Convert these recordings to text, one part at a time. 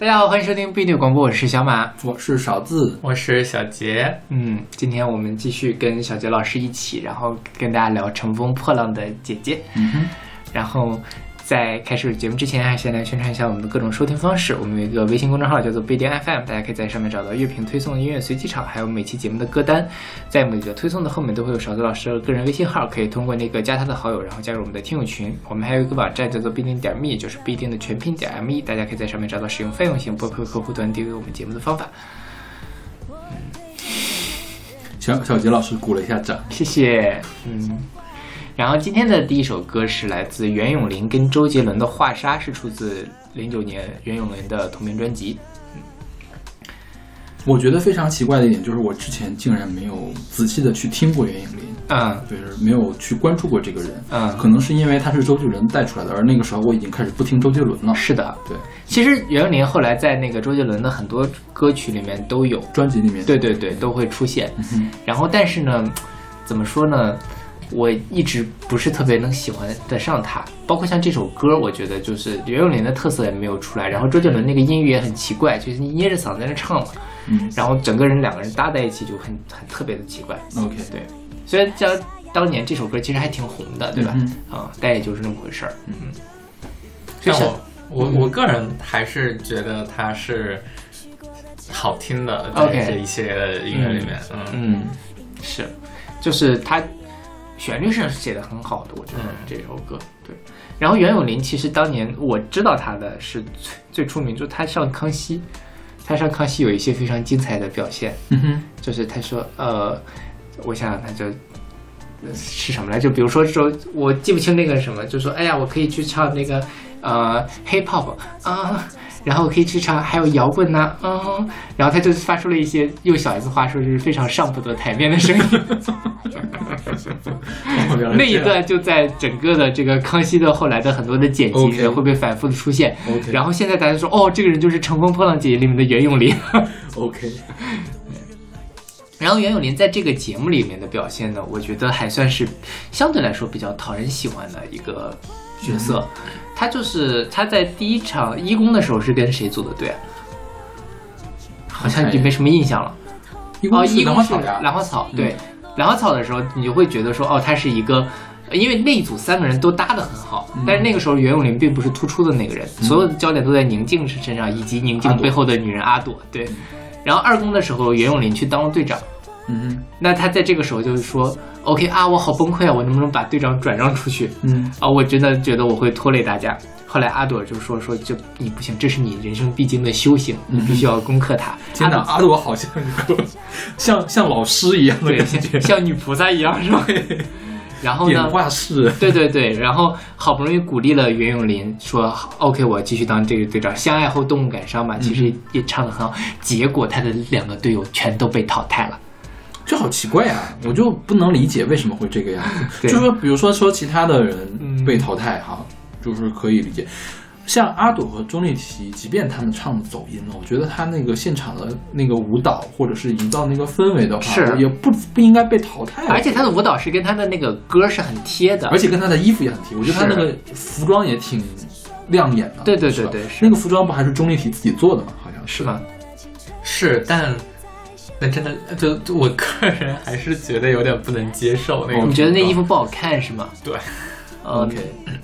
大家好，欢迎收听 B 队广播，我是小马，我是勺子，我是小杰。嗯，今天我们继续跟小杰老师一起，然后跟大家聊《乘风破浪的姐姐》。嗯哼，然后在开始节目之前，还先来宣传一下我们的各种收听方式。我们有一个微信公众号叫做 B 点 FM，大家可以在上面找到乐评推送、音乐随机场，还有每期节目的歌单。在每个推送的后面都会有勺子老师的个人微信号，可以通过那个加他的好友，然后加入我们的听友群。我们还有一个网站叫做必定点 me，就是必定的全拼点 me，大家可以在上面找到使用 费用型播客客户端订阅我们节目的方法。小小杰老师鼓了一下掌，谢谢。嗯，然后今天的第一首歌是来自袁咏琳跟周杰伦的《画沙》，是出自零九年袁咏琳的同名专辑。我觉得非常奇怪的一点就是，我之前竟然没有仔细的去听过袁咏琳，嗯对，是没有去关注过这个人。嗯，可能是因为他是周杰伦带出来的，而那个时候我已经开始不听周杰伦了。是的。对，其实袁咏琳后来在那个周杰伦的很多歌曲里面都有，专辑里面，对对对，都会出现。嗯，然后，但是呢，怎么说呢？我一直不是特别能喜欢得上他，包括像这首歌，我觉得就是袁咏琳的特色也没有出来，然后周杰伦那个音域也很奇怪，就是你捏着嗓子在那唱嘛，嗯。然后整个人两个人搭在一起就很很特别的奇怪。，OK，对，虽然像当年这首歌其实还挺红的，对吧？嗯啊，但也就是那么回事儿。嗯。就是但我我我个人还是觉得它是好听的，在 OK 这一系列的音乐里面，嗯。嗯，是，就是它旋律上写的很好的，我觉得嗯这首歌对。然后袁咏琳其实当年我知道她的是最最出名，就是她上康熙，她上康熙有一些非常精彩的表现，嗯哼，就是她说呃，我想想看就。呃是什么来？就比如说说，我记不清那个什么，就说，哎呀，我可以去唱那个呃 hip hop 啊，然后我可以去唱还有摇滚呐、嗯，然后他就发出了一些用小 S 话说，就是非常上不得台面的声音。那一段就在整个的这个康熙的后来的很多的剪辑里面会被反复的出现。然后现在大家说，哦，这个人就是《乘风破浪姐姐》里面的袁咏琳。OK，然后袁咏琳在这个节目里面的表现呢，我觉得还算是相对来说比较讨人喜欢的一个角色。他就是他在第一场一公的时候是跟谁组的队啊？好像已经没什么印象了。哦，兰花草呀，兰花草，对，兰花草的时候，你就会觉得说，哦，他是一个。因为那一组三个人都搭得很好，但是那个时候袁咏琳并不是突出的那个人，所有的焦点都在宁静身上，以及宁静背后的女人阿朵。对，然后二公的时候，袁咏琳去当了队长，嗯那他在这个时候就是说，OK 啊，我好崩溃啊，我能不能把队长转让出去，嗯，啊？我真的觉得我会拖累大家。后来阿朵就说说就你不行，这是你人生必经的修行，你必须要攻克它。天哪，阿朵好像一个像像老师一样的对，感像觉，像女菩萨一样是吧？然后呢？画室，对对对，然后好不容易鼓励了袁咏琳，说 OK，我继续当这个队长。相爱后动物感伤嘛，其实也唱得很好。结果他的两个队友全都被淘汰了。这好奇怪啊！我就不能理解为什么会这个样子。就是说，比如说说其他的人嗯被淘汰哈，就是可以理解。像阿朵和钟丽缇，即便他们唱走音了，我觉得他那个现场的那个舞蹈，或者是营造那个氛围的话，是也不不应该被淘汰。而且他的舞蹈是跟他的那个歌是很贴的，而且跟他的衣服也很贴，我觉得他那个服装也挺亮眼的。对对对对那个服装不还是钟丽缇自己做的吗？好像是吧？是，但那真的就就我个人还是觉得有点不能接受那个。你觉得那衣服不好看是吗？对，呃 OK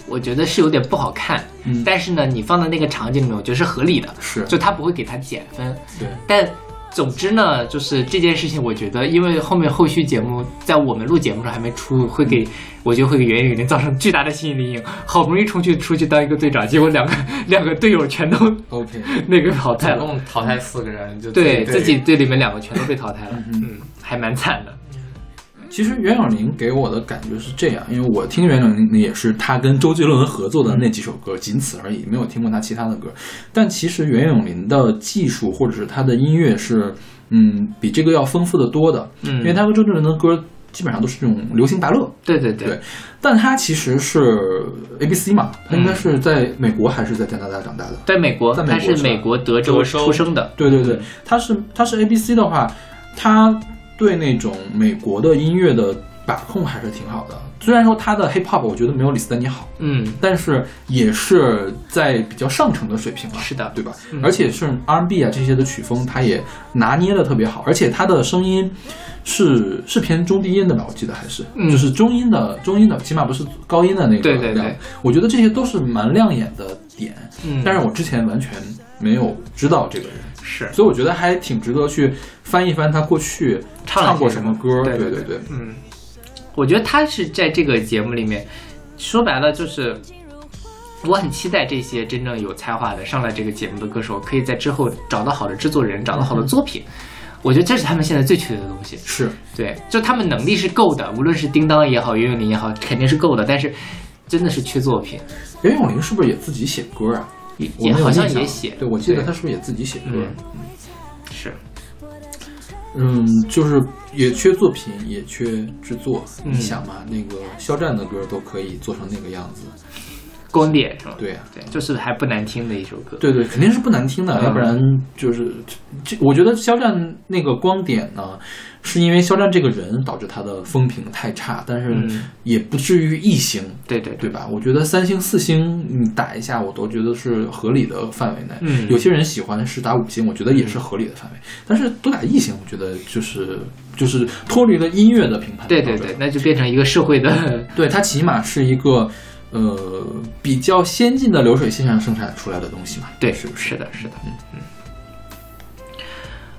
我觉得是有点不好看，嗯但是呢，你放在那个场景里面，我觉得是合理的，是就他不会给他减分。对，但总之呢，就是这件事情，我觉得因为后面后续节目在我们录节目上还没出，会给我觉得会给袁咏琳造成巨大的心理阴影。好不容易出去出去当一个队长，结果两个 两个队友全都 OK，那个淘汰了。总共淘汰四个人，就对自自己队里面两个全都被淘汰了，嗯，还蛮惨的。其实袁咏琳给我的感觉是这样，因为我听袁咏琳也是她跟周杰伦合作的那几首歌，仅此而已，没有听过她其他的歌。但其实袁咏琳的技术或者是她的音乐是，嗯，比这个要丰富的多的。嗯因为她和周杰伦的歌基本上都是这种流行大乐，对对对对但她其实是 A B C 嘛，她应该是在美国还是在加拿大长大的？在美国，在美国是吧他是美国德州德州出生的，对对对，他是他是 A B C 的话，他对那种美国的音乐的把控还是挺好的。虽然说他的 hip hop 我觉得没有李斯丹妮好，嗯，但是也是在比较上乘的水平了，是的对吧？嗯而且是 R&B 啊这些的曲风，他也拿捏的特别好，而且他的声音是是偏中低音的吧？我记得还是，嗯就是中音的中音的，起码不是高音的那个对对对我觉得这些都是蛮亮眼的点，嗯但是我之前完全没有知道这个人。是所以我觉得还挺值得去翻一翻他过去唱过什么歌。对对对对，嗯，我觉得他是在这个节目里面，说白了就是，我很期待这些真正有才华的上了这个节目的歌手，可以在之后找到好的制作人，找到好的作品。我觉得这是他们现在最缺的东西。是对，就他们能力是够的，无论是叮当也好，袁咏琳也好，肯定是够的，但是真的是缺作品。袁咏琳是不是也自己写歌啊？也也好像也写，对，我记得他是不是也自己写歌？嗯是，嗯，就是也缺作品，也缺制作。嗯你想嘛，那个肖战的歌都可以做成那个样子，光点是吧？对呀、对，就是还不难听的一首歌。对对，肯定是不难听的，嗯要不然就是这。我觉得肖战那个光点呢，是因为肖战这个人导致他的风评太差，但是嗯也不至于一星。对对对吧？我觉得三星、四星你打一下，我都觉得是合理的范围内。嗯有些人喜欢是打五星，我觉得也是合理的范围。但是多打一星，我觉得就是就是脱离了音乐的评判。对对对，，那就变成一个社会的对它起码是一个呃比较先进的流水线上生产出来的东西嘛。对，是不是？是的，是的，嗯嗯。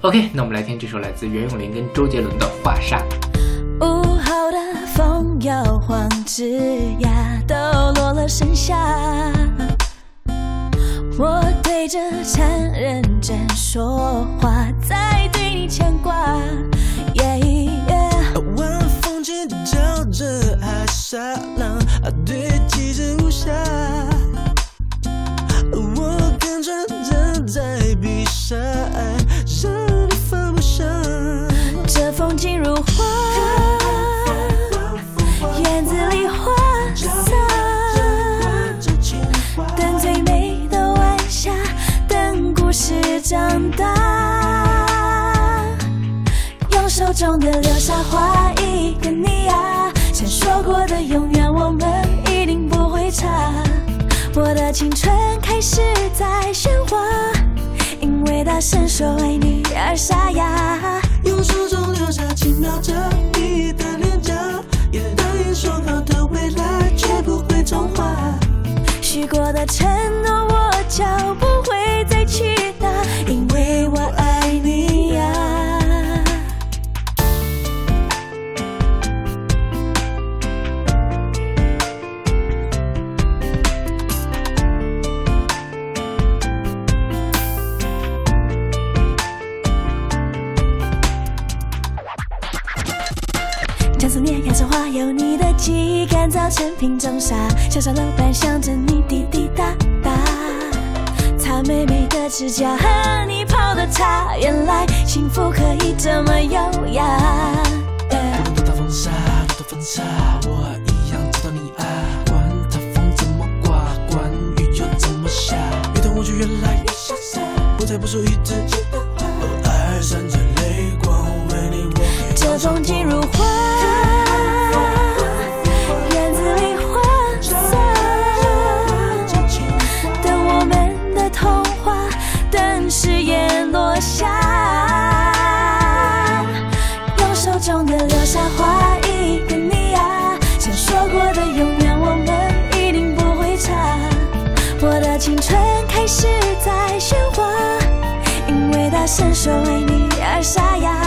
OK，那我们来听这首来自袁咏琳跟周杰伦的《画沙》。午后的风摇晃，枝桠抖落了盛夏。我对着蝉认真说话，在对你牵挂。耶着海沙浪，堆积着无暇。我看穿站在碧沙岸，让你放不下。这风景如画，院子里花洒。等最美的晚霞，等故事长大。用手中的流沙画一个你啊，说过的永远我们一定不会差。我的青春开始在喧哗，因为大声说爱你而沙哑。用手中留下轻描着你的脸颊，也答应说好的未来绝不会重画。许过的承诺，我就不会再去拿，因为我爱花，有你的记忆干燥成瓶中沙，小小楼板想着你滴滴答答，擦美美的指甲和你泡的茶，原来幸福可以这么优雅。不大风沙，不大风沙，我一样知道你爱。管它风怎么刮，管雨又怎么下，越懂我就越来越潇洒，不再不属于自己的话。哦，爱闪着泪光，为你我这风景如亲手为你而沙哑。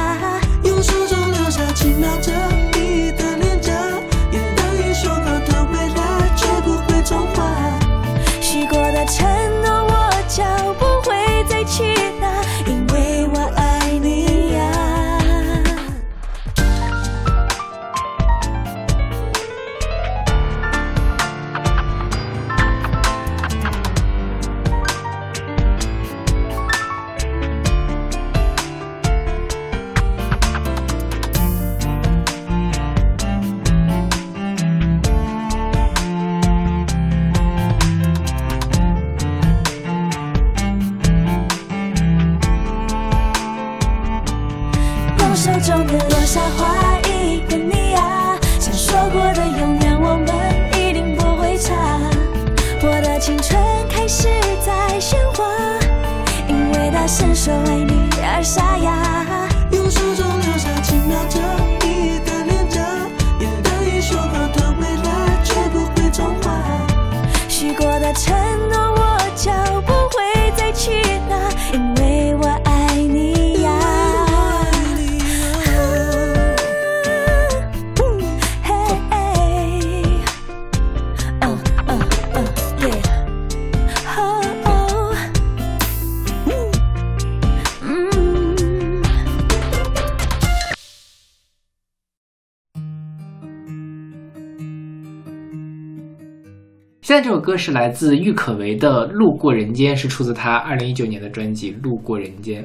在这首歌是来自郁可唯的《路过人间》，是出自她二零一九年的专辑《路过人间》，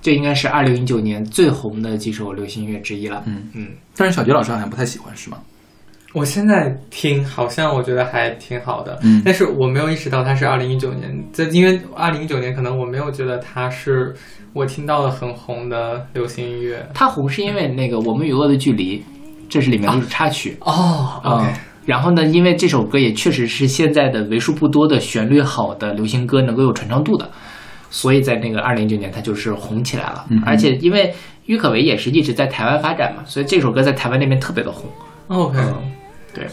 这应该是二零一九年最红的几首流行音乐之一了。嗯嗯，但是小杰老师好像不太喜欢，是吗？我现在听好像我觉得还挺好的，嗯但是我没有意识到它是二零一九年，这因为二零一九年可能我没有觉得它是我听到了很红的流行音乐。它红是因为那个《我们与恶的距离》，这是里面的一首插曲。哦，OK，嗯，然后呢，因为这首歌也确实是现在的为数不多的旋律好的流行歌能够有传唱度的，所以在那个二零一九年它就是红起来了。嗯而且因为郁可唯也是一直在台湾发展嘛，所以这首歌在台湾那边特别的红。OK，对，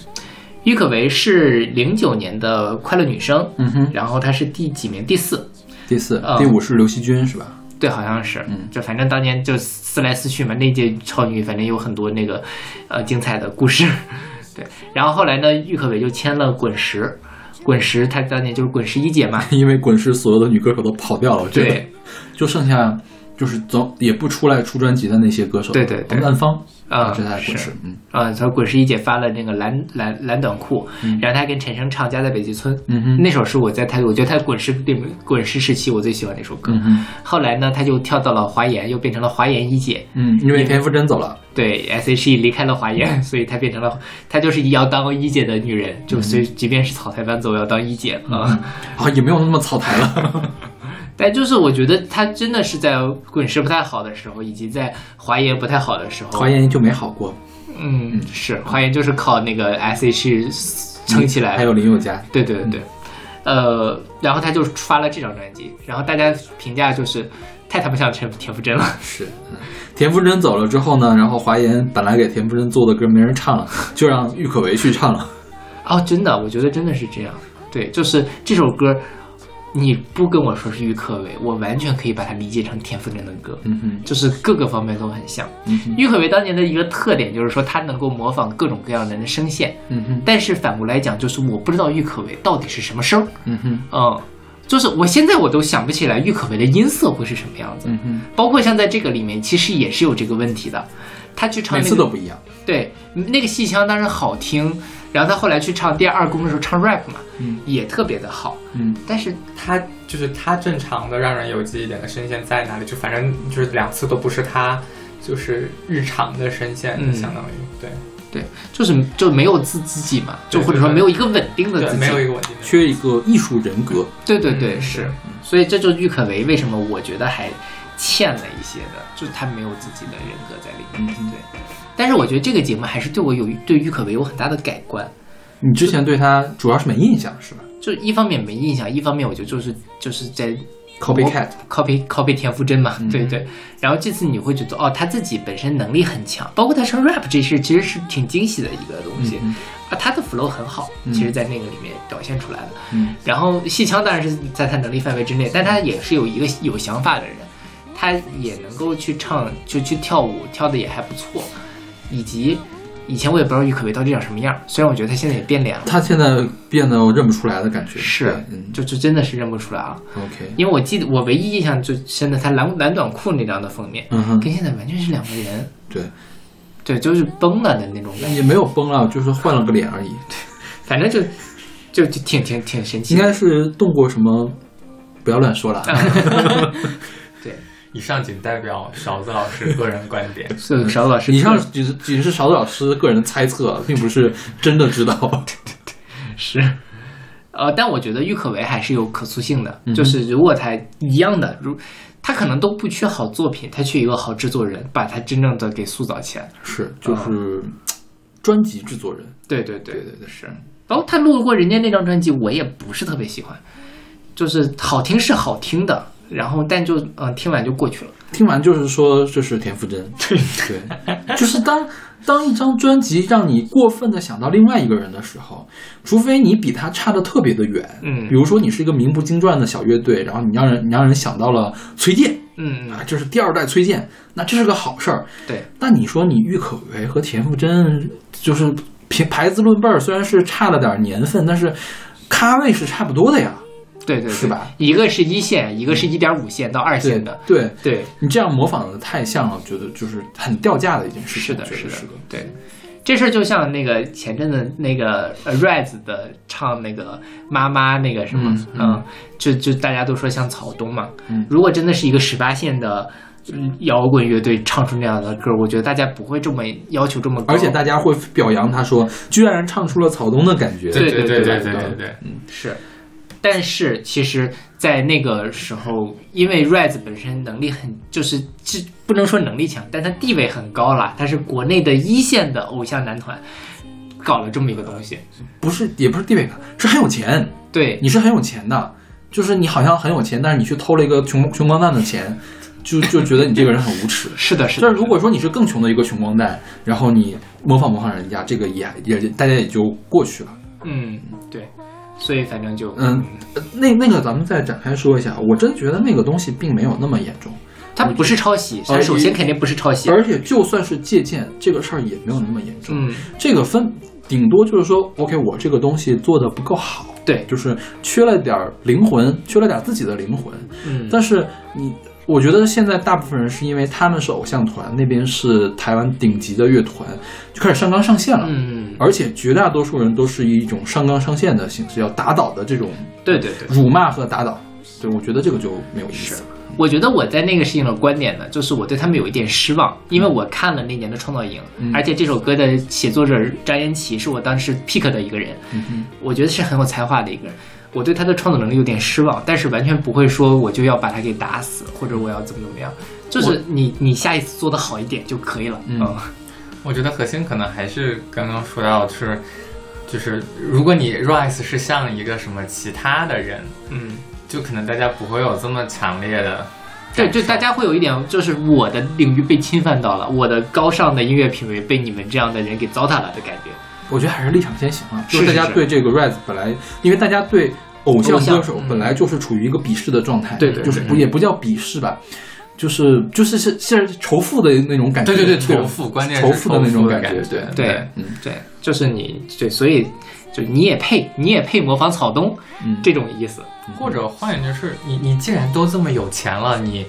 郁可唯是零九年的快乐女声，嗯哼，然后她是第几名？第四。第四、嗯第五是刘惜君是吧？对，好像是，嗯就反正当年就撕来撕去嘛，那届超女反正有很多那个呃精彩的故事，对。然后后来呢，郁可唯就签了滚石，滚石她当年就是滚石一姐嘛，因为滚石所有的女歌手都跑掉了，对，就剩下就是总也不出来出专辑的那些歌手，对对对王曼芳啊是他的滚石是，嗯啊，她滚石一姐发了那个蓝蓝蓝短裤，然后她跟陈升唱《家在北极村》，嗯哼那首是我在她我觉得她滚石里面滚石时期我最喜欢的一首歌。后来呢，她就跳到了华研，又变成了华研一姐，嗯，因为田馥甄走了，对，S.H.E 离开了华研，所以她变成了，她就是要当一姐的女人，就所以即便是草台班子，我要当一姐啊。啊也没有那么草台了，但就是我觉得他真的是在滚石不太好的时候，以及在华研不太好的时候，华研就没好过，嗯是华研就是靠那个 S.H.E 撑起来，还有林宥嘉，对对对对，呃，然后他就发了这张专辑，然后大家评价就是太他妈像陈田馥甄了，是，嗯田馥甄走了之后呢，然后华研本来给田馥甄做的歌没人唱了，就让郁可唯去唱了。哦，真的，我觉得真的是这样。对，就是这首歌，你不跟我说是郁可唯，我完全可以把它理解成田馥甄的歌，嗯哼，就是各个方面都很像。郁可唯当年的一个特点就是说，她能够模仿各种各样的人的声线，嗯哼，但是反过来讲，就是我不知道郁可唯到底是什么声。儿，嗯哼，嗯，就是我现在我都想不起来郁可唯的音色会是什么样子，嗯哼，包括像在这个里面，其实也是有这个问题的。他去唱每那个次都不一样。对，那个戏腔当然好听，然后他后来去唱第二宫的时候唱 rap 嘛，嗯。也特别的好，嗯。但是他就是他正常的让人有记忆点的声线在哪里？就反正就是两次都不是他就是日常的声线，嗯。相当于对。对，就是就没有自自己嘛，就或者说没有一个稳定的，自己，没有一个稳定的。缺一个艺术人格。对对对嗯。是，所以这就是郁可唯为什么我觉得还欠了一些的，就是他没有自己的人格在里面，嗯。对。但是我觉得这个节目还是对我有对郁可唯有很大的改观，你之前对他主要是没印象是吧就一方面没印象，一方面我觉得就是就是在？Copycat，copy copy 田馥甄嘛，嗯对对。然后这次你会觉得哦，他自己本身能力很强，包括他唱 rap 这事其实是挺惊喜的一个东西、嗯啊，他的 flow 很好，嗯其实在那个里面表现出来了。嗯然后戏腔当然是在他能力范围之内，但他也是有一个有想法的人，他也能够去唱，就去跳舞，跳的也还不错。以及以前我也不知道郁可唯到底长什么样，虽然我觉得他现在也变脸了，他现在变得我认不出来的感觉。是就就真的是认不出来了。，OK，因为我记得我唯一印象最深的，他蓝蓝短裤那张的封面，嗯，跟现在完全是两个人，对，对，就是崩了的那种感觉，也没有崩了，就是换了个脸而已。对反正就就就挺挺挺神奇的。应该是动过什么，不要乱说了。对，以上仅代表勺子老师个人观点。是勺子老师，以上仅是仅是勺子老师个人的猜测，并不是真的知道。是，呃，但我觉得郁可唯还是有可塑性的，嗯就是如果他一样的，如他可能都不缺好作品，他缺一个好制作人，把他真正的给塑造起来。是，就是专辑制作人。对对对对对对是。然后他录过人家那张专辑，我也不是特别喜欢，就是好听是好听的，然后但就嗯、呃听完就过去了。听完就是说这是田馥甄，对，就是当当一张专辑让你过分的想到另外一个人的时候，除非你比他差的特别的远，嗯。比如说你是一个名不经传的小乐队，然后你让人你让人想到了崔健。嗯啊，就是第二代崔健，那这是个好事儿。对，但你说你郁可唯和田馥甄，就是凭牌子论辈儿，虽然是差了点年份，但是咖位是差不多的呀。对对是吧？一个是一线，一个是一点五线到二线的。对对，你这样模仿的太像了，觉得就是很掉价的一件事。是的是的，对。这事就像那个前阵子那个 Rise 的唱那个妈妈那个什么，嗯，就就大家都说像草东嘛。嗯。如果真的是一个十八线的摇滚乐队唱出那样的歌，我觉得大家不会这么要求这么高，而且大家会表扬他说，居然唱出了草东的感觉。对对对对对对对，嗯是。但是其实，在那个时候，因为 Rise 本身能力很，就是这不能说能力强，但他地位很高了，他是国内的一线的偶像男团，搞了这么一个东西。不是也不是地位高，是很有钱，对，你是很有钱的，就是你好像很有钱，但是你去偷了一个穷穷光蛋的钱，就就觉得你这个人很无耻。是的，是的。但是如果说你是更穷的一个穷光蛋，然后你模仿模仿人家，这个也也大家也就过去了。嗯，对，所以反正就嗯，呃那那个咱们再展开说一下，我真觉得那个东西并没有那么严重，它不是抄袭，它首先肯定不是抄袭。而且就算是借鉴，这个事儿也没有那么严重。嗯，这个分顶多就是说，OK，我这个东西做的不够好，对，就是缺了点儿灵魂，缺了点儿自己的灵魂。嗯，但是你，我觉得现在大部分人是因为他们是偶像团，那边是台湾顶级的乐团，就开始上纲上线了。嗯，而且绝大多数人都是以一种上纲上线的形式，要打倒的这种对对对。辱骂和打倒。对，我觉得这个就没有意思。我觉得我在那个事情的观点呢，就是我对他们有一点失望，因为我看了那年的创造营，嗯而且这首歌的写作者张延奇是我当时 pick 的一个人，嗯哼，我觉得是很有才华的一个人。我对他的创作能力有点失望，但是完全不会说我就要把他给打死，或者我要怎么怎么样，就是你你下一次做的好一点就可以了。嗯我觉得核心可能还是刚刚说到就是，就是如果你 Rise 是像一个什么其他的人，嗯，就可能大家不会有这么强烈的对，就大家会有一点，就是我的领域被侵犯到了，我的高尚的音乐品味被你们这样的人给糟蹋了的感觉。我觉得还是立场先行啊，就是大家对这个 Rise 本来，因为大家对偶像歌手嗯。本来就是处于一个鄙视的状态，对对就是不也不叫鄙视吧，就是就是是是仇富的那种感觉，对对对仇富关键仇富的那种感觉对对嗯。对，就是你对，所以就你也配，你也配模仿草东嗯，这种意思。或者换言之是，你你既然都这么有钱了，你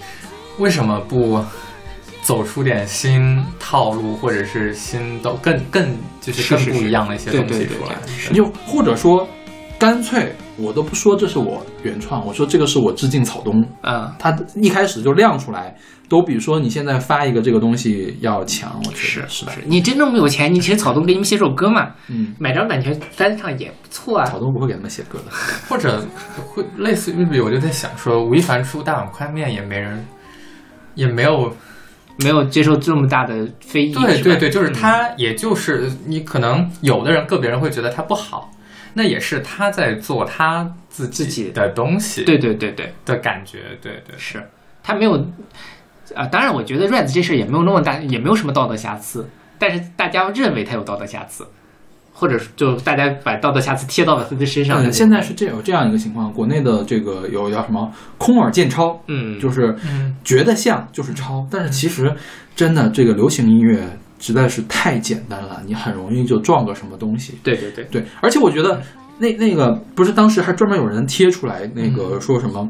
为什么不走出点新套路，或者是新的更更就是更不一样的一些东西出来？对你就或者说干脆我都不说这是我原创，我说这个是我致敬草东，嗯，他一开始就亮出来，都比说你现在发一个这个东西要强，我觉得是吧？是，你真正有钱，你请草东给你们写首歌嘛，嗯，买张版权翻唱也不错啊草。东不会给他们写歌的。或者会类似于，我就在想说，吴亦凡出大碗宽面也没人，也没有没有接受这么大的非议，对对对，就是嗯他，也就是你可能有的人个别人会觉得他不好，那也是他在做他自自己己的东西，对对对对，的感觉，对对。是他没有啊。当然，我觉得 Rise 这事儿也没有那么大，也没有什么道德瑕疵，但是大家认为他有道德瑕疵，或者就大家把道德瑕疵贴到了他的身上。嗯，现在是这有这样一个情况，国内的这个有叫什么空耳见抄，嗯，就是嗯觉得像就是抄，但是其实真的这个流行音乐实在是太简单了，你很容易就撞个什么东西。对对对，对，而且我觉得那那个不是当时还专门有人贴出来那个嗯说什么。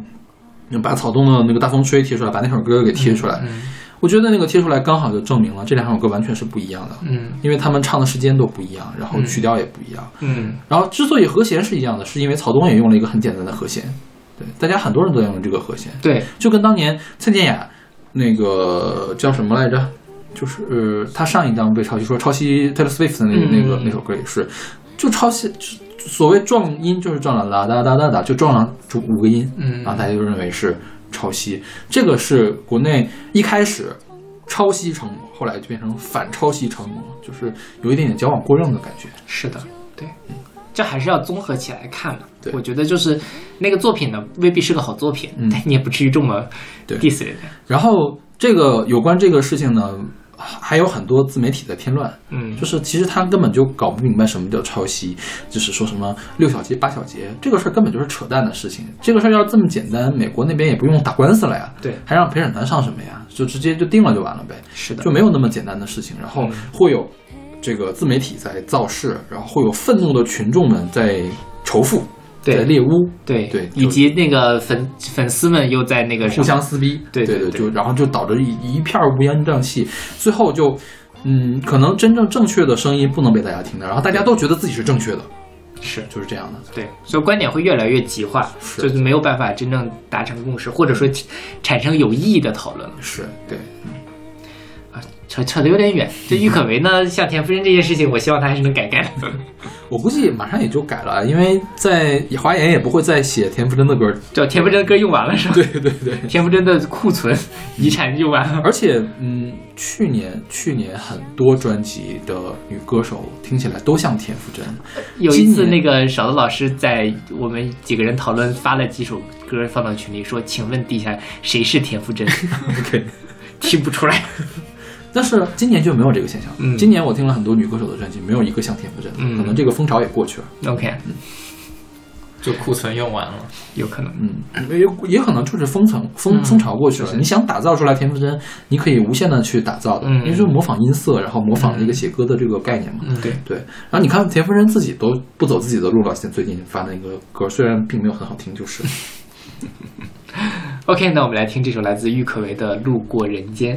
把草东的那个大风吹贴出来，把那首歌给贴出来。嗯我觉得那个贴出来刚好就证明了这两首歌完全是不一样的，嗯。因为他们唱的时间都不一样，然后嗯。曲调也不一样。嗯。然后之所以和弦是一样的，是因为曹东也用了一个很简单的和弦，对，大家很多人都在用这个和弦，对，就跟当年蔡健雅那个叫什么来着，就是、呃、他上一张被抄袭说抄袭 Taylor Swift 的那个、那个嗯那首歌也是，就抄袭，所谓撞音就是撞了啦哒哒哒哒，就撞了主五个音，嗯，然后大家就认为是抄袭，这个是国内一开始抄袭成魔，后来就变成反抄袭成魔，就是有一点点矫枉过正的感觉。是的，对。这还是要综合起来看的。对我觉得就是那个作品呢，未必是个好作品，嗯但你也不至于这么对 diss 人家。然后这个有关这个事情呢，还有很多自媒体在添乱，嗯，就是其实他根本就搞不明白什么叫抄袭，就是说什么六小节、八小节，这个事儿根本就是扯淡的事情。这个事儿要是这么简单，美国那边也不用打官司了呀，对还让陪审团上什么呀？就直接就定了就完了呗，是的就，没有那么简单的事情。然后嗯会有这个自媒体在造势，然后会有愤怒的群众们在仇富，对。在猎巫，对。对以及那个粉粉丝们又在那个互相撕逼，对对对对就然后就导致一一片乌烟瘴气，最后就，嗯，可能真正正确的声音不能被大家听到，然后大家都觉得自己是正确的，是。就是这样的。对，所以观点会越来越极化，是。就是没有办法真正达成共识，或者说产生有意义的讨论。了。是对，扯扯得有点远。这郁可唯呢，像田馥甄这件事情，我希望他还是能改改的。我估计马上也就改了，因为在华研也不会再写田馥甄的歌。叫田馥甄的歌用完了是吧？对对对，田馥甄的库存遗产用完了。而且嗯，去年去年很多专辑的女歌手听起来都像田馥甄。有一次，那个勺子老师在我们几个人讨论发了几首歌放到群里，说：“请问底下谁是田馥甄 OK，？” 听不出来。但是今年就没有这个现象。嗯今年我听了很多女歌手的专辑，没有一个像田馥甄的，嗯可能这个风潮也过去了。OK，就库存用完了。有可能。嗯，也也可能就是风层风嗯风潮过去了。是你想打造出来田馥甄，你可以无限的去打造的，嗯因为就是模仿音色，然后模仿一个写歌的这个概念嘛。嗯，对。对，然后你看田馥甄自己都不走自己的路了，现在最近发的那个歌虽然并没有很好听，就是。OK，那我们来听这首来自郁可唯的《路过人间》。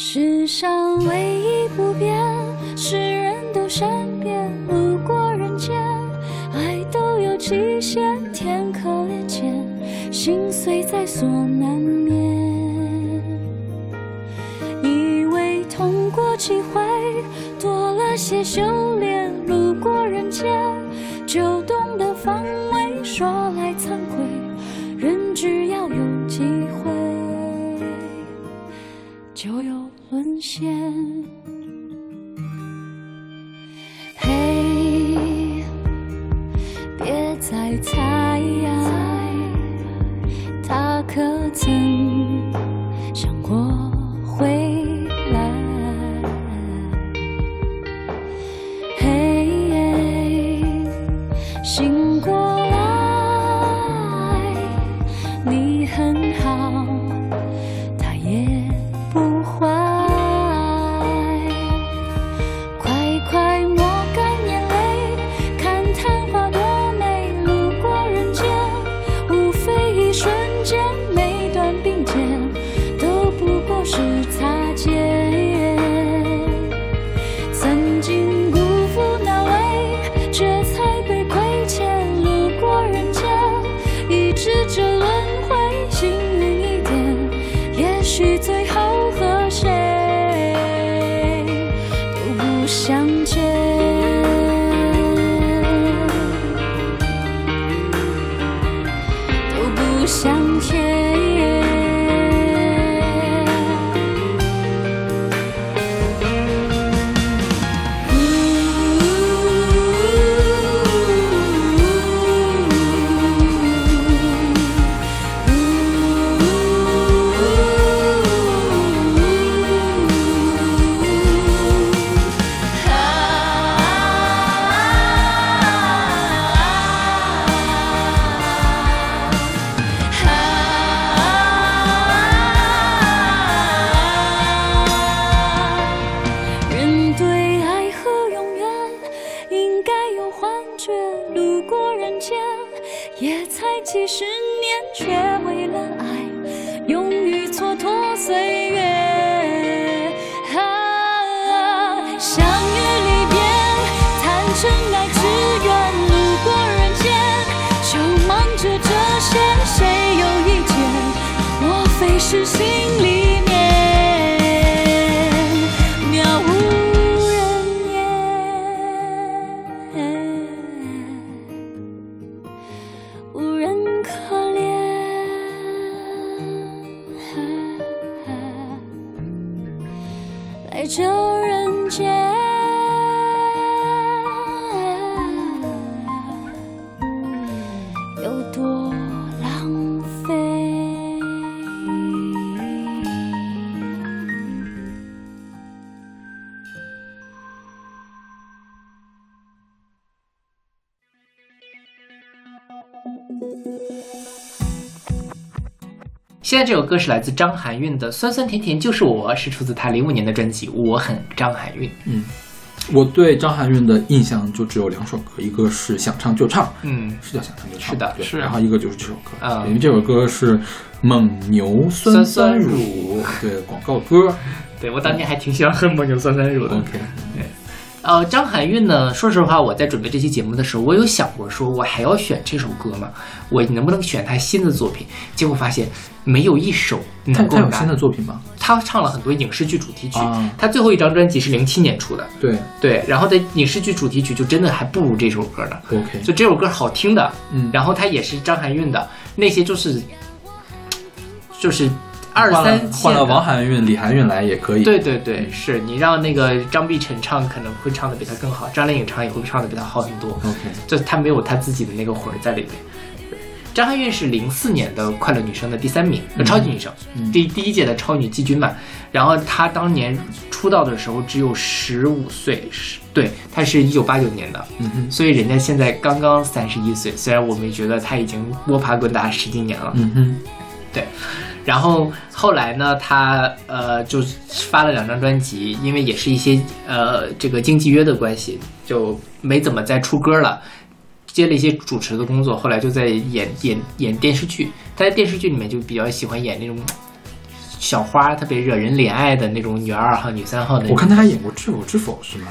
世上唯一不变是人都善变，路过人间，爱都有极限，天可怜见，心碎在所难免。以为痛过几回，多了些修炼，路过人间，就懂得防卫。说来惭愧，人只要有机会。就有沦陷。嘿，别再猜，他可曾现在这首歌是来自张含韵的《酸酸甜甜就是我》，是出自她零五年的专辑《我很张含韵》。嗯。我对张含韵的印象就只有两首歌，一个是想唱就唱，嗯，是叫想唱就唱，是的对，是。然后一个就是这首歌，啊因为这首歌是蒙牛酸酸乳，对广告歌。对我当年还挺喜欢喝蒙牛酸酸乳的。，OK，呃，张含韵呢，说实话，我在准备这期节目的时候，我有想过说，我还要选这首歌吗？我能不能选他新的作品？结果发现没有一首他能够拿他有新的作品吗？他唱了很多影视剧主题曲，啊他最后一张专辑是零七年出的，对对，然后在影视剧主题曲就真的还不如这首歌呢。，OK，就这首歌好听的，嗯然后他也是张含韵的，那些就是就是二三线换了王含韵、李含韵来也可以，对对对，是你让那个张碧晨唱可能会唱的比他更好，张靓颖唱也会唱的比他好很多，，OK，就他没有他自己的那个魂儿在里面。张含韵是零四年的快乐女声的第三名，呃超级女声，嗯。第第一届的超女季军嘛。然后她当年出道的时候只有十五岁，是对，她是一九八九年的，嗯哼，所以人家现在刚刚三十一岁。虽然我们觉得她已经摸爬滚打十几年了，嗯哼，然后后来呢，他呃就发了两张专辑，因为也是一些呃这个经纪约的关系，就没怎么再出歌了。接了一些主持的工作，后来就在演演演电视剧。他在电视剧里面就比较喜欢演那种小花，特别惹人怜爱的那种女二号、女三号的那种。我看他还演过《知否知否》是吗？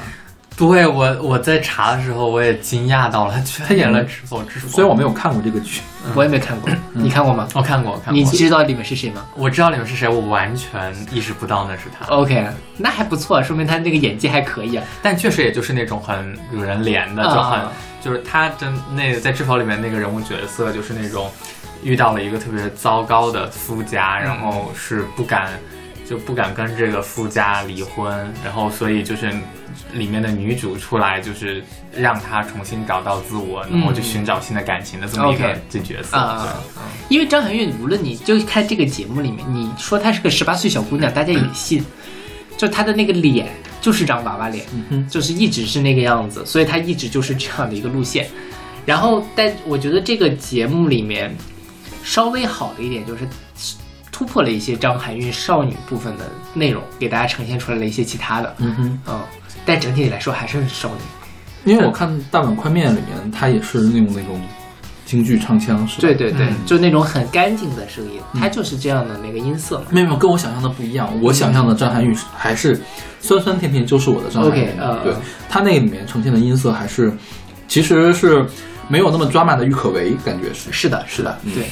对我我在查的时候我也惊讶到了，他居然演了《知否知否》。虽然我没有看过这个剧，我也没看过，你看过吗？我看过，我看你，知道里面是谁吗我知道里面是谁，我完全意识不到那是他。？OK，那还不错，说明他那个演技还可以啊。但确实也就是那种很惹人怜的，就很、啊就是他的那个在《知否》里面那个人物角色，就是那种遇到了一个特别糟糕的夫家，然后是不敢就不敢跟这个夫家离婚，然后所以就是里面的女主出来就是让她重新找到自我，然后去寻找新的感情的这么一个这角色。啊，因为张含韵，无论你就看这个节目里面，你说她是个十八岁小姑娘，大家也信，就她的那个脸就是张娃娃脸，就是一直是那个样子，所以她一直就是这样的一个路线。然后，但我觉得这个节目里面稍微好的一点就是突破了一些张含韵少女部分的内容，给大家呈现出来了一些其他的，嗯哼，嗯，但整体来说还是很少女。因为我看《大碗宽面》里面，他也是那种那种京剧唱腔，是吧？对对对，嗯就那种很干净的声音，它就是这样的那个音色嘛。没有没有，跟我想象的不一样。我想象的张含韵还是酸酸甜甜就是我的张含韵。对，他那个里面呈现的音色还是其实是没有那么抓马的郁可唯，感觉是。是的，是的，嗯对，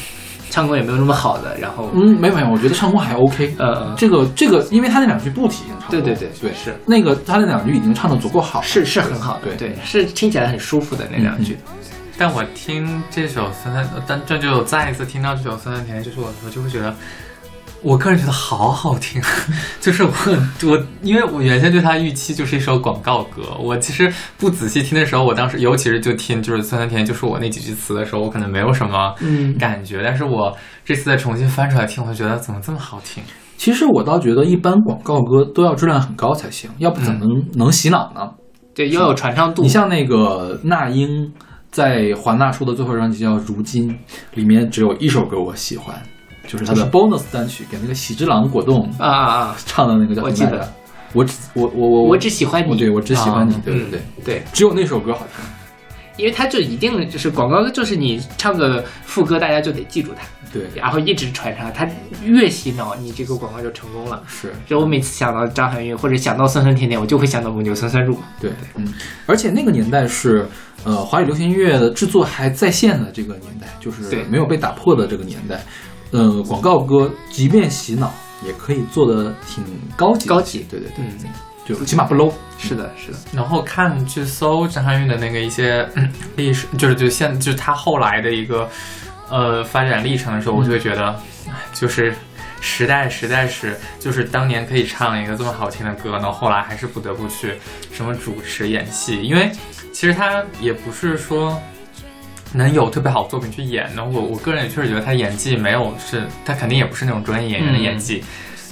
唱功也没有那么好的，然后，嗯，没有没有，我觉得唱功还 OK。呃，这个这个，因为他那两句不体现唱功。对对对对，是那个他那两句已经唱的足够好了，是是很好的，对对，是听起来很舒服的那两句。但我听这首酸酸，但这就再一次听到这首酸酸甜甜就是我的时候，就会觉得，我个人觉得好好听，就是我我因为我原先对它预期就是一首广告歌，我其实不仔细听的时候，我当时尤其是就听就是酸酸甜甜就是我那几句词的时候，我可能没有什么嗯感觉，但是我这次再重新翻出来听，我就觉得怎么这么好听？其实我倒觉得一般广告歌都要质量很高才行，要不怎么能、能洗脑呢？对，要有传唱度。你像那个那英在华纳出的最后一张专辑叫《如今》，里面只有一首歌我喜欢，就是他的 bonus 单曲，给那个喜之郎果冻啊啊啊！唱的那个叫我记得什么来着，我只我我我我只喜欢你对我只喜欢你，啊对对对，嗯对，只有那首歌好听。因为它就一定就是广告歌，就是你唱个副歌，大家就得记住它，对，然后一直传唱，它越洗脑，你这个广告就成功了。是就我每次想到张含韵或者想到酸酸甜甜，我就会想到蒙牛酸酸乳。对，嗯，而且那个年代是，呃，华语流行音乐的制作还在线的这个年代，就是对没有被打破的这个年代，呃，广告歌即便洗脑，也可以做的挺高级，高级对对对，嗯，就起码不 low。是的，是的，然后看去搜张含韵的那个一些嗯历史，就是就现就是她后来的一个呃发展历程的时候，我就会觉得，哎就是时代实在是就是当年可以唱一个这么好听的歌，然后后来还是不得不去什么主持演戏，因为其实他也不是说。能有特别好的作品去演呢，我我个人也确实觉得他演技没有是，他肯定也不是那种专业演员的演技，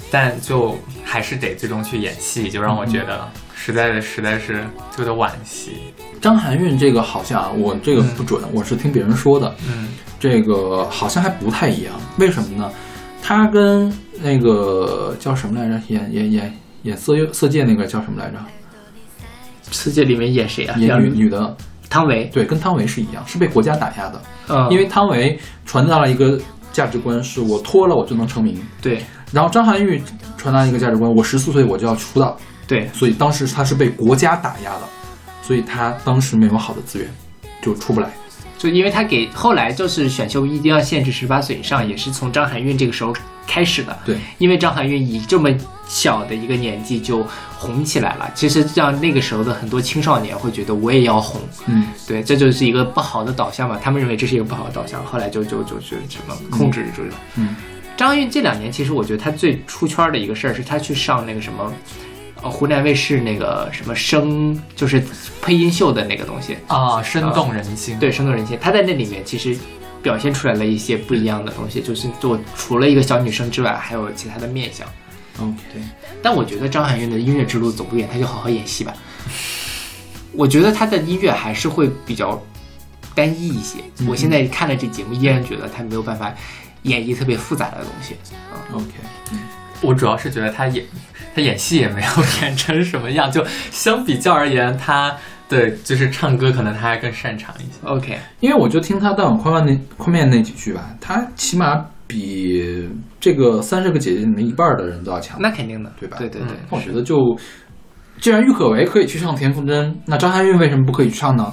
但就还是得最终去演戏，就让我觉得实在的实在是特别的惋惜。张含韵这个好像我这个不准，我是听别人说的，嗯，这个好像还不太一样。为什么呢？她跟那个叫什么来着？演演演演色色戒那个叫什么来着？色戒里面演谁啊？演女女的，汤唯。对，跟汤唯是一样，是被国家打压的。嗯，因为汤唯传达了一个价值观，是我脱了我就能成名。对然后张含韵传达一个价值观，我十四岁我就要出道，对所以当时她是被国家打压的，所以她当时没有好的资源，就出不来。就因为他给后来就是选秀一定要限制十八岁以上，也是从张含韵这个时候开始的。对，因为张含韵以这么小的一个年纪就红起来了，其实让那个时候的很多青少年会觉得我也要红。嗯，对，这就是一个不好的导向嘛，他们认为这是一个不好的导向，后来就就就就什么控制住了。嗯，张含韵这两年其实我觉得她最出圈的一个事儿是她去上那个什么。呃，湖南卫视那个什么声，就是配音秀的那个东西，啊，生动人心。对，生动人心。她在那里面其实表现出来了一些不一样的东西，就是做除了一个小女生之外，还有其他的面相。嗯，对但我觉得张含韵的音乐之路走不远，她就好好演戏吧。我觉得她的音乐还是会比较单一一些。嗯我现在看了这节目，依然觉得她没有办法演绎特别复杂的东西。OK，我主要是觉得他演他演戏也没有 演成什么样，就相比较而言，他对就是唱歌可能他还更擅长一些。OK，因为我就听他大碗宽面那宽面那几句吧，他起码比这个三十个姐姐里面一半的人都要强，那肯定的，对吧对对对，我觉得就，既然郁可唯可以去唱田馥甄，那张含韵为什么不可以去唱呢？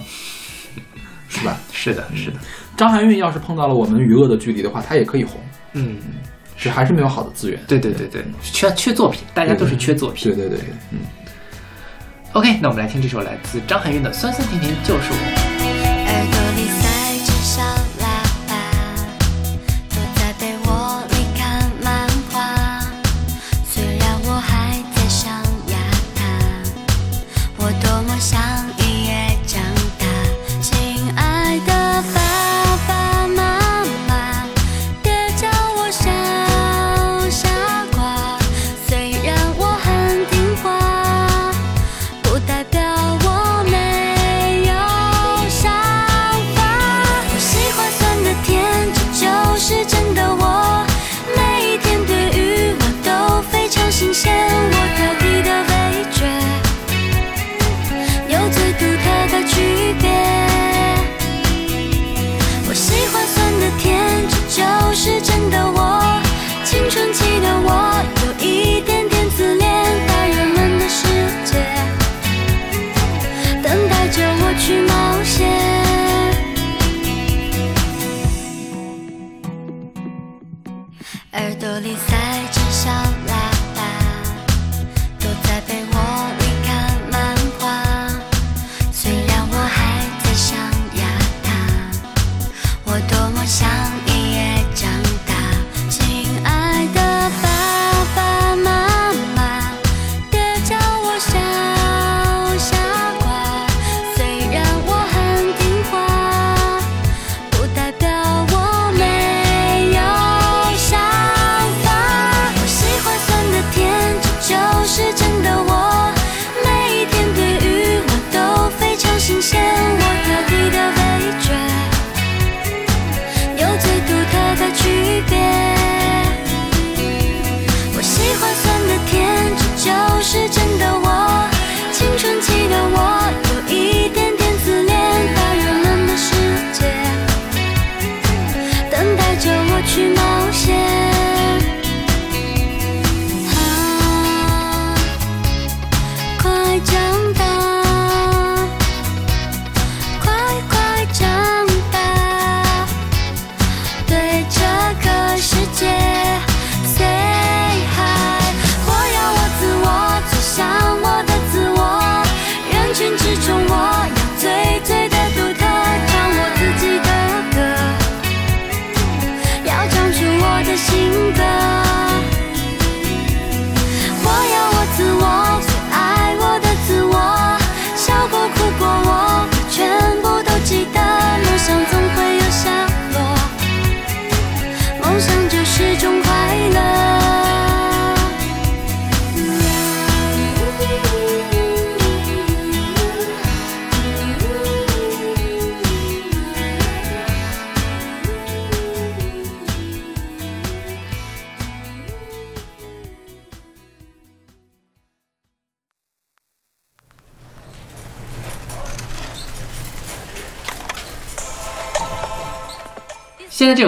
是吧？是的，是的，张含韵要是碰到了我们余恶的距离的话，她也可以红，嗯，只还是没有好的资源。对对对对，缺缺作品，大家都是缺作品。对对对，嗯。OK，那我们来听这首来自张含韵的《酸酸甜甜就是我》。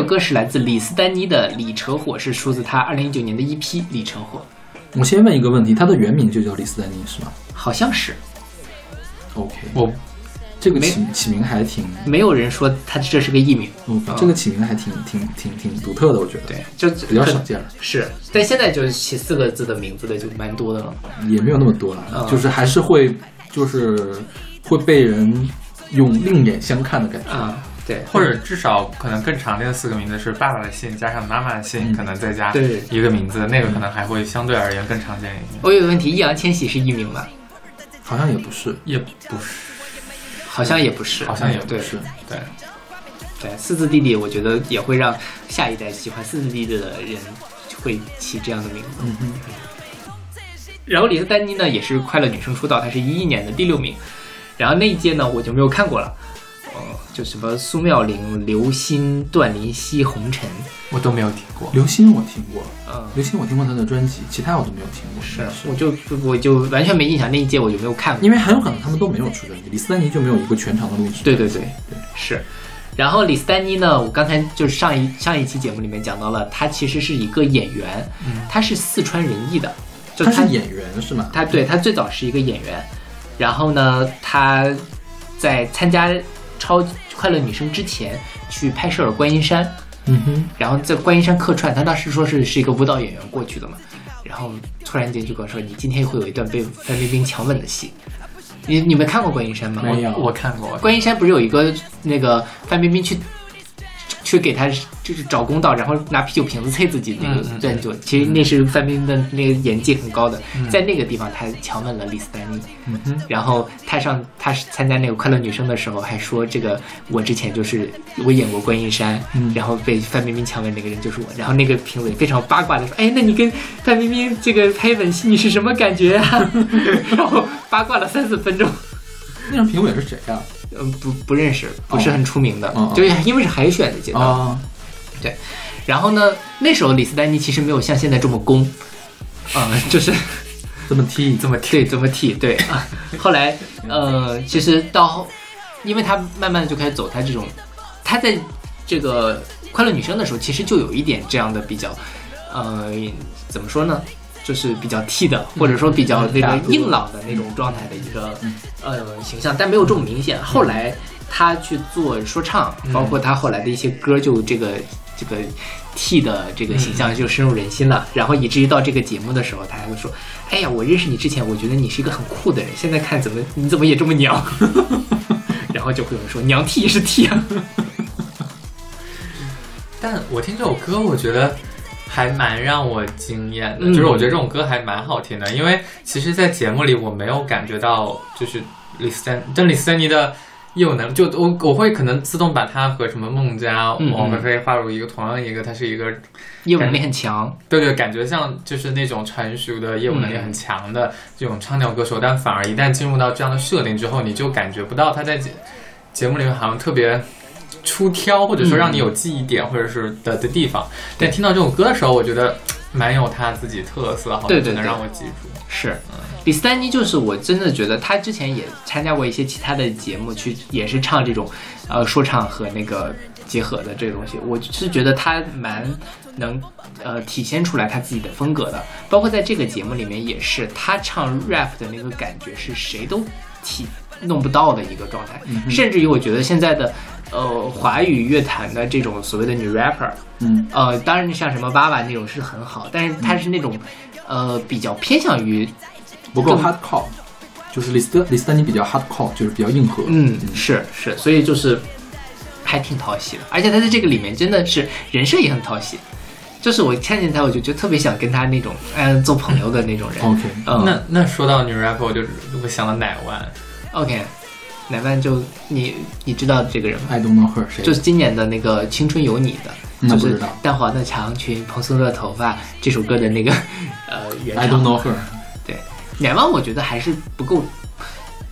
歌是来自李斯丹妮的《李扯火》，是出自他二零一九年的一批《李扯火我先问一个问题，他的原名就叫李斯丹妮是吗》，好像是？OK，我这个起起名还挺，没有人说他这是个艺名。嗯，这个起名还挺挺挺挺独特的，我觉得，对，就比较少见了，是，但现在就是起四个字的名字的就蛮多的了。也没有那么多了，嗯就是还是会就是会被人用另眼相看的感觉。啊，对，或者至少可能更常见的四个名字是爸爸的姓加上妈妈的姓，嗯可能再加对一个名字，那个可能还会相对而言更常见一点。我有个问题，易烊千玺是艺名吗？好像也不是，也不是，好像也不是，好像也对不是。对，对，四字弟弟，我觉得也会让下一代喜欢四字弟弟的人会起这样的名字。然后李斯丹妮呢，也是快乐女生出道，她是一一年的第六名。然后那一届呢，我就没有看过了。呃，就什么苏妙玲、刘欣、段林希、红尘，我都没有听过。刘星我听过，嗯，刘星我听过他的专辑，其他我都没有听过。是，我就我就完全没印象，那一届我就没有看过。因为很有可能他们都没有出专辑，李斯丹妮就没有一个全场的录制。对对对对，是。然后李斯丹妮呢，我刚才就是上一上一期节目里面讲到了，她其实是一个演员，她是四川人艺的，就她他是演员是吗？他对他最早是一个演员，然后呢，他在参加超快乐女生之前去拍摄了观音山，嗯哼，然后在观音山客串，他当时说是是一个舞蹈演员过去的嘛，然后突然间就跟我说你今天会有一段被范冰冰强吻的戏，你你们看过观音山吗？没有我看过，观音山不是有一个那个范冰冰去去给他就是找公道，然后拿啤酒瓶子啐自己那个嗯嗯段就，其实那是范冰冰的那个演技很高的，在那个地方他强吻了李斯丹妮，然后他上他是参加那个快乐女生的时候还说这个我之前就是我演过观音山，嗯然后被范冰冰强吻那个人就是我，然后那个评委非常八卦的说，哎，那你跟范冰冰这个拍吻戏你是什么感觉啊？然后八卦了三四分钟。那张评委是谁啊？嗯，不不认识，不是很出名的，就是因为是海选的阶段。对，然后呢，那时候李斯丹妮其实没有像现在这么攻，嗯，就是这么踢，这么对，这么踢对啊。后来，呃，其实到后，因为他慢慢的就开始走他这种，他在这个快乐女生的时候，其实就有一点这样的比较，呃，怎么说呢？就是比较 T 的，或者说比较那个硬朗的那种状态的一个呃形象，但没有这么明显。后来他去做说唱，包括他后来的一些歌，就这个这个 T 的这个形象就深入人心了。然后以至于到这个节目的时候，他还会说：“哎呀，我认识你之前，我觉得你是一个很酷的人，现在看怎么你怎么也这么娘。”然后就会有人说：“娘 T 也是 T 啊。但我听这首歌，我觉得还蛮让我惊艳的，嗯。就是我觉得这种歌还蛮好听的，因为其实，在节目里我没有感觉到，就是李斯丹，但李斯丹妮的业务能力，就我我会可能自动把它和什么孟佳、嗯王菲菲划入一个同样一个，它是一个”业务能力很强，对对，感觉像就是那种成熟的业务能力很强的这种唱跳歌手，但反而一旦进入到这样的设定之后，你就感觉不到他在节节目里面好像特别出挑，或者说让你有记忆点或者是的的地方。但听到这首歌的时候，我觉得蛮有他自己特色，好对对对像就能让我记住。是，李斯丹妮就是我真的觉得他之前也参加过一些其他的节目，去也是唱这种，呃，说唱和那个结合的这个东西，我是觉得他蛮能呃体现出来他自己的风格的，包括在这个节目里面也是，他唱 rap 的那个感觉是谁都体弄不到的一个状态，甚至于我觉得现在的呃华语乐坛的这种所谓的女 rapper，嗯，呃，当然像什么爸爸那种是很好，但是她是那种。呃，比较偏向于不够 hardcore，就是李斯特李斯丹妮比较 hardcore，就是比较硬核。嗯，是是，所以就是还挺讨喜的，而且她在这个里面真的是人设也很讨喜，就是我看见他我就觉得特别想跟他那种嗯做朋友的那种人。OK，嗯，那那说到女 rapper，我就我想到奶湾，OK，奶万就你你知道这个人吗？I don't know her 谁？就是今年的那个《青春有你》的就是淡黄的长裙、蓬松的头发这首歌的那个 呃原 I 唱 don't。know her。对，乃万我觉得还是不够，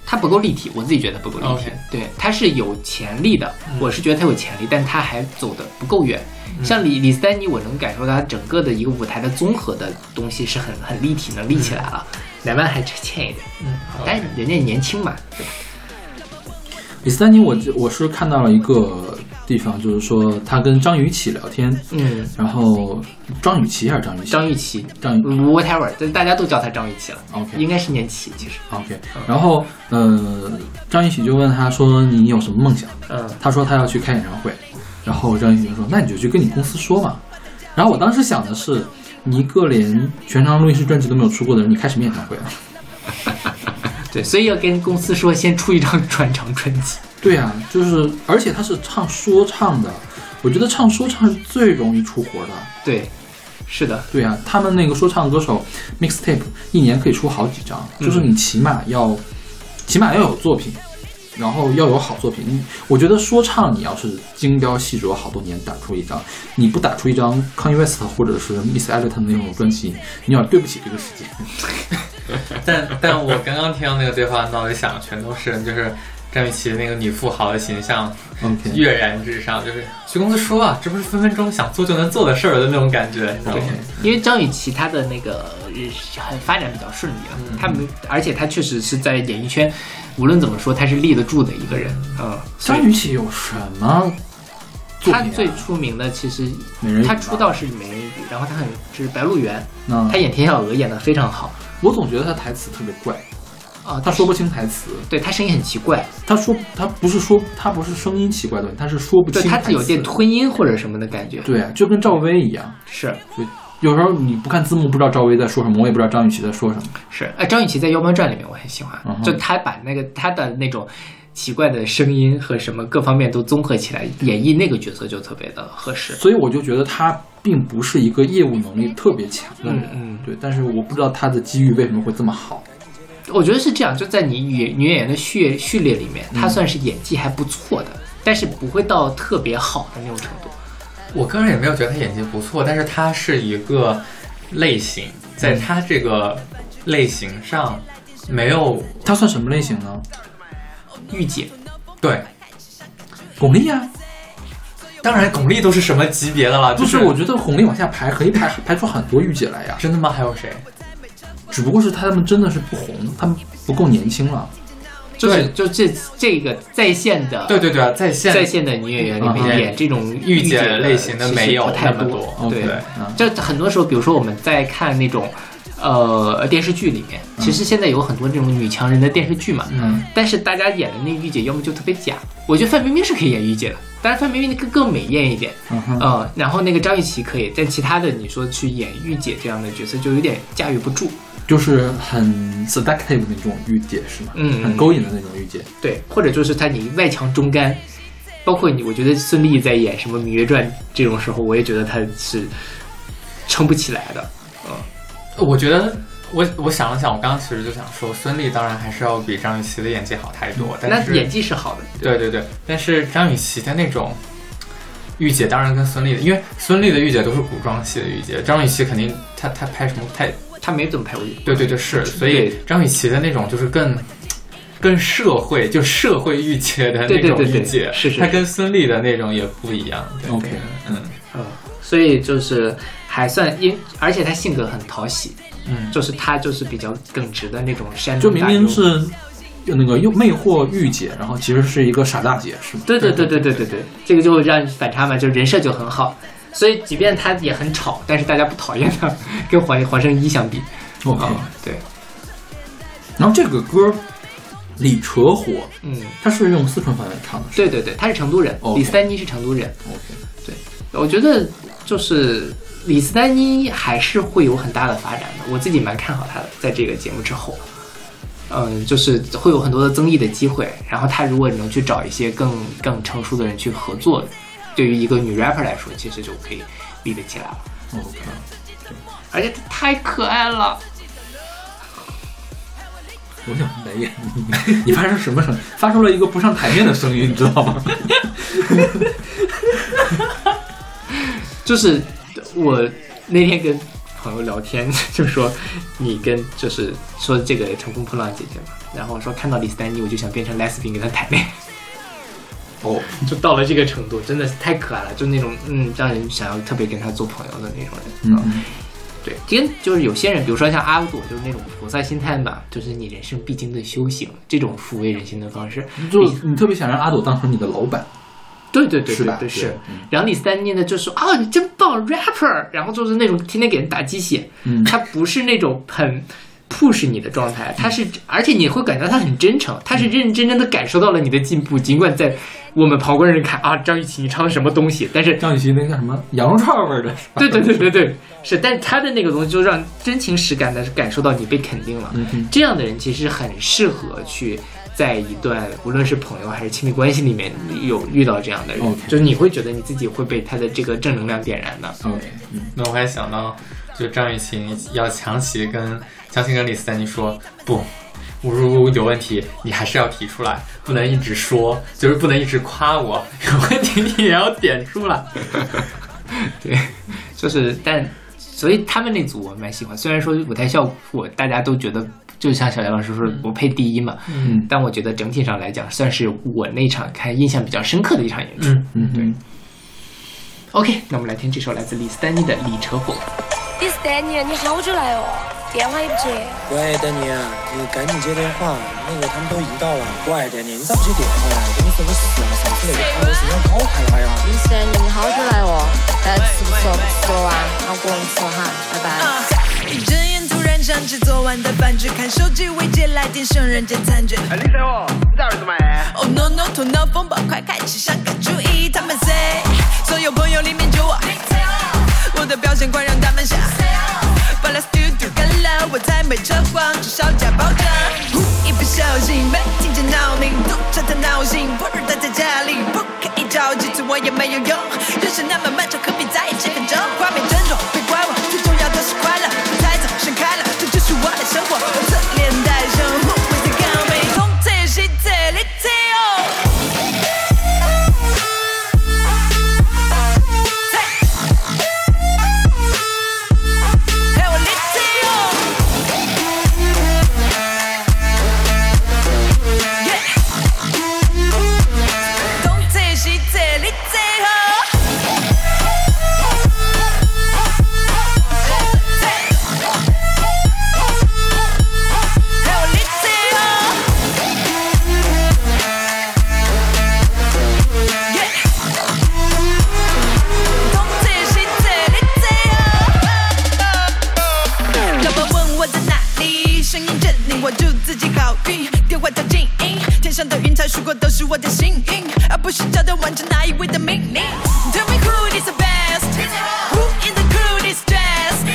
他不够立体，我自己觉得不够立体。对，他是有潜力的，我是觉得他有潜力，但他还走的不够远。像李李斯丹妮，我能感受到他整个的一个舞台的综合的东西是很很立体，能立起来了。乃万还欠一点，嗯，但人家年轻嘛，对吧？李斯丹妮我，我是看到了一个地方，就是说他跟张雨绮聊天，嗯，然后张雨绮还是张雨绮？张雨绮张雨，whatever，这大家都叫她张雨绮了 OK 应该是念绮，其实，OK，然后呃，张雨绮就问他说：“你有什么梦想？”嗯他说他要去开演唱会，然后张雨绮就说：“那你就去跟你公司说嘛。”然后我当时想的是，你一个连全长录音室专辑都没有出过的人，你开什么演唱会啊？对，所以要跟公司说，先出一张专场专辑。对啊、就是而且他是唱说唱的，我觉得唱说唱是最容易出活的。对，是的，对啊、他们那个说唱歌手 mixtape 一年可以出好几张，就是你起码要，起码要有作品，然后要有好作品。我觉得说唱你要是精雕细琢好多年打出一张，你不打出一张 Kanye West 或者是 Miss Elliott 那种专辑，你有点对不起这个世界。但但我刚刚听到那个对话，脑里想的全都是就是张雨绮那个女富豪的形象跃然纸上，就是去公司说啊，这不是分分钟想做就能做的事儿的那种感觉，你知道吗？因为张雨绮她的那个呃很发展比较顺利啊，她没，而且她确实是在演艺圈，无论怎么说，她是立得住的一个人，嗯，所以张雨绮有什么作品、啊？她最出名的其实美人鱼吧她出道是美人鱼，然后他很就是白鹿原，那她演田小娥演的非常好我总觉得他台词特别怪，啊，他说不清台词。对他声音很奇怪，他说他不是说他不是声音奇怪的问题，他是说不清台词。她有点吞音或者什么的感觉，对，就跟赵薇一样。是有时候你不看字幕，不知道赵薇在说什么，我也不知道张雨绮在说什么。是，呃，张雨绮在《妖猫传》里面我很喜欢，嗯就她把那个她的那种奇怪的声音和什么各方面都综合起来，演绎那个角色就特别的合适。所以我就觉得他并不是一个业务能力特别强的人。嗯嗯对，但是我不知道他的机遇为什么会这么好。我觉得是这样，就在你女女演员的序序列里面，嗯她算是演技还不错的，但是不会到特别好的那种程度。我个人也没有觉得他演技不错，但是他是一个类型，在他这个类型上没有他算什么类型呢？御姐，对。巩俐啊，当然，巩俐都是什么级别的了？不，就是我觉得巩俐往下排可以排 排出很多御姐来呀。真的吗？还有谁？只不过是他们真的是不红，他们不够年轻了。就是对就这这个在线的对对对啊，在线在线的女演员里面嗯演这种御姐类型的没有太那么多对，嗯这很多时候，比如说我们在看那种呃电视剧里面，其实现在有很多这种女强人的电视剧嘛，嗯，但是大家演的那御姐要么就特别假，我觉得范冰冰是可以演御姐的，但是范冰冰更更美艳一点，嗯哼，嗯，然后那个张雨绮可以，但其他的你说去演御姐这样的角色就有点驾驭不住，就是很 seductive 的那种御姐是吗？嗯。很勾引的那种御姐。对，或者就是她你外强中干，包括你，我觉得孙俪在演什么《芈月传》这种时候，我也觉得她是撑不起来的，我觉得我我想了想，我刚刚其实就想说，孙俪当然还是要比张雨绮的演技好太多，但是演技是好的，对对对，但是张雨绮的那种御姐，当然跟孙俪的，因为孙俪的御姐都是古装戏的御姐，张雨绮肯定她她拍什么太她没怎么拍过御姐。对对对是，所以张雨绮的那种就是更。更社会，就社会御姐的那种对对对对御姐，是是她跟孙俪的那种也不一样。对 OK 嗯嗯，所以就是还算因，而且他性格很讨喜，嗯，就是他就是比较耿直的那种山就明明是那个又魅惑御姐，然后其实是一个傻大姐，是吗？对对对对对对对，这个就让你反差嘛，就人设就很好。所以即便他也很吵，但是大家不讨厌他，跟黄黄圣依相比，OK，啊，对，然后这个歌李扯火，嗯，他是用四川方言唱的，对对对，他是成都人李三妮是成都人。OK，对我觉得就是李斯丹妮还是会有很大的发展的，我自己蛮看好她的，在这个节目之后，嗯，就是会有很多的增益的机会。然后她如果能去找一些更更成熟的人去合作，对于一个女 rapper 来说，其实就可以立得起来了。OK，而且她太可爱了，我想来眼你，你发生什么声？发出了一个不上台面的声音，你知道吗？就是我那天跟朋友聊天，就说你跟就是说这个乘风破浪姐姐嘛，然后说看到李斯丹妮我就想变成 lesbian 跟她谈恋爱。哦，就到了这个程度，真的是太可爱了，就那种嗯，让人想要特别跟她做朋友的那种人。啊嗯，对，跟就是有些人，比如说像阿朵，就是那种菩萨心态嘛，就是你人生必经的修行，这种抚慰人心的方式。就你特别想让阿朵当成你的老板，对对对是吧？对对是。对嗯。然后李斯丹妮呢就说啊，你真棒，rapper，然后就是那种天天给人打鸡血，嗯。他不是那种很 push 你的状态，他是而且你会感觉到他很真诚，他是认认真真的感受到了你的进步，尽管在我们旁观人看啊，张雨绮你唱的什么东西，但是张雨绮那个叫什么羊肉串味儿的，对对对对对，是，但是他的那个东西就让真情实感的感受到你被肯定了。嗯哼。这样的人其实很适合去在一段无论是朋友还是亲密关系里面有遇到这样的人就是你会觉得你自己会被他的这个正能量点燃的。OK，嗯那我还想到，就张雨绮要强行跟强行跟李斯丹妮说不。我如果有问题，你还是要提出来，不能一直说，就是不能一直夸我。有问题你也要点出来。对，就是但所以他们那组我蛮喜欢，虽然说舞台效果大家都觉得。就像小杨老师说，不配第一嘛，嗯但我觉得整体上来讲，算是我那场看印象比较深刻的一场演出。嗯嗯对，OK，那我们来听这首来自李斯丹妮的《李车祸》。李斯丹妮，你好久来哦，电话也不接。喂，丹妮，你赶紧接电话，那个他们都已经到了。喂，丹妮，你咋不接电话呀？跟你说个事啊，上次那个卡路是要搞开了呀。李斯丹妮，你好久来哦，但吃不吃不吃完，好过你吃哈，拜拜。想起昨晚的饭局，看手机未接来电，剩人间残卷。哎，李三哦，你咋儿子嘛？Oh no no，头脑风暴，快开启想个主意。他们 say，所有朋友里面就我，我的表现快让他们想。把 let's do do 干了，我才没扯谎，至少加保障。呼，一不小心被听见闹铃，堵着他闹心，不如待在家里，不可以着急，自我也没有用。人生那么漫长，何必在意几分钟？画面真重，自己好运。电话调静音，天上的云彩数过都是我的幸运，而不是照着完成哪一位的命令。Tell me who is the best? Who in the crew is stressed?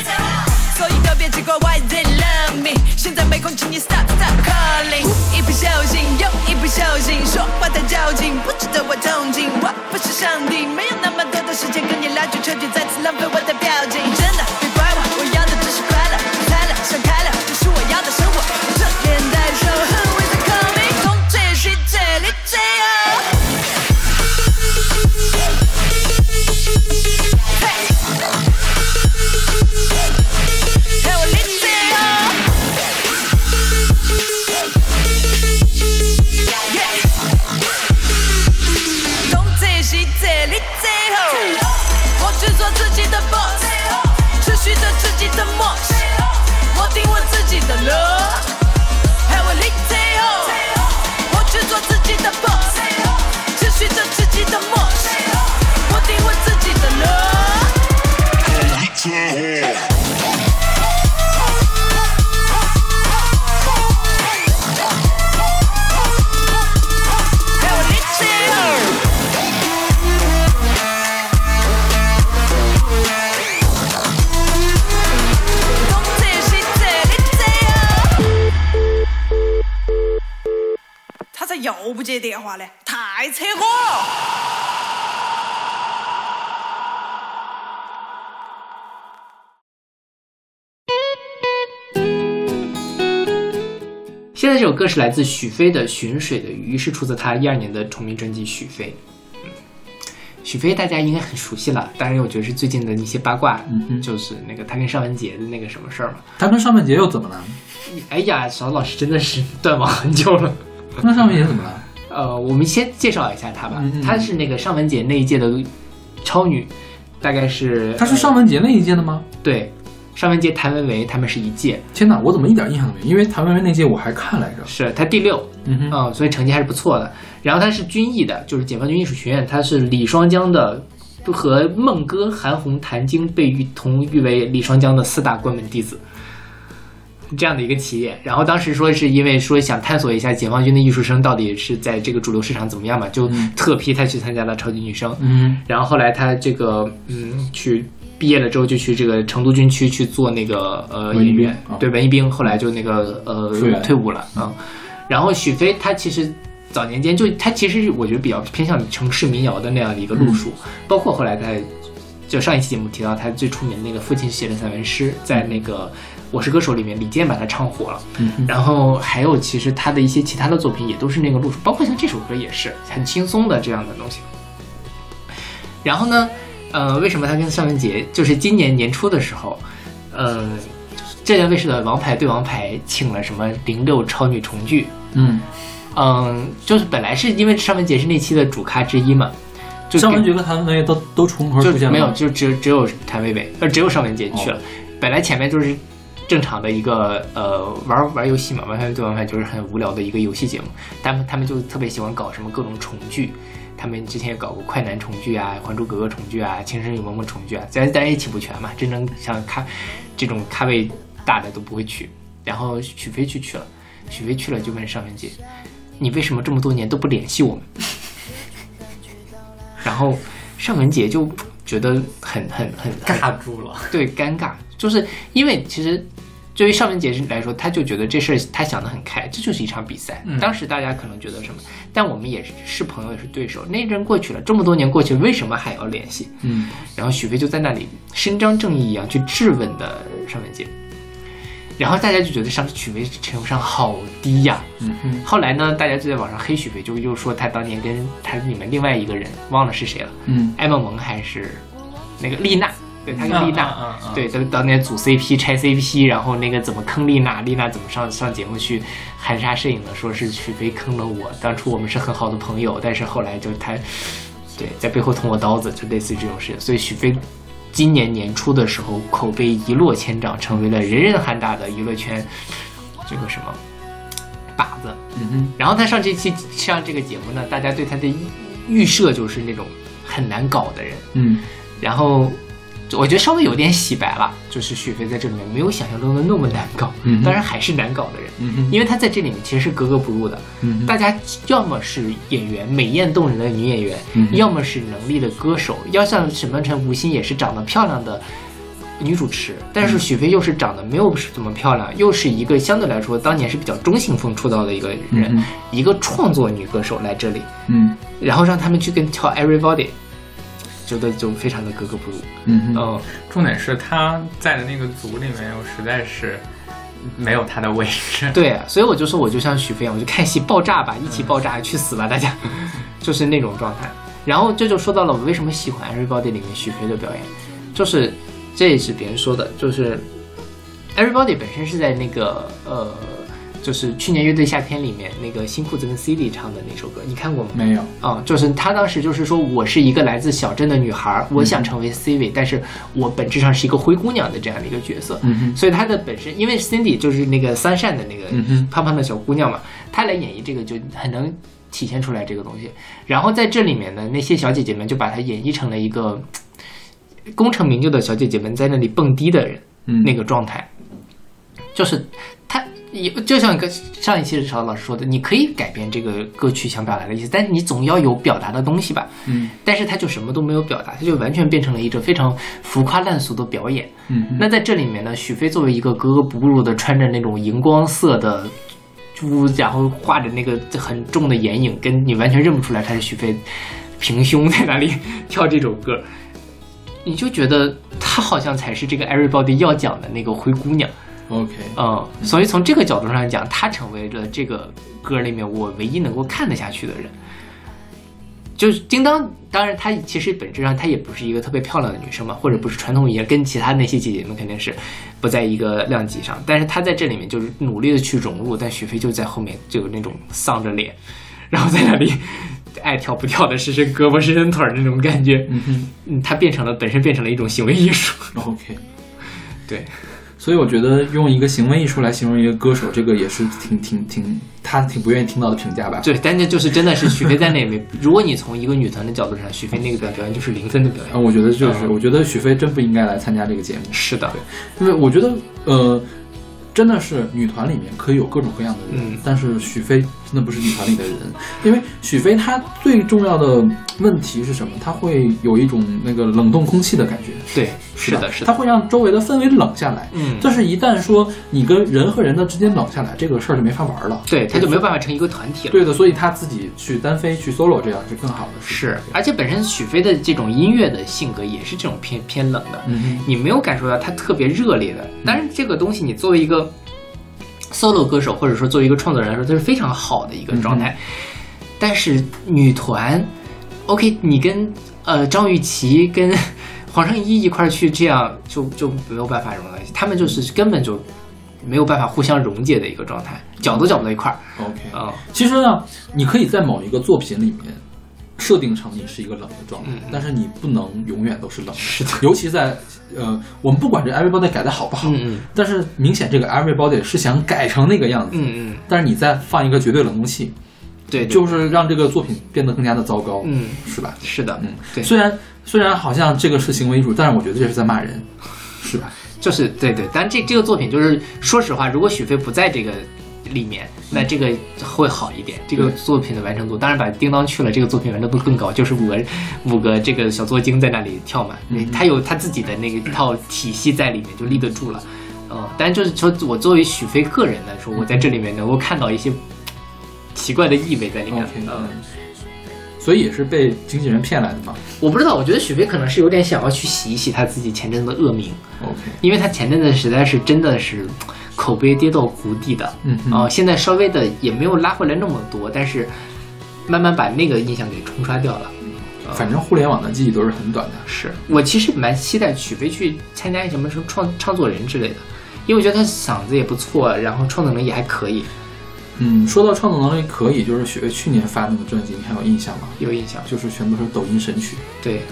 所以都别奇怪 why they love me。现在没空，请你 stop stop calling。一不小心，又一不小心，说话太矫情，不值得我同情。我不是上帝，没有那么多的时间跟你拉锯车距，再话呢？太扯火了！现在这首歌是来自许飞的《寻水的鱼》，是出自他一二年的同名专辑《许飞》。嗯，许飞大家应该很熟悉了，当然我觉得是最近的一些八卦，嗯就是那个他跟尚雯婕的那个什么事儿嘛。他跟尚雯婕又怎么了？哎呀，小老师真的是断网很久了。那尚雯婕怎么了？呃，我们先介绍一下她吧，她是那个尚雯婕那一届的超女，大概是她是尚雯婕那一届的吗？对，尚雯婕、谭维维他们是一届，天哪，我怎么一点印象都没有？因为谭维维那届我还看来着。是她第六，嗯哼，嗯，所以成绩还是不错的。然后她是军艺的，就是解放军艺术学院，她是李双江的，和孟歌、韩红、谭晶被誉同誉为李双江的四大关门弟子。这样的一个企业，然后当时说是因为说想探索一下解放军的艺术生到底是在这个主流市场怎么样嘛，就特批他去参加了超级女声。嗯然后后来他这个嗯去毕业了之后就去这个成都军区去做那个呃文艺兵演员啊，对文艺兵，后来就那个呃退伍了啊、嗯。然后许飞他其实早年间就他其实我觉得比较偏向城市民谣的那样的一个路数，包括后来他就上一期节目提到他最出名的那个父亲写的散文诗，在那个。我是歌手里面，李健把他唱火了，嗯然后还有其实他的一些其他的作品也都是那个路数，包括像这首歌也是很轻松的这样的东西。然后呢，呃，为什么他跟尚雯婕就是今年年初的时候，呃，浙江卫视的《王牌对王牌》请了什么零六超女重聚，嗯，嗯，就是本来是因为尚雯婕是那期的主咖之一嘛，就尚雯婕和谭维维都都重合就出现了。没有，就只只有谭维维，呃，只有尚雯婕去了。本来前面就是正常的一个呃玩玩游戏嘛，王牌对王牌就是很无聊的一个游戏节目，他们他们就特别喜欢搞什么各种重聚。他们之前也搞过快男重聚啊、还珠格格重聚啊、情深深雨蒙蒙重聚啊，咱咱也起不全嘛，真正像咖这种咖位大的都不会去。然后许飞去去了，许飞去了就问尚雯婕：“你为什么这么多年都不联系我们？”然后尚雯婕就觉得很很很很尬住了。对，尴尬，就是因为其实对于尚雯婕来说，她就觉得这事儿她想得很开，这就是一场比赛。嗯当时大家可能觉得什么，但我们也是是朋友，也是对手。那阵过去了，这么多年过去了，为什么还要联系？嗯然后许飞就在那里伸张正义一样去质问的尚雯婕，然后大家就觉得上许飞程度上好低呀、嗯哼。后来呢，大家就在网上黑许飞，就又说他当年跟他你们另外一个人忘了是谁了，嗯。艾梦萌还是那个丽娜，对他跟丽娜，对，当当年组 CP 拆 CP，然后那个怎么坑丽娜，丽娜怎么上上节目去含沙射影的说是许飞坑了我，当初我们是很好的朋友，但是后来就他对在背后捅我刀子，就类似于这种事。情，所以许飞。今年年初的时候，口碑一落千丈，成为了人人喊打的娱乐圈这个什么靶子。嗯哼然后他上这期上这个节目呢，大家对他的预设就是那种很难搞的人。嗯然后我觉得稍微有点洗白了，就是许飞在这里面没有想象中的那么难搞，嗯当然还是难搞的人，嗯因为他在这里面其实是格格不入的。嗯大家要么是演员美艳动人的女演员，嗯要么是能力的歌手，要像沈梦辰、吴昕也是长得漂亮的女主持，但嗯是许飞又是长得没有怎么漂亮，又是一个相对来说当年是比较中性风出道的一个人，嗯一个创作女歌手来这里，嗯然后让他们去跟跳 Everybody，觉得就非常的格格不入。嗯哼嗯，重点是他在的那个组里面，我实在是没有他的位置。对啊，所以我就说，我就像许飞一样，我就看戏爆炸吧，一起爆炸，去死吧，大家，就是那种状态。然后这就说到了我为什么喜欢《Everybody》里面许飞的表演，就是这也是别人说的，就是《Everybody》本身是在那个呃，就是去年乐队夏天里面那个新裤子跟 CD 唱的那首歌，你看过吗？没有啊、就是他当时就是说我是一个来自小镇的女孩，我想成为 C 位，但是我本质上是一个灰姑娘的这样的一个角色。嗯哼所以她的本身，因为 Cindy 就是那个三善的那个胖胖的小姑娘嘛，她来演绎这个就很能体现出来这个东西。然后在这里面呢，那些小姐姐们就把她演绎成了一个功成名就的小姐姐们在那里蹦迪的人，嗯那个状态，就是她也就像跟上一期的时候老师说的，你可以改变这个歌曲想表达的意思，但是你总要有表达的东西吧。嗯但是他就什么都没有表达，他就完全变成了一个非常浮夸烂俗的表演。嗯那在这里面呢，许飞作为一个格格不入的，穿着那种荧光色的珠，然后画着那个很重的眼影，跟你完全认不出来他是许飞，平胸在那里 跳这首歌，你就觉得他好像才是这个 Everybody 要讲的那个灰姑娘。OK 嗯，所以从这个角度上来讲，他成为了这个歌里面我唯一能够看得下去的人。就是叮当，当然她其实本质上她也不是一个特别漂亮的女生嘛，或者不是传统意义跟其他那些姐姐们肯定是不在一个量级上。但是她在这里面就是努力的去融入，但许飞就在后面就有那种丧着脸，然后在那里 爱跳不跳的伸伸胳膊伸伸腿儿那种感觉。嗯哼嗯，它变成了本身变成了一种行为艺术。OK。对，所以我觉得用一个行为艺术来形容一个歌手，这个也是挺挺挺他挺不愿意听到的评价吧。对，但是就是真的是许飞在那边，如果你从一个女团的角度上，许飞那个表表演就是零分的表啊，演。我觉得就是，嗯我觉得许飞真不应该来参加这个节目。是的，因为我觉得，呃，真的是女团里面可以有各种各样的人，嗯但是许飞真的不是女团里的人，因为许飞他最重要的问题是什么？他会有一种那个冷冻空气的感觉，对，是的，是的，他会让周围的氛围冷下来。嗯，但是，一旦说你跟人和人的之间冷下来，这个事儿就没法玩了。对，他就没有办法成一个团体了。对的，所以他自己去单飞去 solo 这样是更好的事。是，而且本身许飞的这种音乐的性格也是这种偏偏冷的，嗯，你没有感受到他特别热烈的。当然，这个东西你作为一个 solo 歌手，或者说作为一个创作人来说，这是非常好的一个状态。但是女团，OK，你跟呃张雨绮跟 黄圣依一块儿去，这样就就没有办法融在一起，他们就是根本就没有办法互相溶解的一个状态，搅都搅不到一块儿。OK，啊、其实呢，你可以在某一个作品里面设定成你是一个冷的状态，但是你不能永远都是冷的。是的，尤其在呃，我们不管这 Everybody 改的好不好，嗯嗯。但是明显这个 Everybody 是想改成那个样子，嗯嗯，但是你再放一个绝对冷空气，对，对就是让这个作品变得更加的糟糕，嗯是吧？是的，嗯，对，虽然虽然好像这个是行为艺术，但是我觉得这是在骂人，是吧？就是对对，但这这个作品就是说实话，如果许飞不在这个里面，那这个会好一点。这个作品的完成度，当然把叮当去了，这个作品完成度更高，就是五个 五个这个小作精在那里跳嘛，嗯他有他自己的那个一套体系在里面，就立得住了。嗯，但就是说我作为许飞个人来说，我在这里面能够看到一些奇怪的意味在里面。嗯，所以也是被经纪人骗来的嘛。我不知道，我觉得许飞可能是有点想要去洗一洗他自己前阵子的恶名。OK，因为他前阵子实在是真的是口碑跌到谷底的，嗯哼啊、现在稍微的也没有拉回来那么多，但是慢慢把那个印象给冲刷掉了。反正互联网的记忆都是很短的。是我其实蛮期待许飞去参加什么什么创创作人之类的，因为我觉得他嗓子也不错，然后创作能力也还可以，嗯，说到创作能力可以，就是雪去年发那个专辑，你还有印象吗？有印象。就是全部是抖音神曲，对，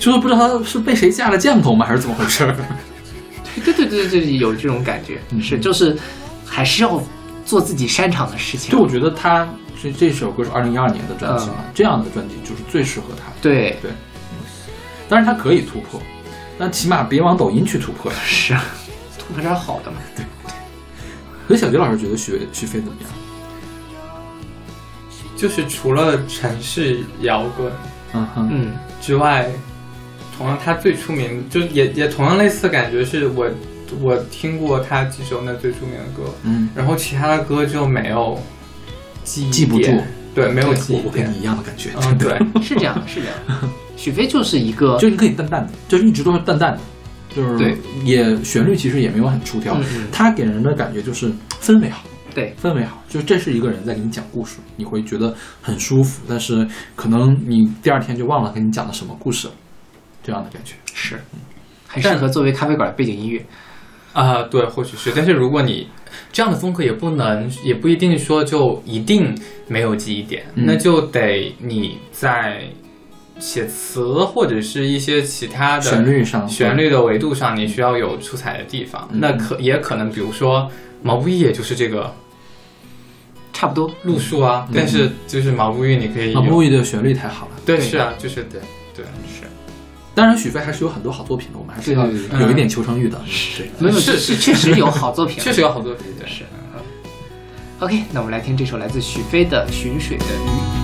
就是不知道他是被谁下了降头吗，还是怎么回事儿？对对对对对，有这种感觉，嗯是就是还是要做自己擅长的事情。就我觉得他这这首歌是二零一二年的专辑嘛，这样的专辑就是最适合他的。对，对，当然他可以突破，但起码别往抖音去突破呀。是突破点好的嘛。所以小迪老师觉得许许飞怎么样？就是除了城市摇滚嗯哼，嗯之外，同样他最出名，就也也同样类似的感觉，是我我听过他几首那最出名的歌，嗯，然后其他的歌就没有记忆记不住。点，对，没有记忆点。我跟你，一样的感觉。嗯，对，是这样的，是这样。的。许飞就是一个 就你可以淡淡的，就是一直都是淡淡的，就是对，也旋律其实也没有很出挑。他嗯，给人的感觉就是氛围好。对。氛围好，就是这是一个人在给你讲故事，你会觉得很舒服，但是可能你第二天就忘了跟你讲的什么故事了，这样的感觉。是，很适合作为咖啡馆的背景音乐。啊、对，或许是，但是如果你这样的风格也不能，也不一定说就一定没有记忆点，嗯那就得你在写词或者是一些其他的旋律上旋律的维度上，你需要有出彩的地方。嗯那可也可能，比如说毛不易，也就是这个差不多，路数啊，但是就是毛不易，你可以毛不易的旋律太好了。对，对是啊，就是对对是。当然，许飞还是有很多好作品的，我们还是要有一点求生欲的。是，没有是是确实有好作品，确实有好作品，对，是。OK，那我们来听这首来自许飞的《寻水的鱼》。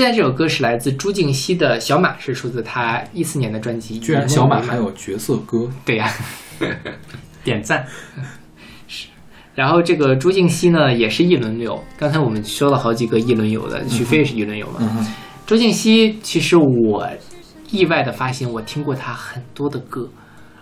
现在这首歌是来自朱婧汐的《小马》，是出自她一四年的专辑《居然小马还有角色歌，对呀、点赞。然后这个朱婧汐呢，也是一轮游。刚才我们说了好几个一轮游的，许飞也是一轮游嘛。嗯哼，朱婧汐，其实我意外的发现，我听过他很多的歌，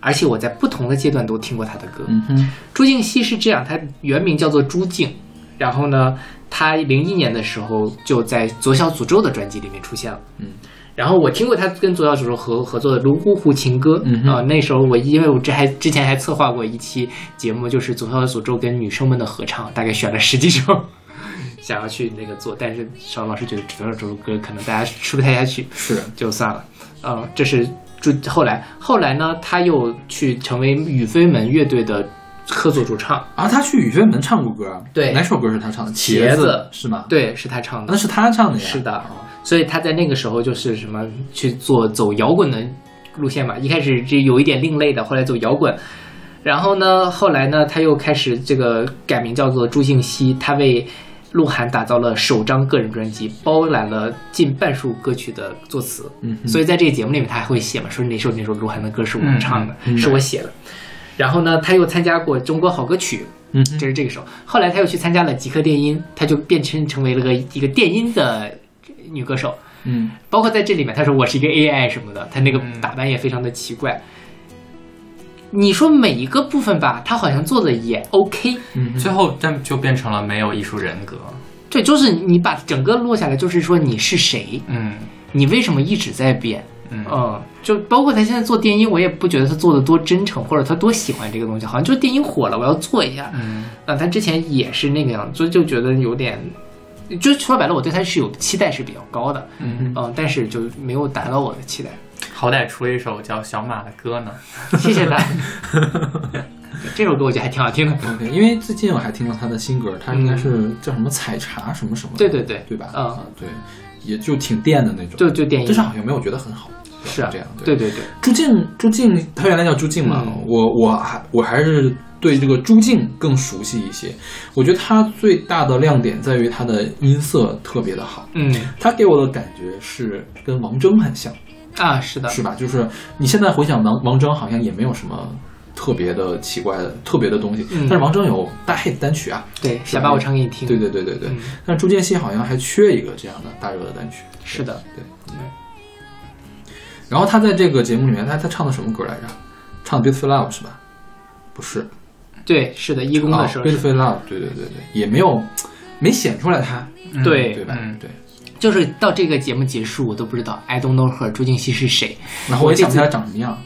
而且我在不同的阶段都听过他的歌。嗯哼，朱婧汐是这样，他原名叫做朱静，然后呢，他零一年的时候就在左小诅咒的专辑里面出现了。嗯。然后我听过他跟左小诅咒合合作的《泸沽湖情歌》嗯哼啊、那时候我因为我这还之前还策划过一期节目，就是左小诅咒跟女生们的合唱，大概选了十几首，想要去那个做，但是邵老师觉得左小诅咒歌可能大家吃不太下去，是，就算了。嗯，这是就后来后来呢，他又去成为宇飞门乐队的客座主唱，啊，他去雨轩门唱过歌啊，对哪首歌是他唱的？茄子子是吗？，对，是他唱的那。是他唱的呀。是的哦所以他在那个时候就是什么去做走摇滚的路线嘛，一开始这有一点另类的，后来走摇滚，然后呢，后来呢，他又开始这个改名叫做朱静熙，他为鹿晗打造了首张个人专辑，包揽了近半数歌曲的作词，嗯所以在这个节目里面他还会写嘛，说哪首哪首鹿晗的歌是我唱的，是我写的。然后呢，他又参加过中国好歌曲，嗯哼这是这个时候。后来他又去参加了极客电音，他就变成成为了个一个电音的女歌手。嗯，包括在这里面，他说我是一个 AI 什么的，他那个嗯打扮也非常的奇怪。你说每一个部分吧，他好像做的也 OK，嗯最后但就变成了没有艺术人格。对，就是你把整个落下来，就是说你是谁，嗯你为什么一直在变，嗯嗯，就包括他现在做电音，我也不觉得他做的多真诚，或者他多喜欢这个东西，好像就是电音火了，我要做一下。嗯啊，他之前也是那个样子，就就觉得有点，就说白了，我对他是有期待是比较高的，嗯，嗯，但是就没有达到我的期待。好歹出了一首叫《小马》的歌呢。谢谢他。这首歌我觉得还挺好听的。OK，因为最近我还听到他的新歌，他应该是叫什么采茶什么什么的，对对对对吧？嗯啊，对，也就挺电的那种，就就电音但是好像没有觉得很好，是啊这样，对。对对，朱静，朱静，她原来叫朱静嘛，嗯。我我还我还是对这个朱静更熟悉一些。我觉得她最大的亮点在于她的音色特别的好，嗯。她给我的感觉是跟王铮很像，啊，是的，是吧？就是你现在回想王王铮好像也没有什么特别的奇怪的特别的东西，嗯。但是王铮有大 hit 单曲啊，对，想把我唱给你听。对对对对对。嗯。但是朱建熙好像还缺一个这样的大热的单曲，是的，对。然后他在这个节目里面，他他唱的什么歌来着？唱《Beautiful Love》是吧？不是，对，是的，义工啊的时候《是，Beautiful Love》，对对对对，也没有没显出来他，对对吧？嗯对。就是到这个节目结束，我都不知道 I don't know her 朱婧汐是谁。然后我也想不起来长什么样。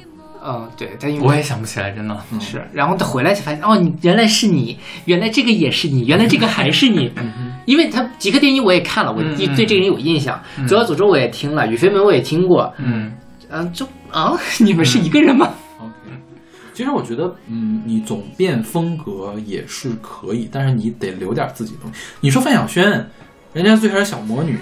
嗯，对，但因为我也想不起来，真的。嗯是，然后他回来才发现，哦，你原来是你，原来这个也是你，原来这个还是你。因为他极客电影我也看了，我对这个人有印象。左小诅咒我也听了，雨飞门我也听过。嗯嗯，就啊，你们是一个人吗？OK，其实我觉得，嗯，你总变风格也是可以，但是你得留点自己的东西。你说范晓萱，人家最开始小魔女、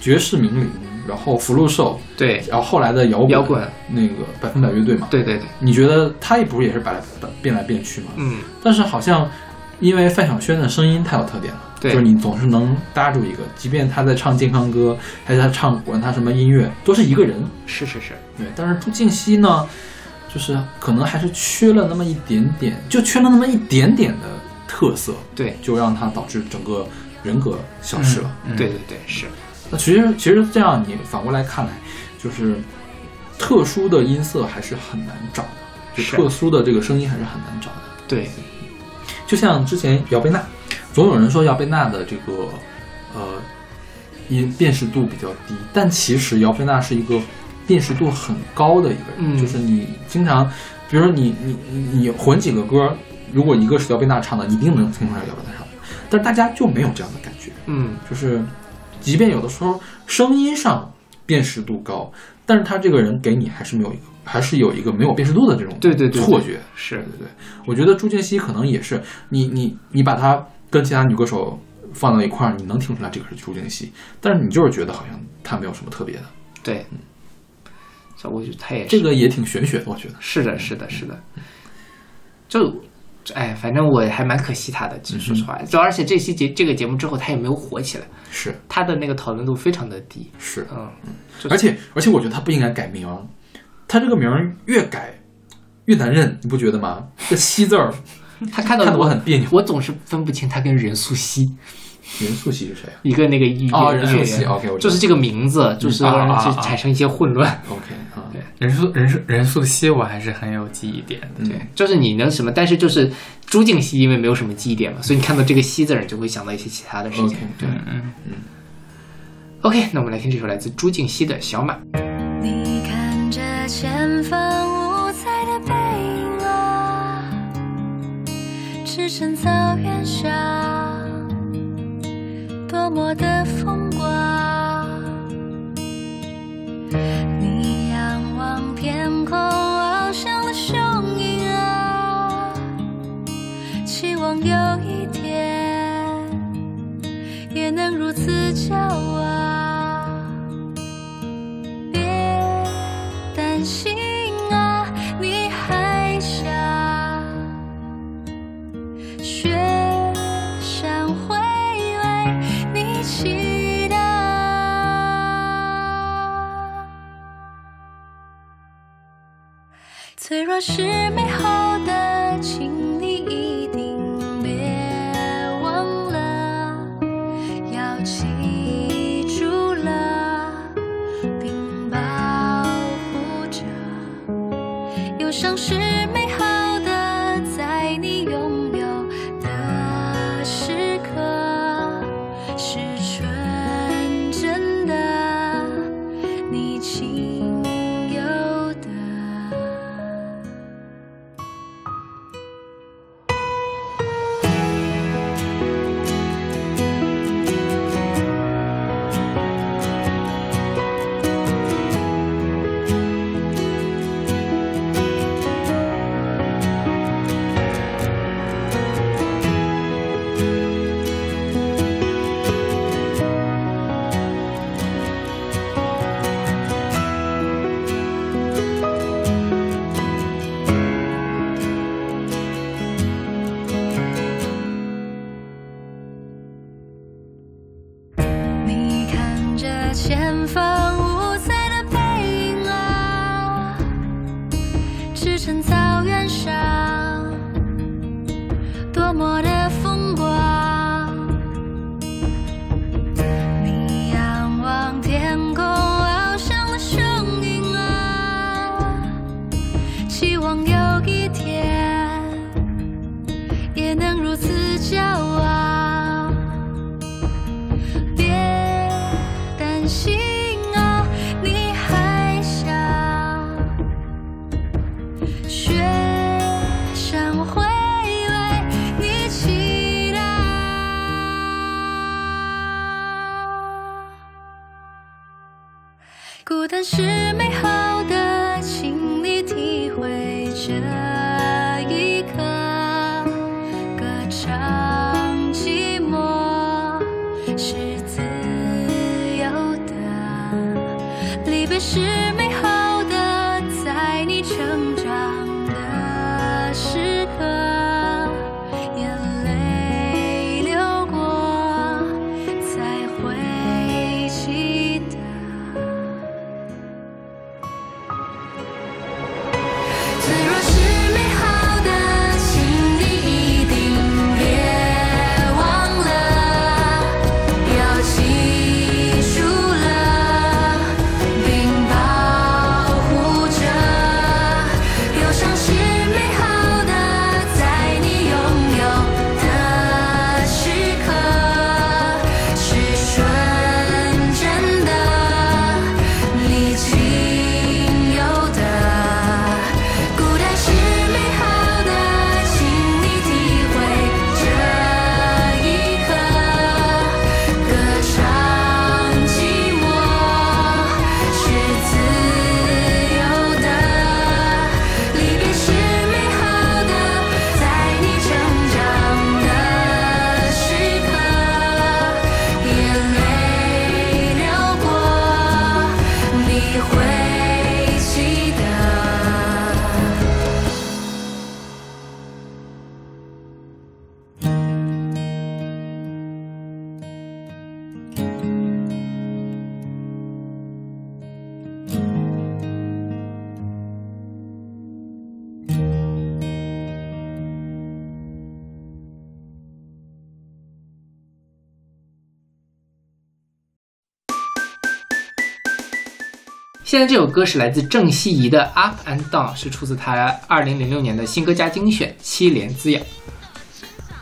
绝世名伶，然后福禄寿，对，然后后来的摇滚摇滚。那个百分百乐队嘛，对对对，你觉得她也不是也是摆来变来变去嘛？嗯，但是好像因为范晓萱的声音太有特点了，对就是你总是能搭住一个，即便他在唱健康歌，还是他唱管他什么音乐，都是一个人。是是是，对，但是朱婧汐呢，就是可能还是缺了那么一点点，就缺了那么一点点的特色，对。就让他导致整个人格消失了。嗯对对对是，那其实其实这样你反过来看来，就是特殊的音色还是很难找的，就特殊的这个声音还是很难找的。对，就像之前姚贝娜，总有人说姚贝娜的这个呃音辨识度比较低，但其实姚贝娜是一个辨识度很高的一个人，嗯。就是你经常，比如说你你你你混几个歌，如果一个是姚贝娜唱的，你一定能听出来姚贝娜唱的，但是大家就没有这样的感觉，嗯。就是即便有的时候声音上辨识度高，但是他这个人给你还是没有一个，还是有一个没有辨识度的这种对对对对。错觉，是。对对对，我觉得朱建熙可能也是，你你你把她跟其他女歌手放到一块儿，你能听出来这个是朱婧汐，但是你就是觉得好像她没有什么特别的，对，所以我觉得她也是这个也挺玄学的，我觉得。是的，是的，是的。就哎，反正我还蛮可惜他的，其实说实话，就而且这期节这个节目之后，他也没有火起来，是他的那个讨论度非常的低。是，嗯，而且而且我觉得他不应该改名，他这个名儿越改越难认，你不觉得吗？这“西”字儿 他看到的我很别扭。我总是分不清他跟任素汐任素汐是谁啊一个那个艺哦演任素汐 OK，我知道就是这个名字，就是让人产生一些混乱。？OK 啊，对任素人素任素汐我还是很有记忆点的。嗯对，就是你能什么，但是就是朱静汐，因为没有什么记忆点嘛，所以你看到这个“汐”字儿，你就会想到一些其他的事情 OK，。对嗯嗯，，OK，那我们来听这首来自朱静汐的《小马》。你看着前方五彩的驰骋草原上，多么的风光。你仰望天空，翱翔的雄鹰啊，期望有一天也能如此骄傲。脆弱是美好现在这首歌是来自郑希怡的《Up and Down》，是出自她二零零六年的新歌加精选《七连滋养》。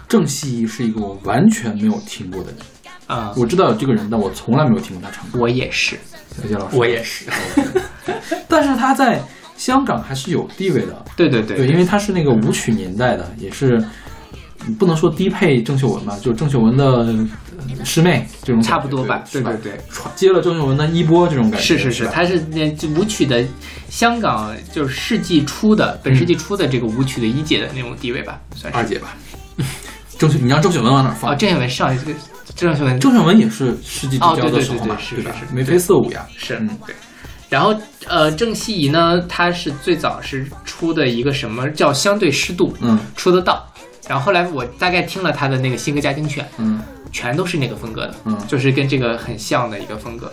郑希怡是一个我完全没有听过的人，啊、我知道有这个人，但我从来没有听过他唱歌。我也是，小杰老师，我也是。但是他在香港还是有地位的，对对对对，因为他是那个舞曲年代的，也是嗯不能说低配郑秀文吧，就是郑秀文的呃师妹这种差不多吧，对对对接了郑秀文的衣钵这种感觉，是是是，吧它是那就舞曲的香港就是世纪初的本世纪初的这个舞曲的一姐的那种地位吧，算是。二姐吧。郑秀，你让郑秀文往哪儿放？哦，郑秀文上一个郑秀文郑秀文也是世纪之交哦对对的时候嘛，对对是对吧是？是眉飞色舞呀，是嗯对。然后呃，郑希怡呢，她是最早是出的一个什么叫相对湿度，嗯出得到。然后后来我大概听了他的那个新歌加精选，嗯全都是那个风格的，嗯就是跟这个很像的一个风格。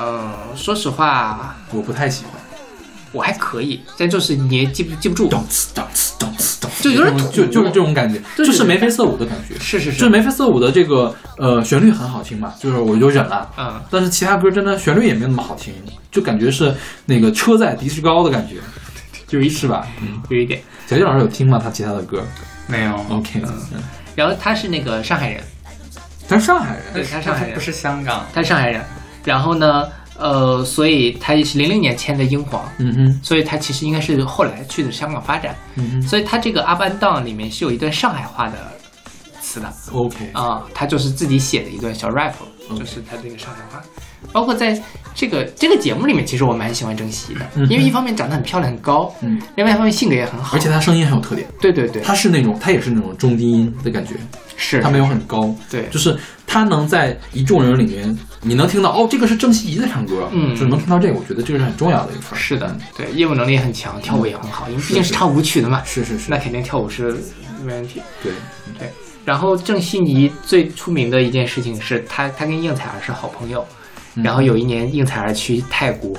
嗯，说实话，我不太喜欢。我还可以，但就是你也记不记不住。咚呲咚呲咚呲咚呲，就有点土就是这种感觉，就是眉飞色舞的感觉。是是，就是就眉飞色舞的这个呃旋律很好听嘛，就是我就忍了。嗯，但是其他歌真的旋律也没那么好听，就感觉是那个车载迪士高的感觉，就一是吧？嗯，有一点。小杰老师有听吗？他其他的歌没有，？OK，嗯，然后他是那个上海人，他是上海人，对，他是上海人，不是香港。他是上海人。然后呢，呃，所以他也是零零年签的英皇，嗯哼，所以他其实应该是后来去的香港发展。嗯哼所以他这个《阿班档》里面是有一段上海话的词的，OK，啊、他就是自己写的一段小 rap，OK 就是他这个上海话。包括在这个这个节目里面，其实我蛮喜欢郑希怡的，嗯因为一方面长得很漂亮很高，嗯，另外一方面性格也很好，而且她声音很有特点，对对对，她是那种她也是那种中低音的感觉，是。她没有很高，对。就是她能在一众人里面，你能听到哦，这个是郑希怡在唱歌，嗯。就是能听到这个，我觉得这个是很重要的一个事儿。是的嗯，对，业务能力也很强，跳舞也很好，因为毕竟是是唱舞曲的嘛，是是是。那，肯定跳舞是没问题。对。对，然后郑希怡最出名的一件事情是她，她跟应采儿是好朋友。嗯然后有一年应采儿去泰国，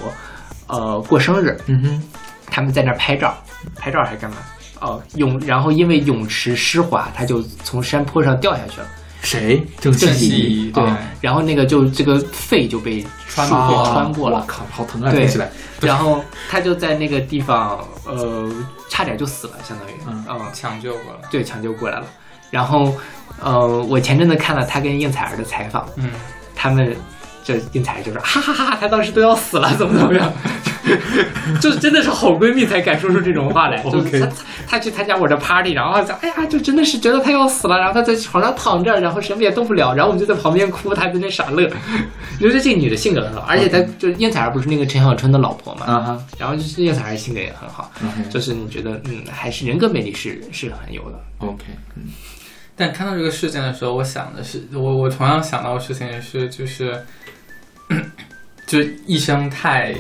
呃，过生日，嗯哼，他们在那儿拍照，拍照还干嘛？哦，泳，然后因为泳池湿滑，他就从山坡上掉下去了。谁？郑郑希希怡，对啊，然后那个就这个肺就被穿树给啊穿过了，我靠，好疼啊！对听起来，然后他就在那个地方，呃，差点就死了，相当于，嗯嗯抢救过了。对，抢救过来了。然后，呃，我前阵子看了他跟应采儿的采访，嗯，他们这应采儿就说哈哈哈哈，他当时都要死了，怎么怎么样，就是真的是好闺蜜才敢说出这种话来。就是她她去参加我的 party，然后讲哎呀，就真的是觉得她要死了，然后她在床上躺着，然后什么也动不了，然后我们就在旁边哭，她在那傻乐。你觉得这个女的性格很好，而且她就是应采儿不是那个陈小春的老婆嘛，啊然后就是应采儿性格也很好，就是你觉得嗯，还是人格魅力是是很有的。OK，嗯但看到这个事件的时候，我想的是，我我同样想到的事情也是，就是，就是一生太，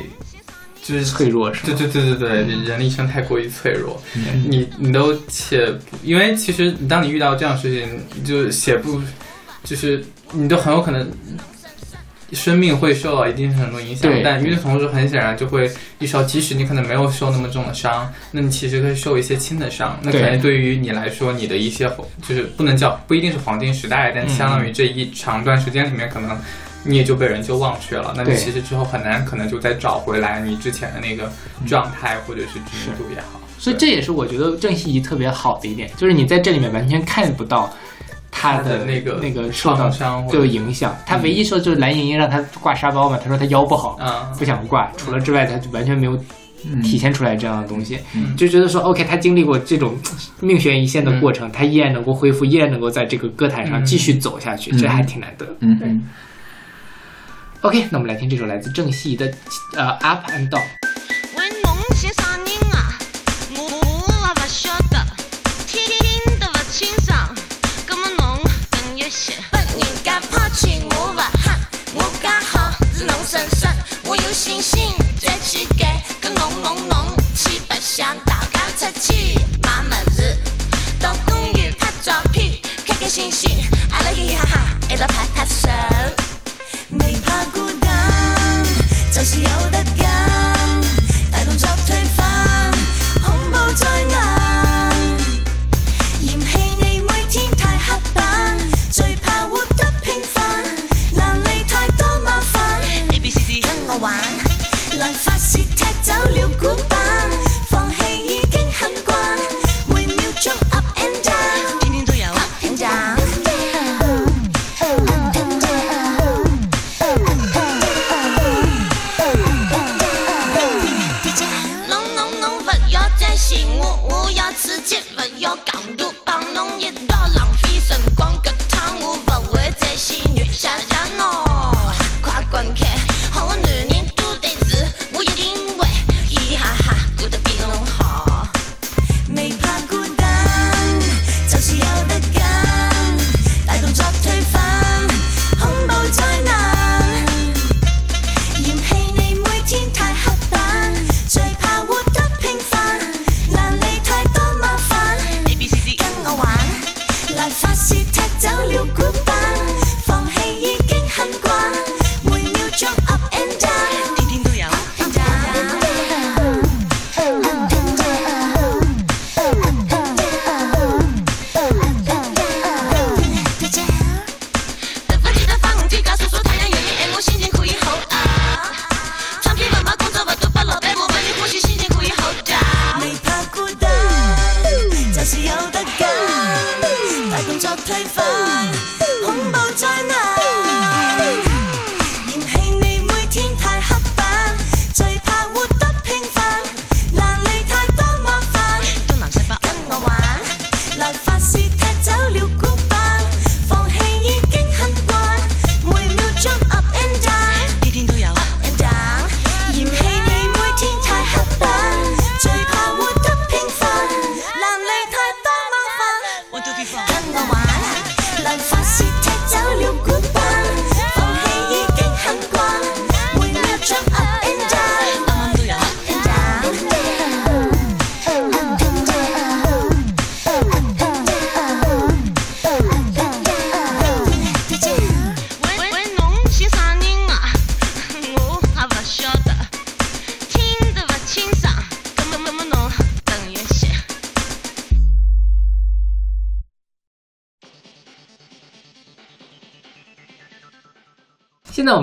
就是脆弱是吧？对对对对对，人的一生太过于脆弱，嗯你你都且，因为其实当你遇到这样的事情，你就写不，就是你都很有可能。生命会受到一定程度影响，但与此同时，很显然就会遇到，即使你可能没有受那么重的伤，那你其实可以受一些轻的伤。那可能对于你来说，你的一些就是不能叫不一定是黄金时代，但嗯相当于这一长段时间里面，可能你也就被人就忘却了。那你其实之后很难可能就再找回来你之前的那个状态或者是知名度也好。所以这也是我觉得郑希怡特别好的一点，就是你在这里面完全看不到她他的那个那个受到创伤或者对影响。他唯一说就是蓝盈莹让他挂沙包嘛，他说他腰不好，啊，不想挂。除了之外，他就完全没有嗯。体现出来这样的东西，嗯。就觉得说 OK，他经历过这种命悬一线的过程，嗯她依然能够恢复，依然能够在这个歌坛上继续走下去，嗯。这还挺难得嗯，OK，那我们来听这首来自郑希怡的呃 Up and Down。我有信心再去改，跟侬侬侬去白相，大家出去买么子，到公园拍照片，开开心心，阿拉嘻嘻哈哈一道拍拍手，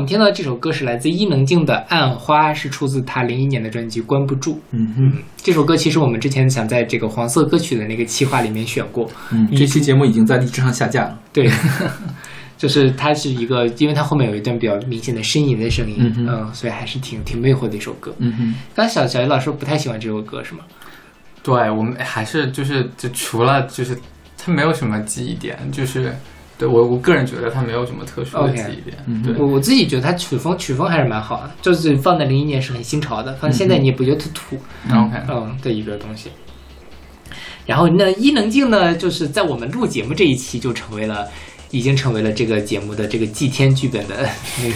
听到这首歌是来自伊能静的《暗花》，是出自她零一年的专辑《关不住》。嗯哼，这首歌其实我们之前想在这个黄色歌曲的那个企划里面选过，嗯，这期节目已经在荔枝上下架了。对，就是它是一个，因为它后面有一段比较明显的呻吟的声音，嗯所以还是挺挺魅惑的一首歌。嗯哼，刚才小小鱼老师不太喜欢这首歌是吗？对我们还是就是就除了就是它没有什么记忆点，就是对我我个人觉得它没有什么特殊的 OK 记忆点。我我自己觉得它曲风曲风还是蛮好的，就是放在零一年是很新潮的，放在现在你也不觉得它土，，OK，嗯的一个东西。然后那伊能静呢，就是在我们录节目这一期就成为了，已经成为了这个节目的这个祭天剧本的那个。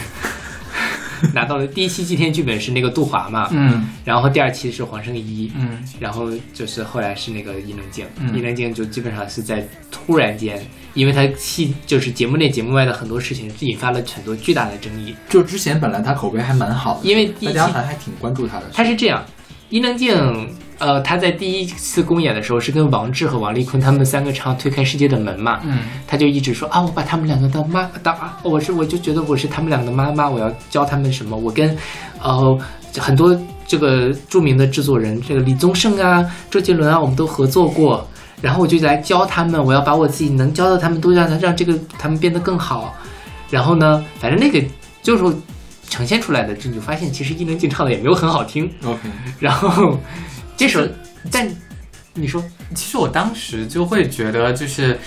拿到了第一期祭天剧本是那个杜华嘛，嗯然后第二期是黄圣依，嗯然后就是后来是那个伊能静，嗯伊能静就基本上是在突然间，因为他戏就是节目内节目外的很多事情，引发了很多巨大的争议。就之前本来他口碑还蛮好的，因为第一期大家还还挺关注他的。他是这样，伊能静，呃，他在第一次公演的时候是跟王志和王丽坤他们三个唱《推开世界的门》嘛，嗯他就一直说啊，我把他们两个当妈当啊，我是我就觉得我是他们两个的妈妈，我要教他们什么，我跟呃很多这个著名的制作人，这个李宗盛啊、周杰伦啊，我们都合作过。然后我就来教他们，我要把我自己能教的他们都让他让这个他们变得更好。然后呢，反正那个就是呈现出来的，你就发现其实伊能静唱的也没有很好听。OK，然后这首，但你说其实我当时就会觉得，就是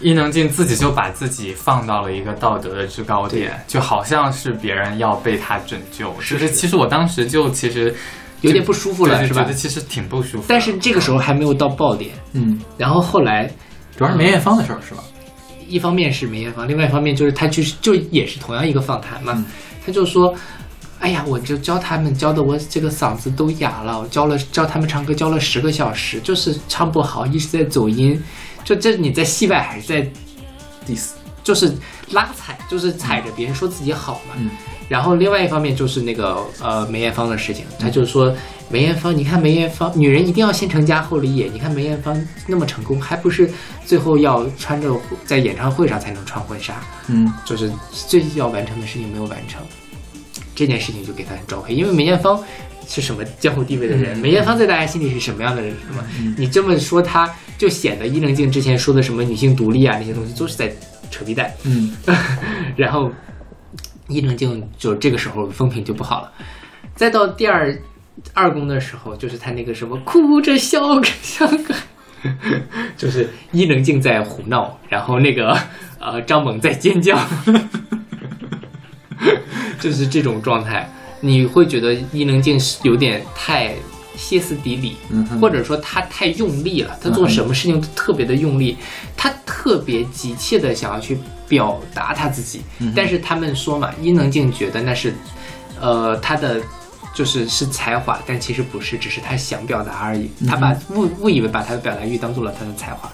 伊能静自己就把自己放到了一个道德的制高点，就好像是别人要被他拯救。就是其实我当时就其实有点不舒服了，是吧觉得？其实挺不舒服。但是这个时候还没有到爆点。嗯，然后后来，主要是梅艳芳的事儿是吧？一方面是梅艳芳，另外一方面就是他就是就也是同样一个访谈嘛，嗯他就说。哎呀，我就教他们，教的我这个嗓子都哑了。我教了教他们唱歌，教了十个小时，就是唱不好，一直在走音。就这你在戏外还是在 diss，就是拉踩，就是踩着别人说自己好嘛。嗯然后另外一方面就是那个呃梅艳芳的事情，他就说梅艳芳，你看梅艳芳，女人一定要先成家后立业。你看梅艳芳那么成功，还不是最后要穿着在演唱会上才能穿婚纱，嗯就是最要完成的事情没有完成，这件事情就给他很招黑。因为梅艳芳是什么江湖地位的人？梅艳芳在大家心里是什么样的人？是吗？你这么说，她就显得伊能静之前说的什么女性独立啊那些东西都是在扯皮带。嗯 然后伊能静就这个时候风评就不好了。再到第二二宫的时候，就是他那个什么哭着笑着像个，就是伊能静在胡闹，然后那个呃张猛在尖叫，就是这种状态，你会觉得伊能静是有点太歇斯底里，嗯或者说他太用力了，他做什么事情都特别的用力，他特别急切的想要去表达他自己，但是他们说嘛，伊能静觉得那是，呃，他的。就是是才华，但其实不是，只是他想表达而已。他把误误以为把他的表达欲当做了他的才华。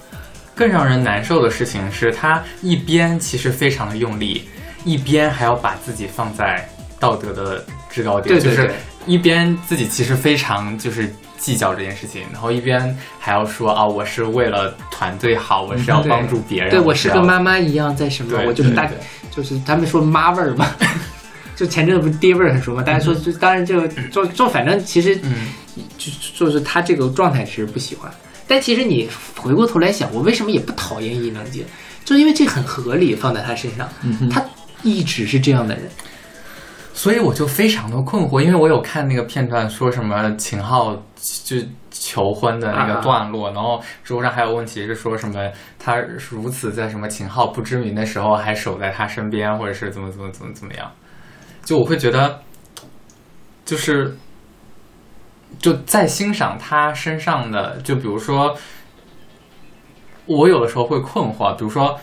更让人难受的事情是他一边其实非常的用力，一边还要把自己放在道德的制高点，对对对就是一边自己其实非常就是计较这件事情，然后一边还要说啊，我是为了团队好，我是要帮助别人，对我是要跟妈妈一样，在什么，我就是大对，就是他们说妈味儿嘛。就前阵子不是爹味儿很熟嘛，大家说就当然这个就就反正其实嗯，就就是他这个状态其实不喜欢，但其实你回过头来想，我为什么也不讨厌伊能静，就是因为这很合理放在他身上，他一直是这样的人，所以我就非常的困惑，因为我有看那个片段，说什么秦昊就求婚的那个段落，然后知乎上还有问题是说什么他如此在什么秦昊不知名的时候还守在他身边，或者是怎么怎么怎么怎么样，就我会觉得，就是就在欣赏他身上的，就比如说，我有的时候会困惑，比如说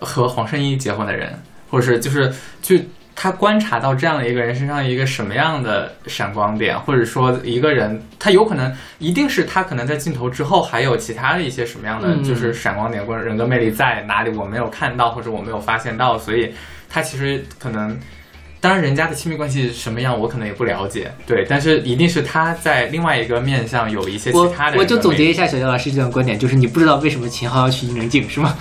和黄圣依结婚的人，或者是就是去他观察到这样的一个人身上一个什么样的闪光点，或者说一个人他有可能一定是他可能在镜头之后还有其他的一些什么样的嗯就是闪光点或者人格魅力在哪里我没有看到或者我没有发现到，所以他其实可能。当然，人家的亲密关系什么样，我可能也不了解，对，但是一定是他在另外一个面向有一些其我他的人格魅力。我就总结一下小姚老师这段观点，就是你不知道为什么秦昊要去伊能静是吗？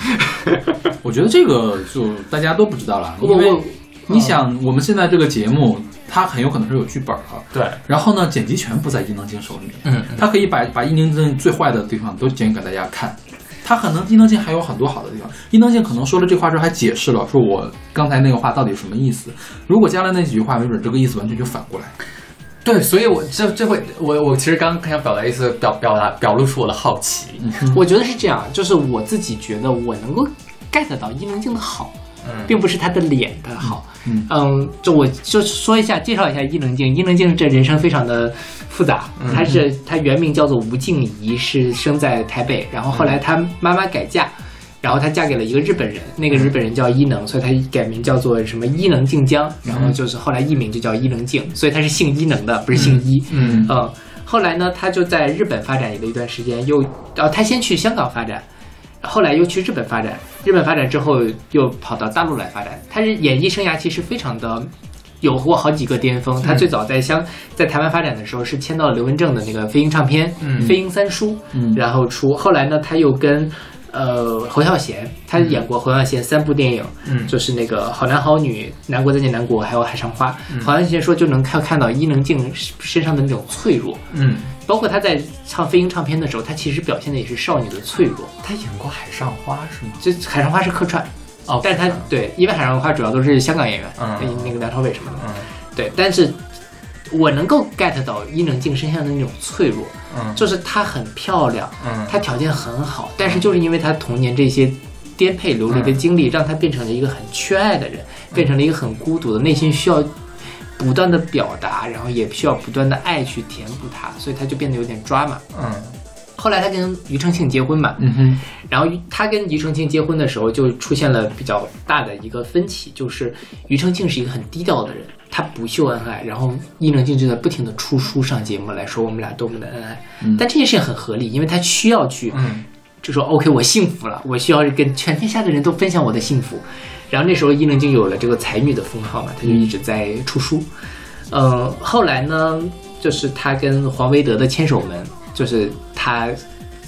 我觉得这个就大家都不知道了，因我为我你想，我们现在这个节目，它很有可能是有剧本的，对，然后呢，剪辑权不在伊能静手里面，嗯，他可以把把伊能静最坏的地方都剪给大家看。他可能伊能静还有很多好的地方，伊能静可能说了这话之后还解释了，说我刚才那个话到底什么意思。如果加了那几句话，没准这个意思完全就反过来。对，所以我这这会我我其实刚刚想表达意思，表表达表露出我的好奇，我觉得是这样，就是我自己觉得我能够 get 到伊能静的好，嗯并不是她的脸的好。嗯就我就说一下，介绍一下伊能静。伊能静这人生非常的复杂，他是他原名叫做吴静怡，是生在台北，然后后来他妈妈改嫁。然后她嫁给了一个日本人，那个日本人叫伊能，所以她改名叫做什么伊能静江，然后就是后来艺名就叫伊能静，所以她是姓伊能的，不是姓伊。嗯嗯，后来呢，他就在日本发展了一段时间，又呃，他先去香港发展，后来又去日本发展，日本发展之后又跑到大陆来发展。他是演艺生涯其实非常的有过好几个巅峰。他最早在香在台湾发展的时候是签到了刘文正的那个飞鹰唱片，嗯飞鹰三叔，嗯然后出。后来呢，他又跟呃侯孝贤，他演过侯孝贤三部电影，嗯就是那个《好男好女》《南国再见南国》还有《海上花》。侯孝贤说就能看看到伊能静身上的那种脆弱。嗯，包括他在唱飞鹰唱片的时候，他其实表现的也是少女的脆弱。他演过《海上花》是吗？这海上花是客串，哦但是他对，因为海上花主要都是香港演员，嗯。那个梁朝伟什么的，嗯。对。但是我能够 get 到伊能静身上的那种脆弱，嗯。就是她很漂亮，嗯。她条件很好，但是就是因为她童年这些颠沛流离的经历，让她变成了一个很缺爱的人，变成了一个很孤独的，内心需要不断的表达，然后也需要不断的爱去填补它，所以她就变得有点抓马。嗯后来他跟庾澄庆结婚嘛，嗯哼，然后他跟庾澄庆结婚的时候，就出现了比较大的一个分歧，就是庾澄庆是一个很低调的人，他不秀恩爱，然后伊能静就在不停的出书上节目来说我们俩多么的恩爱，但这件事情很合理，因为他需要去，嗯。就说 OK 我幸福了，我需要跟全天下的人都分享我的幸福，然后那时候伊能静有了这个才女的封号嘛，她就一直在出书，嗯、后来呢，就是他跟黄维德的牵手们，就是他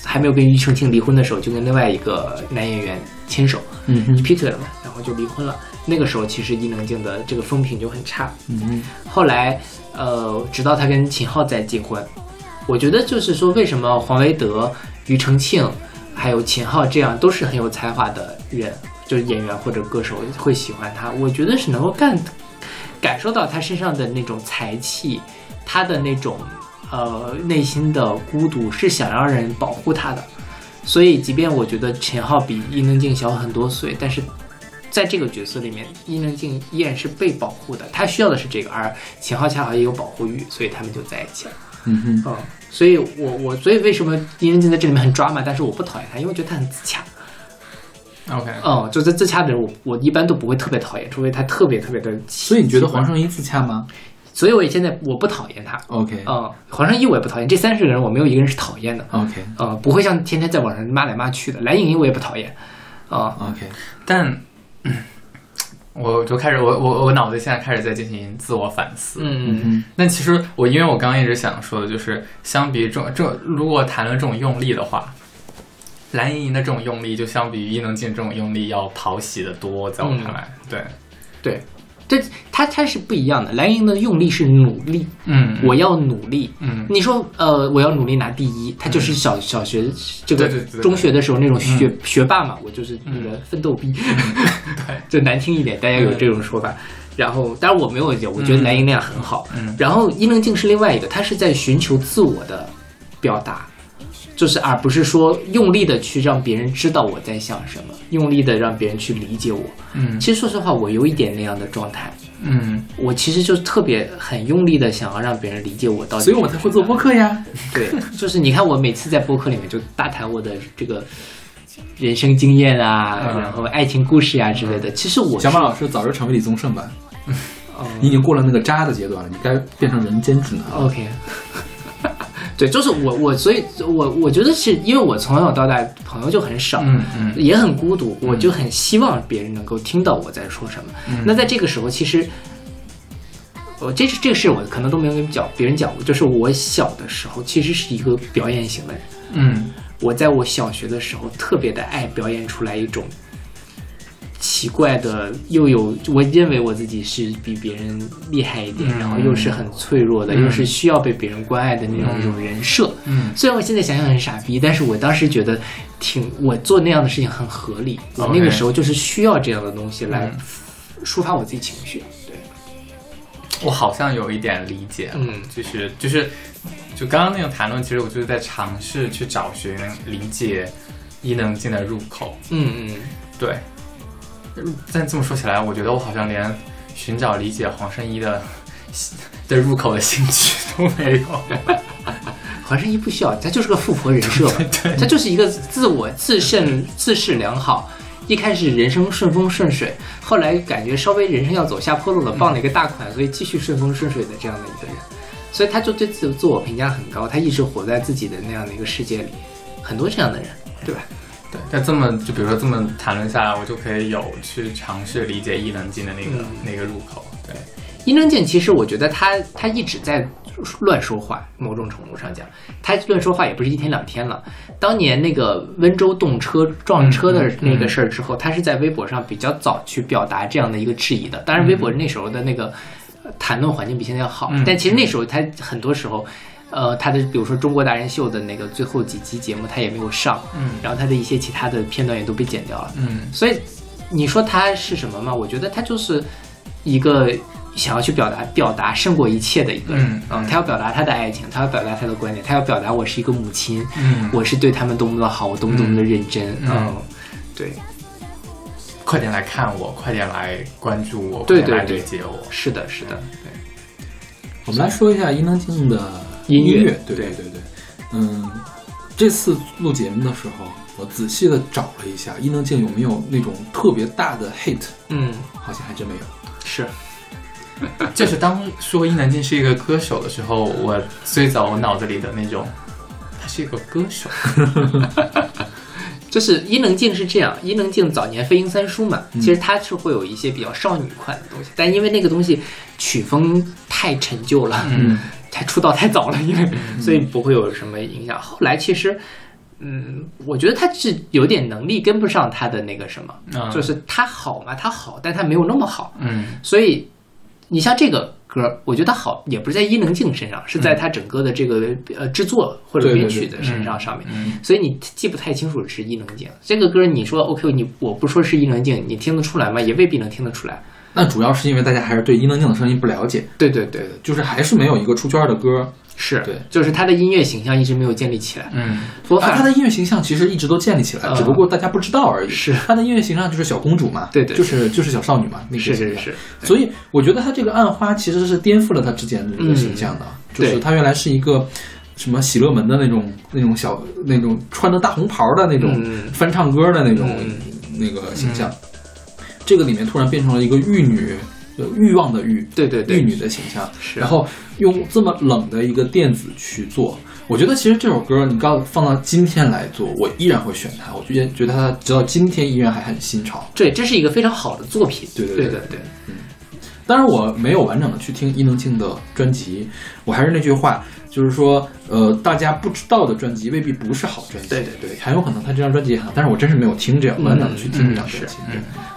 还没有跟庾澄庆离婚的时候，就跟另外一个男演员牵手，嗯哼就劈腿了嘛，然后就离婚了。那个时候其实伊能静的这个风评就很差。嗯哼，后来，呃，直到他跟秦昊在结婚，我觉得就是说，为什么黄维德、庾澄庆还有秦昊这样都是很有才华的人，就是演员或者歌手会喜欢他？我觉得是能够干感受到他身上的那种才气，他的那种呃内心的孤独，是想让人保护他的。所以，即便我觉得秦昊比伊能静小很多岁，但是在这个角色里面，伊能静依然是被保护的。他需要的是这个，而秦昊恰好也有保护欲，所以他们就在一起了。嗯哼，嗯，所以我我所以为什么伊能静在这里面很抓马，但是我不讨厌他，因为我觉得他很自洽。OK，嗯，就在自洽的人，我我一般都不会特别讨厌，除非他特别特别的。所以你觉得黄圣依自洽吗所以我也现在我不讨厌他。？OK 嗯，黄圣依我也不讨厌，这三十个人我没有一个人是讨厌的。OK 呃，不会像天天在网上骂来骂去的。蓝盈莹我也不讨厌。啊、OK，但嗯我就开始，我我我脑子现在开始在进行自我反思。嗯嗯嗯。那其实我因为我刚刚一直想说的就是，相比这这如果谈论这种用力的话，蓝盈莹的这种用力就相比于伊能静这种用力要讨喜的多，在我看来，对，对，这他他是不一样的。蓝盈莹的用力是努力，嗯，我要努力。嗯。你说呃，我要努力拿第一，他就是小小学这个中学的时候那种学学霸嘛，我就是那个奋斗逼，对，就难听一点，大家有这种说法。然后，当然我没有讲，我觉得蓝莹那样很好。嗯。然后伊能静是另外一个，她是在寻求自我的表达，就是而不是说用力的去让别人知道我在想什么，用力的让别人去理解我。嗯其实说实话，我有一点那样的状态，嗯我其实就特别很用力的想要让别人理解我到底。所以我才会做播客呀。对，就是你看我每次在播客里面就大谈我的这个人生经验啊，嗯然后爱情故事啊之类的。其实我小马老师早日成为李宗盛吧，哦你已经过了那个渣的阶段了，你该变成人间指南了。OK。对，就是我我所以我我觉得是因为我从小到大朋友就很少，嗯嗯也很孤独，我就很希望别人能够听到我在说什么。嗯那在这个时候，其实我这是这个事我可能都没有跟讲别人讲过，就是我小的时候其实是一个表演型的人。嗯我在我小学的时候特别的爱表演出来一种奇怪的，又有我认为我自己是比别人厉害一点，嗯。然后又是很脆弱的，嗯。又是需要被别人关爱的那种一种人设。嗯。虽然我现在想想很傻逼，但是我当时觉得挺我做那样的事情很合理。我那个时候就是需要这样的东西来嗯。抒发我自己情绪。对，我好像有一点理解，嗯。就是就是就刚刚那个谈论，其实我就是在尝试去找寻理解伊能静的入口，嗯嗯，对。但这么说起来，我觉得我好像连寻找理解黄圣依的的入口的兴趣都没有。黄圣依不需要，她就是个富婆人设嘛，她就是一个自我自胜自视良好。一开始人生顺风顺水，后来感觉稍微人生要走下坡路了，傍了一个大款，所以继续顺风顺水的这样的一个人，所以他就对自自我评价很高，他一直活在自己的那样的一个世界里，很多这样的人，对吧？对，但这么就比如说这么谈论下来，我就可以有去尝试理解伊能静的那个、嗯那个入口。对，伊能静其实我觉得他他一直在乱说话，某种程度上讲，他乱说话也不是一天两天了。当年那个温州动车撞车的那个事儿之后，他是在微博上比较早去表达这样的一个质疑的。当然，微博那时候的那个呃谈论环境比现在要好，嗯但其实那时候他很多时候。呃，他的比如说《中国达人秀》的那个最后几期节目，他也没有上，嗯然后他的一些其他的片段也都被剪掉了，嗯所以你说他是什么嘛？我觉得他就是一个想要去表达表达胜过一切的一个人嗯啊、他要表达他的爱情，他要表达他的观点，他要表达我是一个母亲，嗯我是对他们多么的好，我多么多么的认真，嗯嗯，对，快点来看我，快点来关注我，对快点来对对理解我。是的，是的，对我们来说一下伊能静的音乐乐，对对。对对，嗯，这次录节目的时候，我仔细的找了一下伊能静有没有那种特别大的 hit，嗯，好像还真没有。是，就是当说伊能静是一个歌手的时候，我最早我脑子里的那种，他是一个歌手。就是伊能静是这样，伊能静早年飞鹰三叔嘛，嗯。其实她是会有一些比较少女款的东西，但因为那个东西曲风太陈旧了，嗯，太出道太早了，因为所以不会有什么影响。后来其实，嗯，我觉得他是有点能力跟不上他的那个什么，嗯就是他好嘛，他好，但他没有那么好，嗯所以你像这个歌，我觉得好也不是在伊能静身上，是在他整个的这个呃制作或者编曲的身上上面。嗯所以你记不太清楚是伊能静这个歌，你说 OK，你我不说是伊能静，你听得出来吗？也未必能听得出来。那主要是因为大家还是对伊能静的声音不了解，对对对，就是还是没有一个出圈的歌是，对就是他的音乐形象一直没有建立起来。嗯，啊，我反她的音乐形象其实一直都建立起来，嗯只不过大家不知道而已。是她的音乐形象就是小公主嘛，对对就是就是小少女嘛，那个是是是，所以我觉得她这个暗花其实是颠覆了她之前的这个形象的，就是对她原来是一个什么喜乐门的那种那种小那种穿着大红袍的那种嗯翻唱歌的那种、嗯那个形象，这个里面突然变成了一个玉女。呃欲望的欲，对对对玉女的形象，是然后用这么冷的一个电子去做，我觉得其实这首歌你刚放到今天来做，我依然会选它。我觉得觉得它直到今天依然还很新潮。对，这是一个非常好的作品。对对对对对嗯，当然，我没有完整的去听伊能静的专辑，我还是那句话，就是说，呃，大家不知道的专辑未必不是好专辑，对对对很有可能他这张专辑也很好，但是我真是没有听这样嗯完整的去听这张嗯专辑。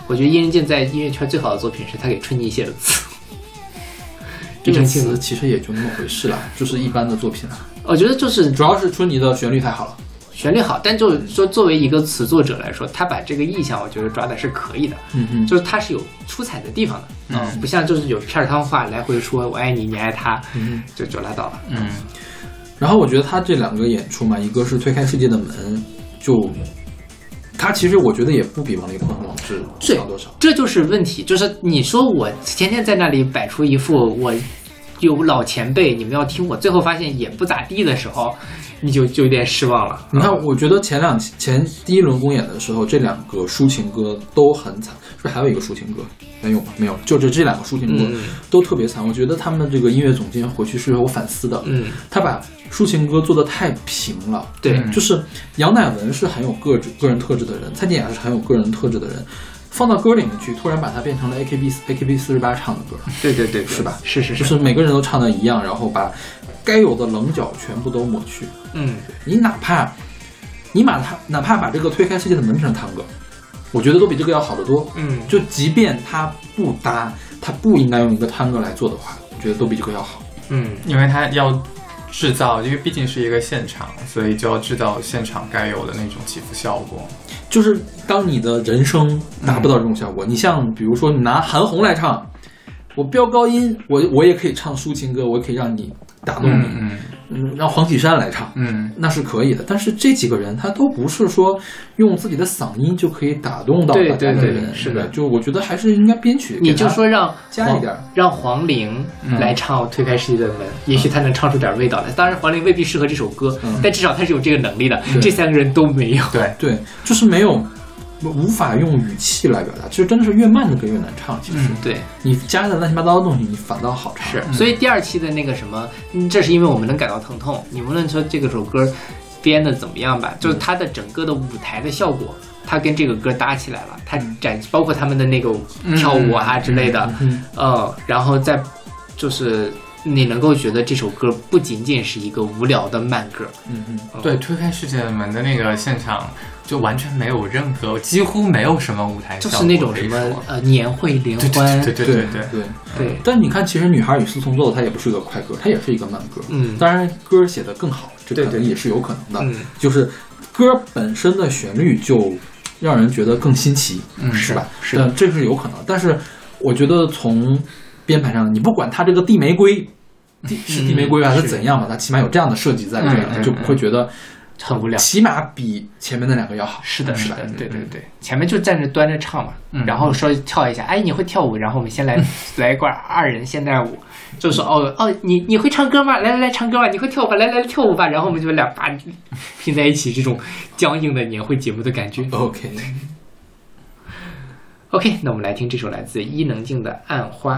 我觉得伊能静在音乐圈最好的作品是他给春妮写的词。这个庾澄庆词其实也就那么回事啦，就是一般的作品啦。我觉得就是主要是春妮的旋律太好了。旋律好，但就是说作为一个词作者来说，他把这个意象，我觉得抓的是可以的。嗯嗯，就是他是有出彩的地方的，嗯不像就是有片儿汤话来回说我爱你，你爱他，嗯就就拉倒了。嗯，然后我觉得他这两个演出嘛，一个是推开世界的门，就他其实我觉得也不比王力宏和王志对少多少。这就是问题，就是你说我天天在那里摆出一副我有老前辈，你们要听我，最后发现也不咋地的时候，你就就有点失望了。你看，我觉得前两期前第一轮公演的时候，这两个抒情歌都很惨，是不是还有一个抒情歌？没有吗？没有，就这这两个抒情歌嗯都特别惨。我觉得他们这个音乐总监回去是有反思的，嗯，他把抒情歌做的太平了。对，嗯就是杨乃文是很有个质个人特质的人，蔡健雅是很有个人特质的人，放到歌里面去，突然把它变成了 AKB AKB 四十八唱的歌，对对对，是吧？是是，就是每个人都唱的一样，然后把该有的棱角全部都抹去。嗯，你哪怕你把它哪怕把这个推开世界的门变成探戈，我觉得都比这个要好得多。嗯就即便它不搭，它不应该用一个探戈来做的话，我觉得都比这个要好。嗯，因为它要制造，因为毕竟是一个现场，所以就要制造现场该有的那种起伏效果。就是当你的人声达不到这种效果，你像比如说你拿韩红来唱，我飙高音，我我也可以唱抒情歌，我也可以让你打动你。嗯嗯，让黄绮珊来唱，嗯那是可以的。但是这几个人他都不是说用自己的嗓音就可以打动到对大家的对对人，是的就我觉得还是应该编曲。你就说让加一点儿让黄龄嗯来唱《推开世界的门》，也许他能唱出点味道来。当然，黄龄未必适合这首歌，嗯但至少他是有这个能力的。这三个人都没有。对，对，就是没有无法用语气来表达。其实真的是越慢的歌越难唱。其实、嗯对，你加的乱七八糟的东西，你反倒好唱。是，所以第二期的那个什么，嗯这是因为我们能感到疼痛。你无论说这个首歌编的怎么样吧，就是它的整个的舞台的效果，它跟这个歌搭起来了，它展包括他们的那个跳舞啊之类的，嗯呃，然后再就是你能够觉得这首歌不仅仅是一个无聊的慢歌，嗯嗯，对，推开世界的门的那个现场就完全没有任何，几乎没有什么舞台就是那种什么呃年会联对欢，对对对对对。对但你看，其实《女孩与四重奏》它也不是一个快歌，它也是一个慢歌。嗯当然歌写的更好，这对对可能也是有可能的。嗯就是歌本身的旋律就让人觉得更新奇，嗯是吧？是这是有可能。但是我觉得从编排上，你不管它这个地玫瑰。地是地玫瑰还是是怎样吧？它起码有这样的设计在这里，就不会觉得很无聊。起码比前面那两个要好。是的，是的，对对对，前面就站着端着唱嘛，嗯然后说跳一下，哎，你会跳舞，然后我们先来 来一段二人现代舞，就说哦哦，你你会唱歌吗？来来来，唱歌吧，你会跳舞吧？来来来跳舞吧，然后我们就两把 拼在一起，这种僵硬的年会节目的感觉。OK，OK，那我们来听这首来自伊能静的《暗花》。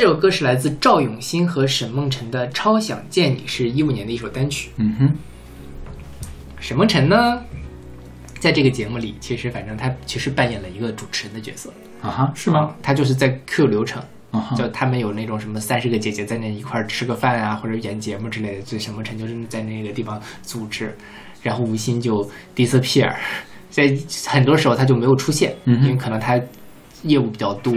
这首歌是来自赵永新和沈梦辰的《超想见你》，是一五年的一首单曲。嗯哼，沈梦辰呢，在这个节目里，其实反正他其实扮演了一个主持人的角色，啊哈，是吗？他就是在 Q 流程，就他们有那种什么三十个姐姐在那一块儿吃个饭啊，或者演节目之类的，就沈梦辰就是在那个地方组织，然后吴昕就 disappear，在很多时候他就没有出现，嗯因为可能他业务比较多，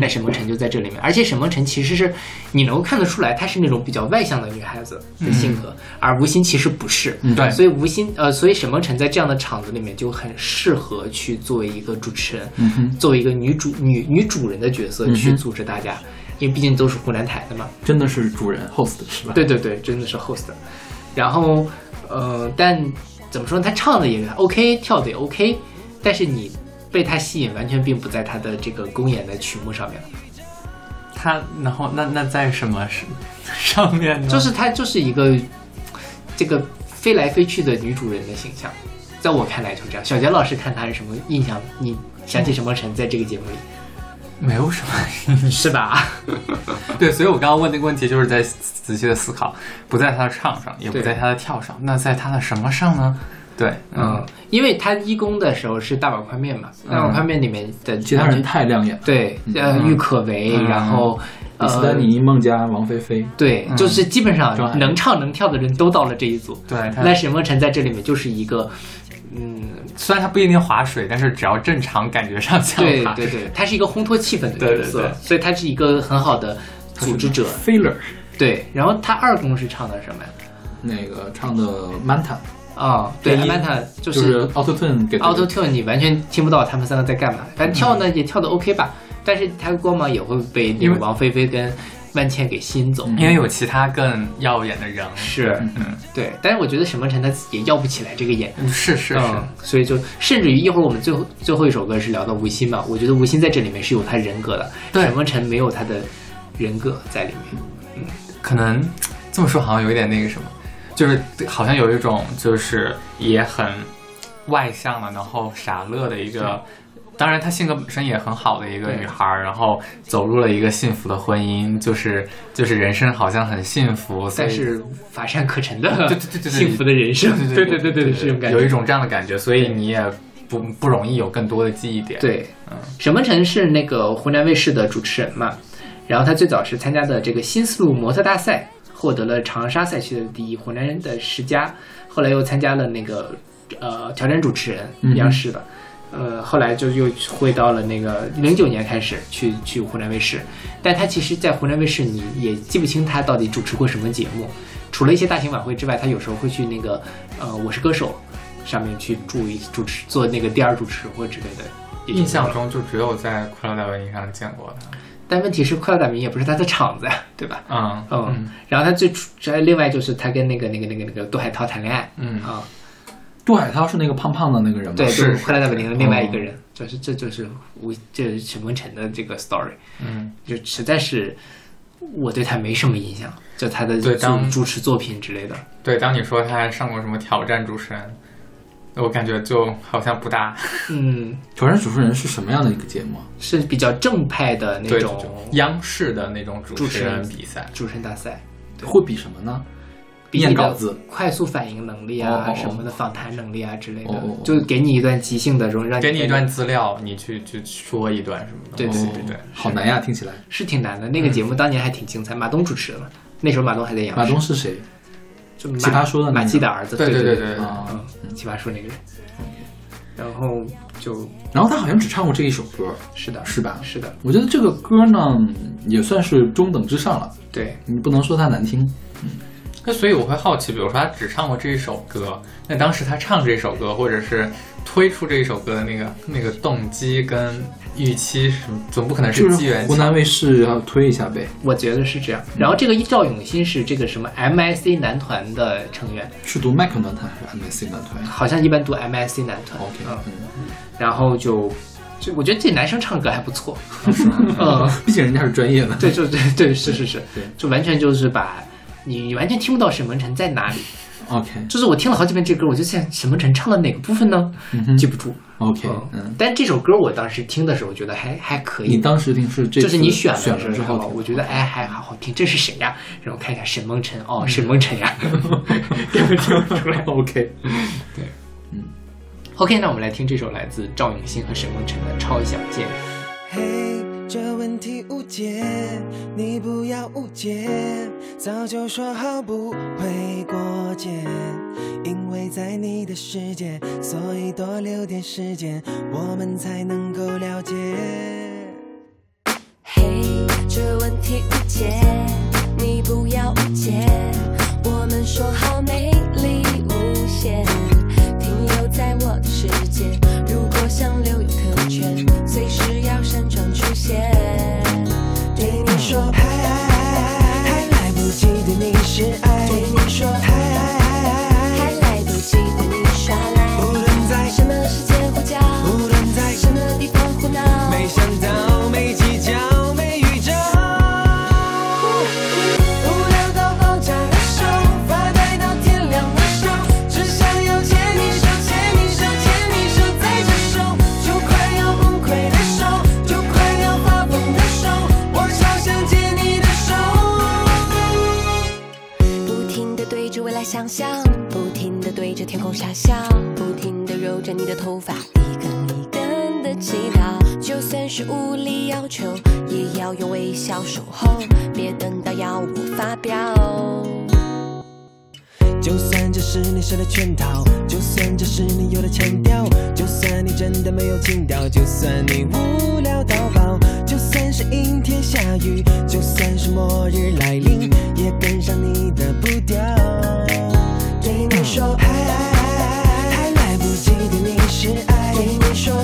那沈梦辰就在这里面，而且沈梦辰其实是你能够看得出来，她是那种比较外向的女孩子的性格，而吴昕其实不是，嗯对所以吴昕呃，所以沈梦辰在这样的场子里面就很适合去作为一个主持人，作为一个女主女女主人的角色去组织大家，因为毕竟都是湖南台的嘛。真的是主人 host 是吧？对对对，真的是 host。然后呃，但怎么说呢？他唱的也 OK，跳的也 OK，但是你被他吸引，完全并不在他的这个公演的曲目上面，他然后那那在什么是上面呢？就是他就是一个这个飞来飞去的女主人的形象，在我看来就这样。小杰老师看他是什么印象？你想起沈梦辰在这个节目里没有什么是吧？对，所以我刚刚问那个问题就是在仔细的思考，不在他的唱上，也不在他的跳上，那在他的什么上呢？对，嗯，因为他一公的时候是大碗宽面嘛，大碗宽面里面的其他人太亮眼了。对，呃，嗯郁可唯，嗯。然后李斯丹呃，妮、孟佳、王菲菲，对，嗯。就是基本上能唱能跳的人都到了这一组。对，那沈梦辰在这里面就是一个，嗯，虽然他不一定划水，但是只要正常，感觉上像对对对，他是一个烘托气氛的角色，所以他是一个很好的组织者。Failer 对，然后他二公是唱的什么呀？那个唱的 Manta，啊、对对，Amanda 就就是是 Auto Tune 给 Auto Tune，你完全听不到他们三个在干嘛。反正跳呢也跳的 OK 吧，但是他的光芒也会被那个王菲菲跟万茜给吸引走。因为有其他更耀眼的人，是，嗯，对，但是我觉得沈梦辰他自己也要不起来这个眼，嗯是是是，嗯，所以就甚至于一会儿我们最后最后一首歌是聊到吴昕嘛，我觉得吴昕在这里面是有他人格的，对沈梦辰没有他的人格在里面。嗯可能这么说好像有一点那个什么，就是好像有一种就是也很外向的，然后傻乐的一个。当然，她性格本身也很好的一个女孩儿，然后走入了一个幸福的婚姻，就是就是人生好像很幸福，但是乏善可陈的，对对对对对幸福的人生，对对对对，是这种感觉，有一种这样的感觉，所以你也不不容易有更多的记忆点。，对，嗯沈梦辰是那个湖南卫视的主持人嘛，然后她最早是参加的这个新丝路模特大赛，获得了长沙赛区的第一，湖南人的十佳，后来又参加了那个呃挑战主持人央视的。呃，后来就又回到了那个零九年开始去去湖南卫视，但他其实，在湖南卫视你也记不清他到底主持过什么节目，除了一些大型晚会之外，他有时候会去那个呃《我是歌手》上面去注意主持做那个第二主持或之类的。印象中就只有在《快乐大本营》上见过他。但问题是，快乐大本营也不是他的场子呀，对吧？嗯嗯，然后他最初，这另外就是他跟那个那个那个那个杜海涛谈恋爱嗯啊，杜海涛是那个胖胖的那个人吗？对，是就是快乐大本营的另外一个人，就是这就是吴这是沈梦辰的这个 story，嗯，就实在是我对他没什么印象，就他的主对当主持作品之类的。对，当你说他还上过什么挑战主持人，我感觉就好像不大嗯，挑战主持人是什么样的一个节目啊？是比较正派的那种央视的那种主持主持人人比赛。主持人大赛，会比什么呢？比稿子快速反应能力啊什么的，访谈能力啊之类的就给你一段即兴的，容让给你一段资料，你去去说一段什么的。对对对对，好难呀，听起来。是挺难的。那个节目当年还挺精彩，马东主持的嘛，那时候马东还在央视。马东是谁？奇葩说的那个。马季的儿子，对对对对对对。啊嗯，奇葩说那个人。然后就然后他好像只唱过这一首歌，是的，是吧？是的，我觉得这个歌呢，也算是中等之上了，对，你不能说它难听。那所以我会好奇，比如说他只唱过这一首歌，那当时他唱这首歌，或者是推出这一首歌的那个那个动机跟预期是什么？总不可能是机缘湖南卫视要推一下呗，我觉得是这样。然后这个赵永新是这个什么 MIC 男团的成员，是读麦克男团还是 MIC 男团好像一般读 MIC 男团。？OK，嗯，嗯，然后就就我觉得这男生唱歌还不错，嗯，毕竟人家是专业的。对，就对对是是是对，就完全就是把你你完全听不到沈梦辰在哪里。，OK，就是我听了好几遍这歌，我就在沈梦辰唱的哪个部分呢？嗯记不住。OK，嗯。嗯，但这首歌我当时听的时候觉得还还可以。你当时听是这就是你选选的时候，之后，我觉得哎还好好听，这是谁呀？然后看一下沈梦辰，嗯哦，沈梦辰呀，根本 听不出来。OK，对，嗯。OK，那我们来听这首来自赵永新和沈梦辰的《超小舰》。这问题无解，你不要误解，早就说好不会过界，因为在你的世界，所以多留点时间，我们才能够了解。嘿，这问题无解，你不要误解。我们说好现。对你说还还来不及对你示爱，对你说傻笑，不停地揉着你的头发，一根一根的祈祷。就算是无理要求，也要用微笑守候，别等到要我发飙。就算这是你设的圈套，就算这是你有的腔调，就算你真的没有情调，就算你无聊到爆，就算是阴天下雨，就算是末日来临，也跟上你的步调。对你说还还来不及对你是爱，对你说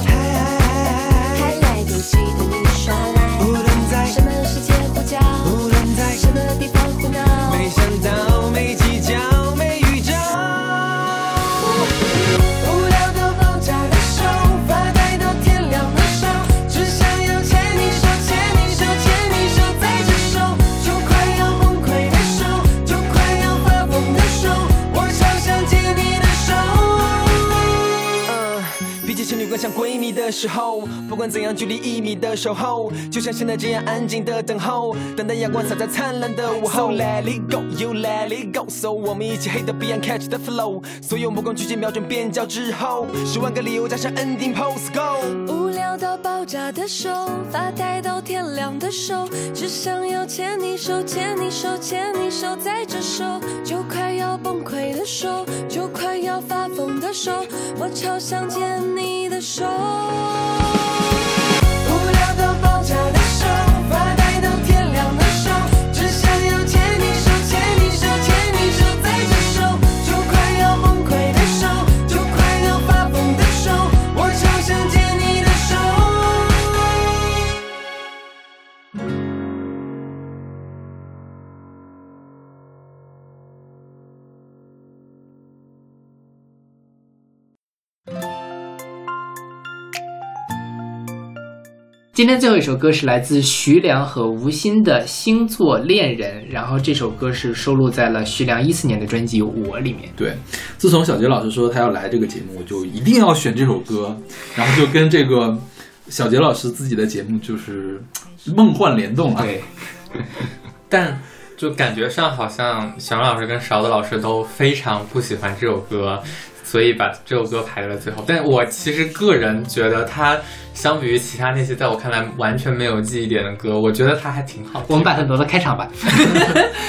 的时候，不管怎样距离一米的守候，就像现在这样安静的等候，等待阳光洒在灿烂的午后。Let it go, you let it go, so 我们一起黑的 Beyond catch the flow，所有目光聚焦瞄准边角之后，十万个理由加上 ending pose go。无聊到爆炸的手，发呆到天亮的手，只想要牵你手，牵你手，牵你手，在这手，就快要崩溃的手，就快要发疯的手，我超想见你的手。今天最后一首歌是来自徐良和吴昕的《星座恋人》，然后这首歌是收录在了徐良一四年的专辑《我》里面。对，自从小杰老师说他要来这个节目，我就一定要选这首歌，然后就跟这个小杰老师自己的节目就是梦幻联动了。对，但就感觉上好像小杨老师跟勺子老师都非常不喜欢这首歌，所以把这首歌排在了最后。但我其实个人觉得它相比于其他那些在我看来完全没有记忆点的歌，我觉得它还挺好的。我们把它挪到开场吧。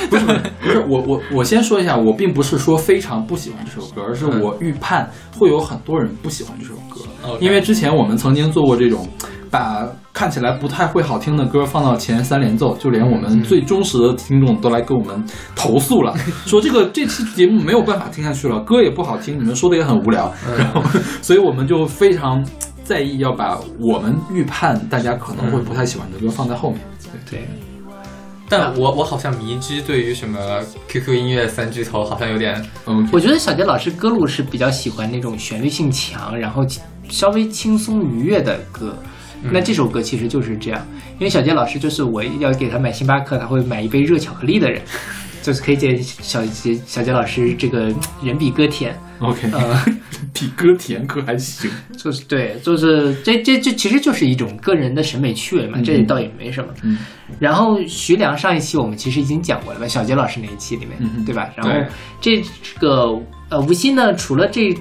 不是不是，我我我先说一下，我并不是说非常不喜欢这首歌，而是我预判会有很多人不喜欢这首歌因为之前我们曾经做过这种，把看起来不太会好听的歌放到前三连奏，就连我们最忠实的听众都来跟我们投诉了，说这个这期节目没有办法听下去了，歌也不好听，你们说的也很无聊，然后所以我们就非常在意要把我们预判大家可能会不太喜欢的歌放在后面。对，但我我好像迷之对于什么 QQ 音乐三巨头好像有点嗯，我觉得小杰老师歌路是比较喜欢那种旋律性强，然后稍微轻松愉悦的歌。那这首歌其实就是这样，因为小杰老师就是我要给他买星巴克，他会买一杯热巧克力的人，就是可以见小杰小杰老师这个人比歌甜。OK，呃，比歌甜歌还行。就是对，就是这这这其实就是一种个人的审美趣味嘛，嗯这倒也没什么。嗯然后徐良上一期我们其实已经讲过了吧，小杰老师那一期里面，嗯对吧？然后这个呃吴昕呢，除了这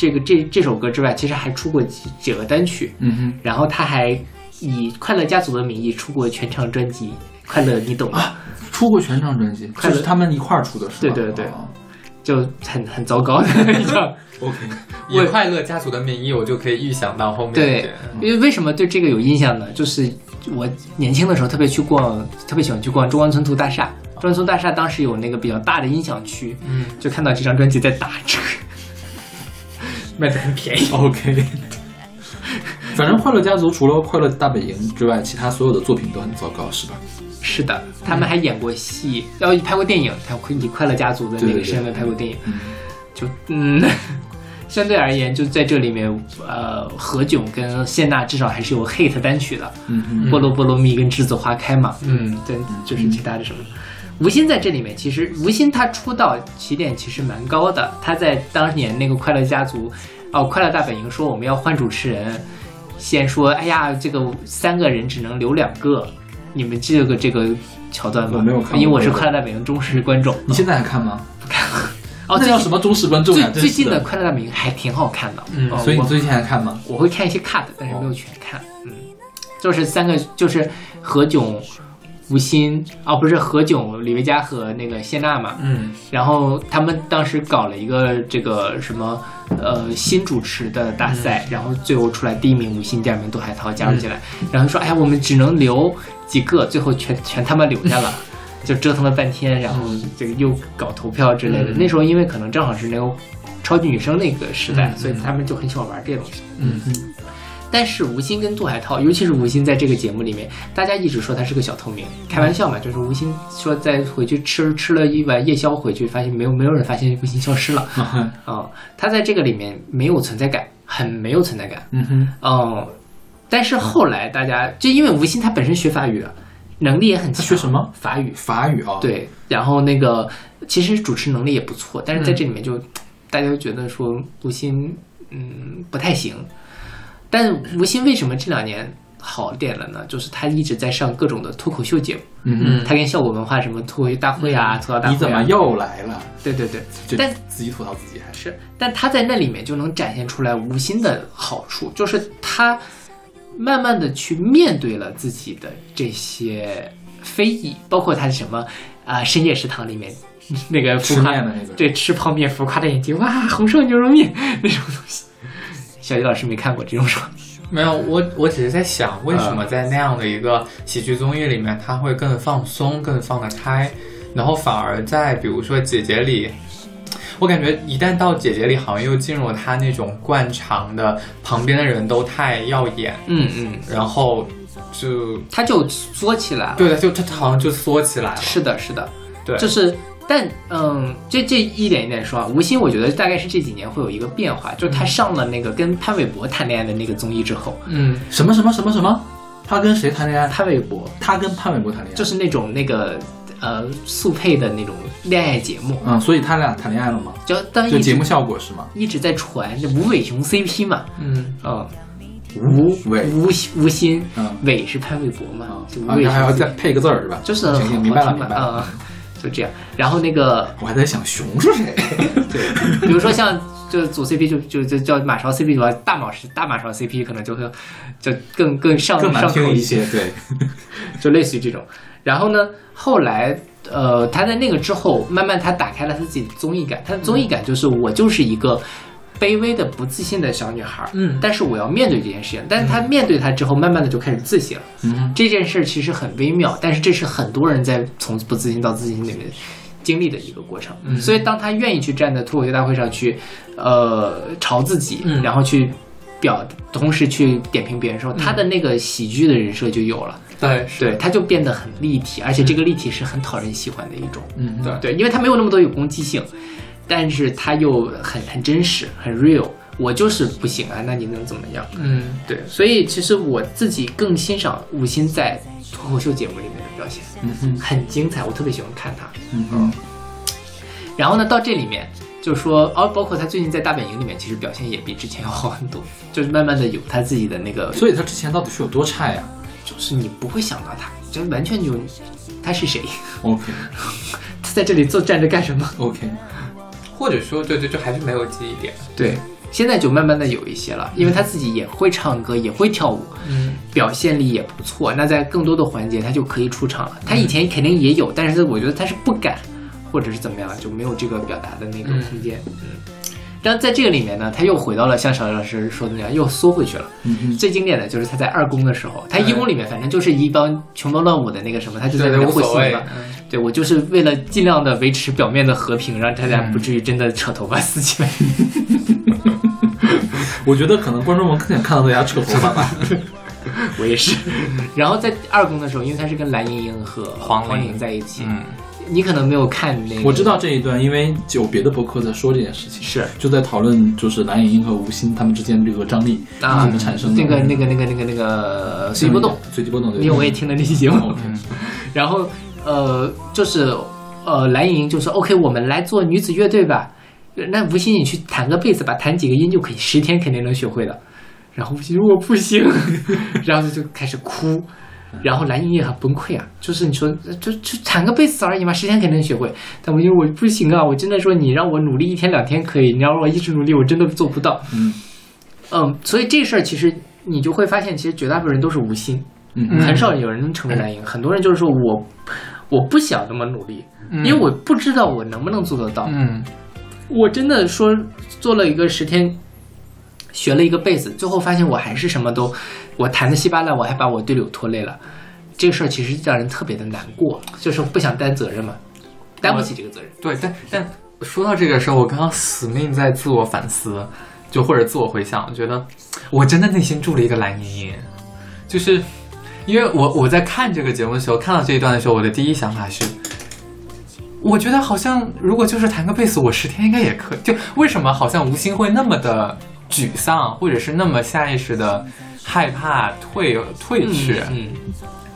这个这这首歌之外，其实还出过几几个单曲，嗯哼，然后他还以快乐家族的名义出过全场专辑《快乐你懂吗》出过全场专辑，快乐就是他们一块儿出的是吧？对对对。哦。就很很糟糕的 一场。OK，以快乐家族的名义，我就可以预想到后面对，因为为什么对这个有印象呢？就是我年轻的时候特别去逛，特别喜欢去逛中关村图大厦。中关村大厦当时有那个比较大的音响区，嗯，就看到这张专辑在打折，卖的很便宜。OK，反正快乐家族除了快乐大本营之外，其他所有的作品都很糟糕，是吧？是的，他们还演过戏，然后拍过电影，他以快乐家族的那个身份拍过电影。嗯就嗯，相对而言，就在这里面，呃，何炅跟谢娜至少还是有 hit 单曲的，菠萝菠萝蜜跟栀子花开嘛，嗯，对，就是其他的什么。吴昕在这里面，其实吴昕她出道起点其实蛮高的，她在当年那个快乐家族，哦，快乐大本营说我们要换主持人，先说哎呀，这个三个人只能留两个，你们记得个这个桥段吗？我没有看因为我是快乐大本营忠实观众。你现在还看吗？不看了。哦，这叫什么忠实观众最啊？最近的快乐大本营还挺好看的，嗯所以你最近还看吗？我会看一些 cut，但是没有全看。嗯，就是三个，就是何炅、吴昕，哦，不是何炅、李维嘉和那个谢娜嘛。嗯，然后他们当时搞了一个这个什么呃新主持的大赛，然后最后出来第一名吴昕，第二名杜海涛加入进来，然后说哎呀我们只能留几个，最后全全他妈留下了。就折腾了半天，然后这个又搞投票之类的。嗯那时候因为可能正好是那个超级女声那个时代，嗯所以他们就很喜欢玩这些东西。嗯嗯但是吴昕跟杜海涛，尤其是吴昕在这个节目里面，大家一直说他是个小透明，开玩笑嘛，就是吴昕说在回去吃吃了一碗夜宵回去，发现没有没有人发现吴昕消失了 啊、他在这个里面没有存在感，很没有存在感。嗯哼，嗯，但是后来大家就因为吴昕他本身学法语，能力也很强。他学什么？法语。法语啊，，对，然后那个其实主持能力也不错，但是在这里面就、大家就觉得说吴昕嗯不太行。但吴昕为什么这两年好点了呢？就是他一直在上各种的脱口秀节目，嗯嗯他跟效果文化什么脱口秀大会啊、吐槽大会、啊，你怎么又来了？对对对，但自己吐槽自己还是是，但他在那里面就能展现出来吴昕的好处，就是他慢慢的去面对了自己的这些非议，包括他什么啊、深夜食堂里面 那个浮夸的那个，对吃泡面浮夸的眼睛，哇，红烧牛肉面 那种东西。小李老师没看过这种说，没有，我我只是在想，为什么在那样的一个喜剧综艺里面，他会更放松、更放得开，然后反而在比如说《姐姐》里，我感觉一旦到《姐姐》里，好像又进入了他那种惯常的，旁边的人都太耀眼，嗯嗯，然后就他就缩起来了。对的，就他他好像就缩起来了，是的，是的，对，就是，但嗯，这这一点一点说啊，吴昕我觉得大概是这几年会有一个变化，就是他上了那个跟潘玮柏谈恋爱的那个综艺之后，嗯什么什么什么什么？他跟谁谈恋爱？潘玮柏他跟潘玮柏谈恋爱，就是那种那个呃速配的那种恋爱节目，嗯，所以他俩谈恋爱了吗？就当就节目效果是吗？一直在传这吴伟雄 CP 嘛，嗯嗯，吴伟，吴吴昕，嗯伟是潘玮柏嘛，就吴啊，还要再配个字儿是吧？就是明白了明白了。嗯，就这样。然后那个我还在想熊是谁？对，比如说像就组 CP 就就就叫马超 CP 的话，大马大马超 CP 可能就会就更更上更难上口听一些，对，就类似于这种。然后呢，后来呃，他在那个之后，慢慢他打开了他自己的综艺感。他的综艺感就是我就是一个卑微的、不自信的小女孩，嗯但是我要面对这件事情。但是她面对她之后，慢慢的就开始自信了。嗯，这件事其实很微妙，但是这是很多人在从不自信到自信里面经历的一个过程。嗯所以当她愿意去站在脱口秀大会上去，呃，嘲自己，嗯然后去表，同时去点评别人的时候，他的那个喜剧的人设就有了。对是对，他就变得很立体，而且这个立体是很讨人喜欢的一种。嗯，对对，因为他没有那么多有攻击性，但是他又很很真实，很 real。我就是不行啊，那你能怎么样？嗯对，所以其实我自己更欣赏吴昕在脱口秀节目里面的表现，嗯哼，很精彩，我特别喜欢看他。嗯哼，然后呢，到这里面就是说，哦，包括他最近在大本营里面，其实表现也比之前要好很多，就是慢慢的有他自己的那个，所以他之前到底是有多差呀就是你不会想到他，就完全就他是谁，？OK 他在这里坐站着干什么？OK，或者说，对对，就还是没有记忆点。对，现在就慢慢的有一些了，因为他自己也会唱歌，也会跳舞，嗯，表现力也不错。那在更多的环节，他就可以出场了。他以前肯定也有，但是我觉得他是不敢，或者是怎么样，就没有这个表达的那个空间。嗯。然后在这个里面呢，他又回到了像小老师说的那样，又缩回去了。嗯哼，最经典的就是他在二宫的时候，他一宫里面反正就是一帮穷忙乱舞的那个什么，他就在那边对对无所谓和稀泥嘛。对我就是为了尽量的维持表面的和平，让大家不至于真的扯头发撕起来。我觉得可能观众们更想看到大家扯头发吧。我也是。然后在二宫的时候，因为他是跟蓝盈莹和黄龄黄龄在一起，嗯，你可能没有看那个，我知道这一段，因为有别的博客在说这件事情，是就在讨论就是蓝盈莹和吴昕他们之间这个张力啊怎么产生的。那个那个那个那个那个随机波动，随机波动，对因为我也听了那期节目。哦 然后呃，就是呃，蓝盈莹就说 OK，我们来做女子乐队吧。那吴昕你去弹个贝斯吧，弹几个音就可以，十天肯定能学会的。然后吴昕说我不行，然后就开始哭。然后蓝莹莹也很崩溃啊，就是你说就就弹个贝斯而已嘛，十天肯定能学会。但我因为我不行啊，我真的说你让我努力一天两天可以，你让我一直努力，我真的做不到。嗯嗯，所以这事儿其实你就会发现，其实绝大部分人都是无心，嗯很少有人能成为蓝莹。很多人就是说我我不想那么努力，嗯因为我不知道我能不能做得到。嗯我真的说做了一个十天，学了一个贝斯，最后发现我还是什么都，我弹的稀巴烂，我还把我队友拖累了。这个事儿其实让人特别的难过，就是不想担责任嘛，担不起这个责任。对，但但说到这个时候，我刚刚死命在自我反思，就或者自我回想，我觉得我真的内心住了一个蓝莹莹，就是因为我我在看这个节目的时候，看到这一段的时候，我的第一想法是，我觉得好像如果就是弹个贝斯，我十天应该也可以。就为什么好像吴昕会那么的沮丧，或者是那么下意识的害怕退退去？嗯，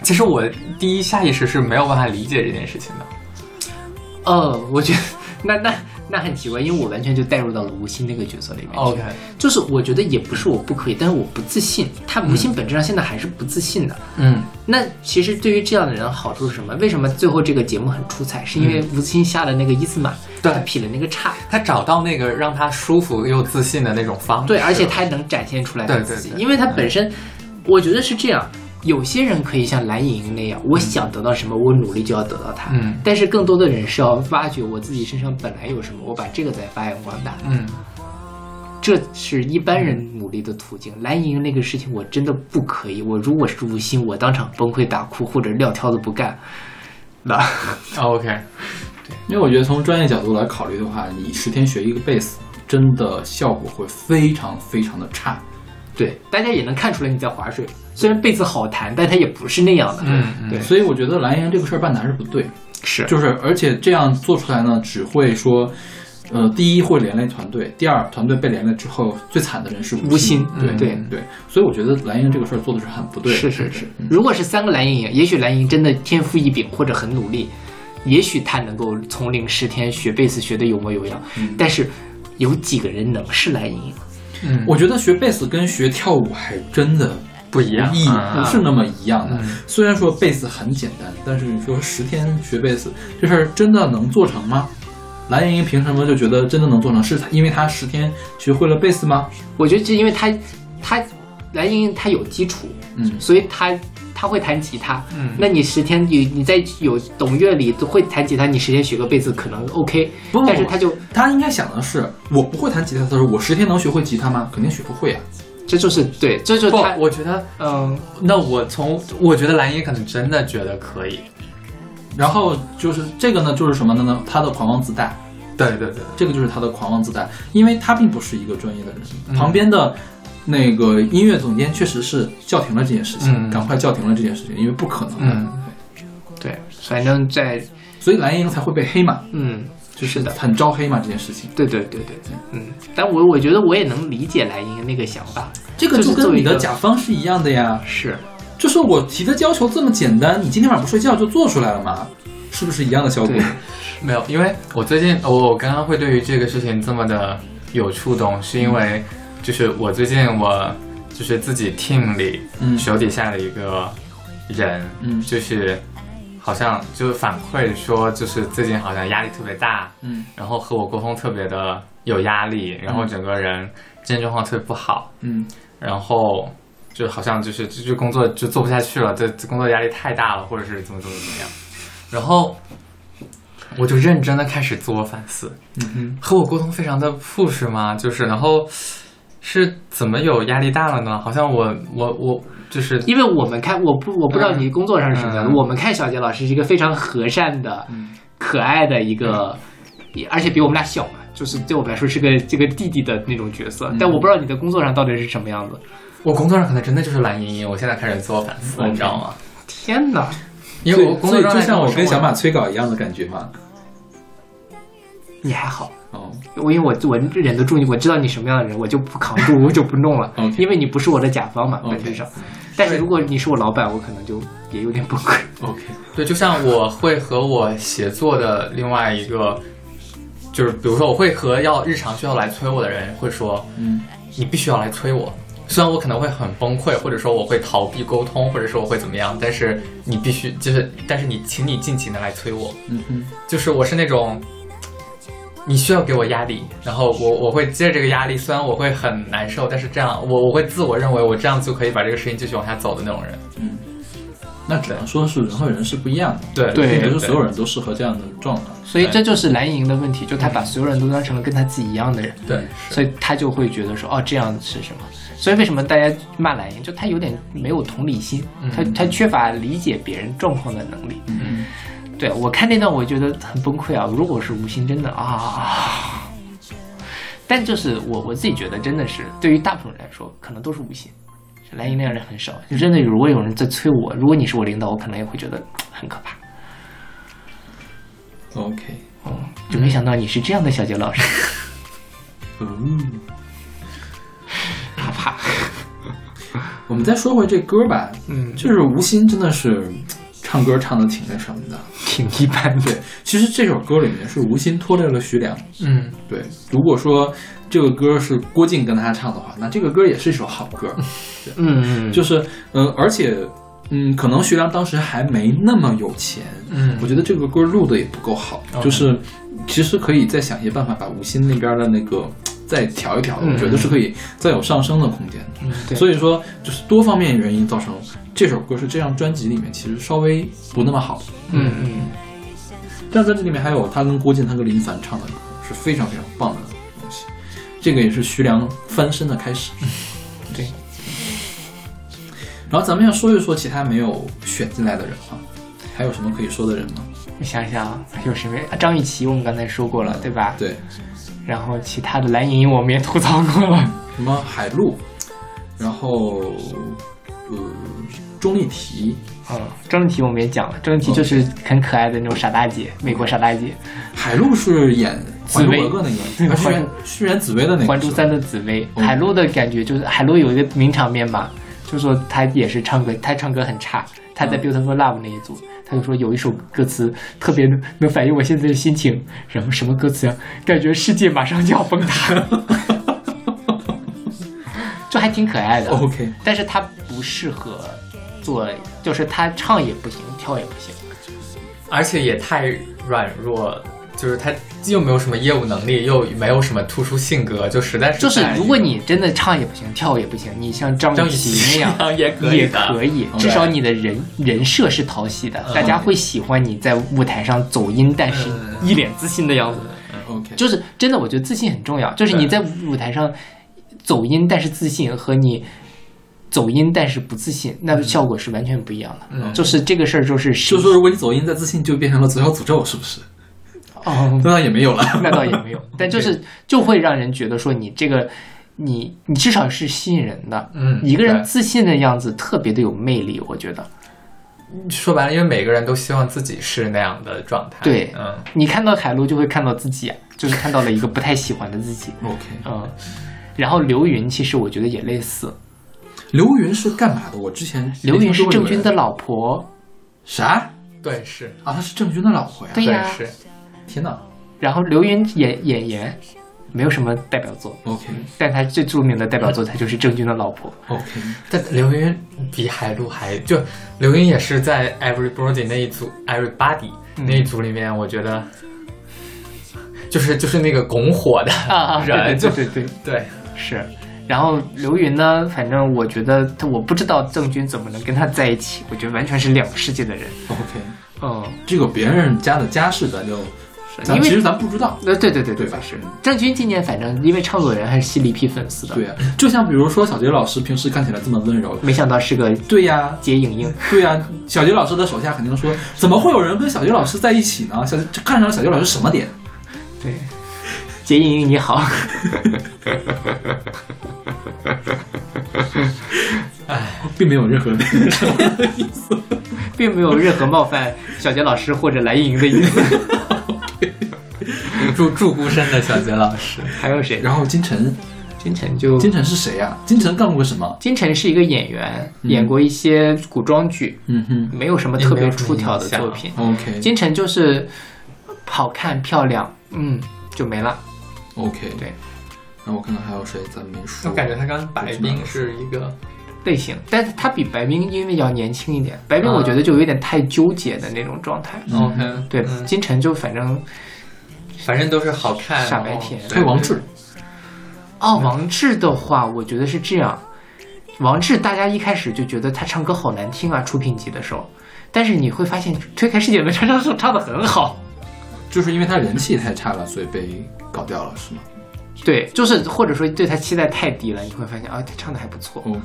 其实我第一下意识是没有办法理解这件事情的。哦，我觉得那那那很奇怪，因为我完全就带入到了吴昕那个角色里面去。OK，就是我觉得也不是我不可以，但是我不自信。他吴昕本质上现在还是不自信的。嗯那其实对于这样的人好处是什么？为什么最后这个节目很出彩？是因为吴昕下的那个一字马，对他劈了那个叉，他找到那个让他舒服又自信的那种方式。对，而且他能展现出来他自己，对对因为他本身，我觉得是这样。有些人可以像蓝盈莹那样，我想得到什么，我努力就要得到它。嗯但是更多的人是要发掘我自己身上本来有什么，我把这个再发扬光大。嗯，这是一般人努力的途径。蓝莹莹那个事情我真的不可以，我如果是吴昕，我当场崩溃大哭或者撂挑子不干。那 OK，对因为我觉得从专业角度来考虑的话，你十天学一个贝斯，真的效果会非常非常的差。对，大家也能看出来你在划水。虽然贝斯好弹，但它也不是那样的。嗯嗯对，所以我觉得蓝莹这个事儿办的还是不对，是就是而且这样做出来呢，只会说，呃，第一会连累团队，第二团队被连累之后，最惨的人是吴昕对嗯对对，所以我觉得蓝莹这个事儿做的是很不对的。是是是，如果是三个蓝莹莹，也许蓝莹真的天赋异禀或者很努力，也许他能够从零十天学贝斯学的有模有样。但是有几个人能是蓝莹莹？嗯，我觉得学贝斯跟学跳舞还真的不一样意义不是那么一样的。嗯虽然说贝斯很简单，但是你说十天学贝斯这事儿真的能做成吗？蓝莹莹凭什么就觉得真的能做成？是因为她十天学会了贝斯吗？我觉得这因为她她蓝莹莹她有基础，嗯所以她她会弹吉他。嗯那你十天你你在有懂乐理都会弹吉他，你十天学个贝斯可能 OK，不不但是他就他应该想的是，我不会弹吉他的时候，我十天能学会吉他吗？肯定学不会啊。这就是对，这就是他，我觉得，嗯那我从我觉得蓝爷可能真的觉得可以。然后就是这个呢，就是什么呢？他的狂妄自大，对对对，这个就是他的狂妄自大，因为他并不是一个专业的人，嗯旁边的那个音乐总监确实是叫停了这件事情，嗯赶快叫停了这件事情，因为不可能对，反正在所以蓝莹莹才会被黑嘛，嗯就是的。很招黑嘛这件事情。对对对对对，嗯，但我我觉得我也能理解蓝莹莹那个想法，这个就跟你的甲方是一样的呀，是就是我提的要求这么简单，你今天晚上不睡觉就做出来了吗？是不是一样的效果？没有，因为我最近我我刚刚会对于这个事情这么的有触动，是因为就是我最近我就是自己 team 里嗯。手底下的一个人，嗯。就是好像就是反馈说，就是最近好像压力特别大，嗯。然后和我沟通特别的有压力，然后整个人精神状况特别不好，嗯。然后就好像就是就就工作就做不下去了，这这工作压力太大了，或者是怎么怎么怎么样，然后我就认真的开始自我反思，嗯和我沟通非常的 push 吗？就是然后是怎么有压力大了呢？好像我我我就是因为我们看，我不我不知道你工作上是什么样的，嗯我们看小杰老师是一个非常和善的、可爱的一个，也而且比我们俩小嘛，就是对我们来说是个这个弟弟的那种角色。但我不知道你的工作上到底是什么样子。我工作上可能真的就是蓝莹莹，我现在开始自我反思了，你知道吗？天哪！因为我工作上就像我跟小马马催稿一样的感觉嘛。你还好，哦，我因为我我忍得住你，我知道你什么样的人，我就不扛住，我就不弄了。OK 因为你不是我的甲方嘛本质上。但是如果你是我老板，我可能就也有点崩溃。OK，对，就像我会和我协作的另外一个，就是比如说我会和要日常需要来催我的人会说，嗯，你必须要来催我。虽然我可能会很崩溃，或者说我会逃避沟通，或者说我会怎么样，但是你必须就是，但是你请你尽情的来催我，嗯哼，就是我是那种，你需要给我压力，然后我我会接着这个压力，虽然我会很难受，但是这样我我会自我认为我这样就可以把这个事情继续往下走的那种人。嗯那只能说是人和人是不一样的，对对并不是所有人都适合这样的状态。所以这就是蓝莹莹的问题，就他把所有人都当成了跟他自己一样的人，对，所以他就会觉得说，哦，这样是什么？所以为什么大家骂蓝莹，就他有点没有同理心，他他缺乏理解别人状况的能力。嗯，对我看那段，我觉得很崩溃啊！如果是吴昕，真的啊，但就是我我自己觉得，真的是对于大部分人来说，可能都是吴昕，蓝莹那样的人很少。就真的，如果有人在催我，如果你是我领导，我可能也会觉得很可怕。OK，哦，就没想到你是这样的小杰老师，嗯，怕怕。我们再说回这歌吧，嗯，就是吴昕真的是唱歌唱的挺那什么的。挺一般的。对，其实这首歌里面是吴昕拖累了徐良。嗯，对，如果说这个歌是郭靖跟他唱的话，那这个歌也是一首好歌。嗯，就是，嗯、而且，嗯，可能徐良当时还没那么有钱，嗯我觉得这个歌录的也不够好就是其实可以再想一些办法把吴昕那边的那个再调一调，嗯我觉得是可以再有上升的空间所以说，就是多方面原因造成这首歌是这张专辑里面其实稍微不那么好。嗯嗯，这张专辑里面还有他跟郭靖、他跟林凡唱的歌，是非常非常棒的东西。这个也是徐良翻身的开始。对。然后咱们要说一说其他没有选进来的人啊，还有什么可以说的人吗？我想想啊，有谁没？啊张雨绮我们刚才说过了，对吧？。对，然后其他的蓝莹莹我们也吐槽过了。什么海陆，然后呃钟丽缇，嗯，钟丽缇我们也讲了，钟丽缇就是很可爱的那种傻大姐，美国傻大姐，海陆是演《紫薇。格格》那个，啊是演是演紫薇的那《个。还珠三》的紫薇。哦。海陆的感觉就是海陆有一个名场面嘛，就说她也是唱歌，她唱歌很差，她在嗯。Beautiful Love 那一组，她就说有一首歌词特别能能反映我现在的心情，什么什么歌词啊，感觉世界马上就要崩塌了，就还挺可爱的。OK，但是他不适合做，就是他唱也不行，跳也不行。而且也太软弱，就是他又没有什么业务能力，又没有什么突出性格，就实在是就是如果你真的唱也不行，跳也不行，你像张雨绮绮那样 也可以也可以，至少你的人人设是讨喜的，嗯大家会喜欢你在舞台上走音，但是一脸自信的样子。OK，就是真的，我觉得自信很重要。就是你在舞台上走音但是自信，和你走音但是不自信，那效果是完全不一样的。嗯就是这个事儿，就是就是说如果你走音再自信，就变成了左小诅咒，是不是？哦，那倒也没有了。那倒也没有，但就是就会让人觉得说你这个。你你至少是吸引人的，嗯一个人自信的样子特别的有魅力，我觉得。说白了，因为每个人都希望自己是那样的状态。对嗯，你看到海陆就会看到自己啊，就是看到了一个不太喜欢的自己，OK，嗯。然后刘云其实我觉得也类似，刘云是干嘛的？我之前刘云是郑钧的老老婆，啥？对，是，啊，她是郑钧的老婆呀。对呀是，天哪。然后刘云演演员，没有什么代表作，，OK。但他最著名的代表作，他就是郑钧的老婆。OK，但刘云比海陆还就刘云也是在 Everybody 那一组 Everybody 嗯。那一组里面，我觉得就是就是那个拱火的啊对对对对，对，是。然后刘云呢，反正我觉得他，我不知道郑钧怎么能跟他在一起，我觉得完全是两个世界的人。OK，嗯，这个别人家的家世咱就，咱因为其实咱不知道。呃，对对对对吧是。郑钧今年反正因为唱作人还是吸了一批粉丝的，对呀、就像比如说小杰老师平时看起来这么温柔，没想到是个对呀、接影映。对呀、小杰老师的手下肯定说，怎么会有人跟小杰老师在一起呢？小这看上了小杰老师什么点？对，杰影映你好。哎并没有任何的 并没有任何冒犯小杰老师或者蓝莹莹的意思。祝祝孤身的小杰老师，还有谁？然后金晨，金晨就金晨是谁呀、金晨干过什么？金晨是一个演员，嗯演过一些古装剧，嗯哼没有什么特别出挑的作品。，OK 金晨就是好看漂亮，嗯，就没了。OK，对。然后我看看还有谁咱没说。我感觉他跟白冰是一个类型，但是他比白冰因为要年轻一点，白冰嗯我觉得就有点太纠结的那种状态。OK，对，嗯金晨就反正反正都是好看，傻白甜。还有王志，哦，王志的话，我觉得是这样。王志大家一开始就觉得他唱歌好难听啊，出品集的时候，但是你会发现推开世界门唱唱唱唱的很好。就是因为他人气太差了，所以被搞掉了，是吗对，就是或者说对他期待太低了，你会发现啊，他唱的还不错。？OK，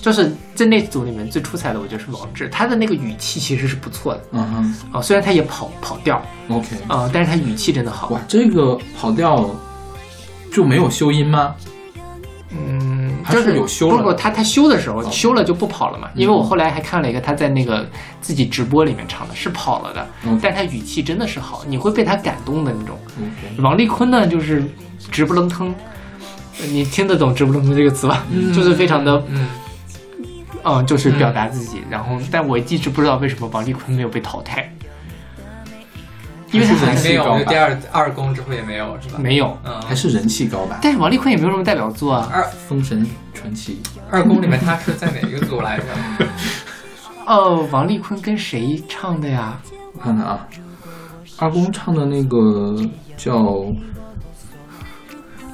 就是在那组里面最出彩的，我觉得是王志，他的那个语气其实是不错的嗯哼啊、虽然他也跑跑调，OK，啊、但是他语气真的好。哇，这个跑调就没有修音吗？嗯，还就是有修了不不，他他修的时候哦。修了就不跑了嘛，因为我后来还看了一个他在那个自己直播里面唱的，是跑了的，嗯。但他语气真的是好，你会被他感动的那种。王丽坤呢，就是直不楞腾，呃你听得懂“直不楞腾”这个词吧？就是非常的，嗯，嗯，就是表达自己。然后，但我一直不知道为什么王丽坤没有被淘汰，因为他很没有，第二二宫之后也没有是吧？没有，嗯，还是人气高吧？但是王丽坤也没有什么代表作啊。二封神传奇，二宫里面他是在哪个组来着？哦，王丽坤跟谁唱的呀？我看看啊，二宫唱的那个叫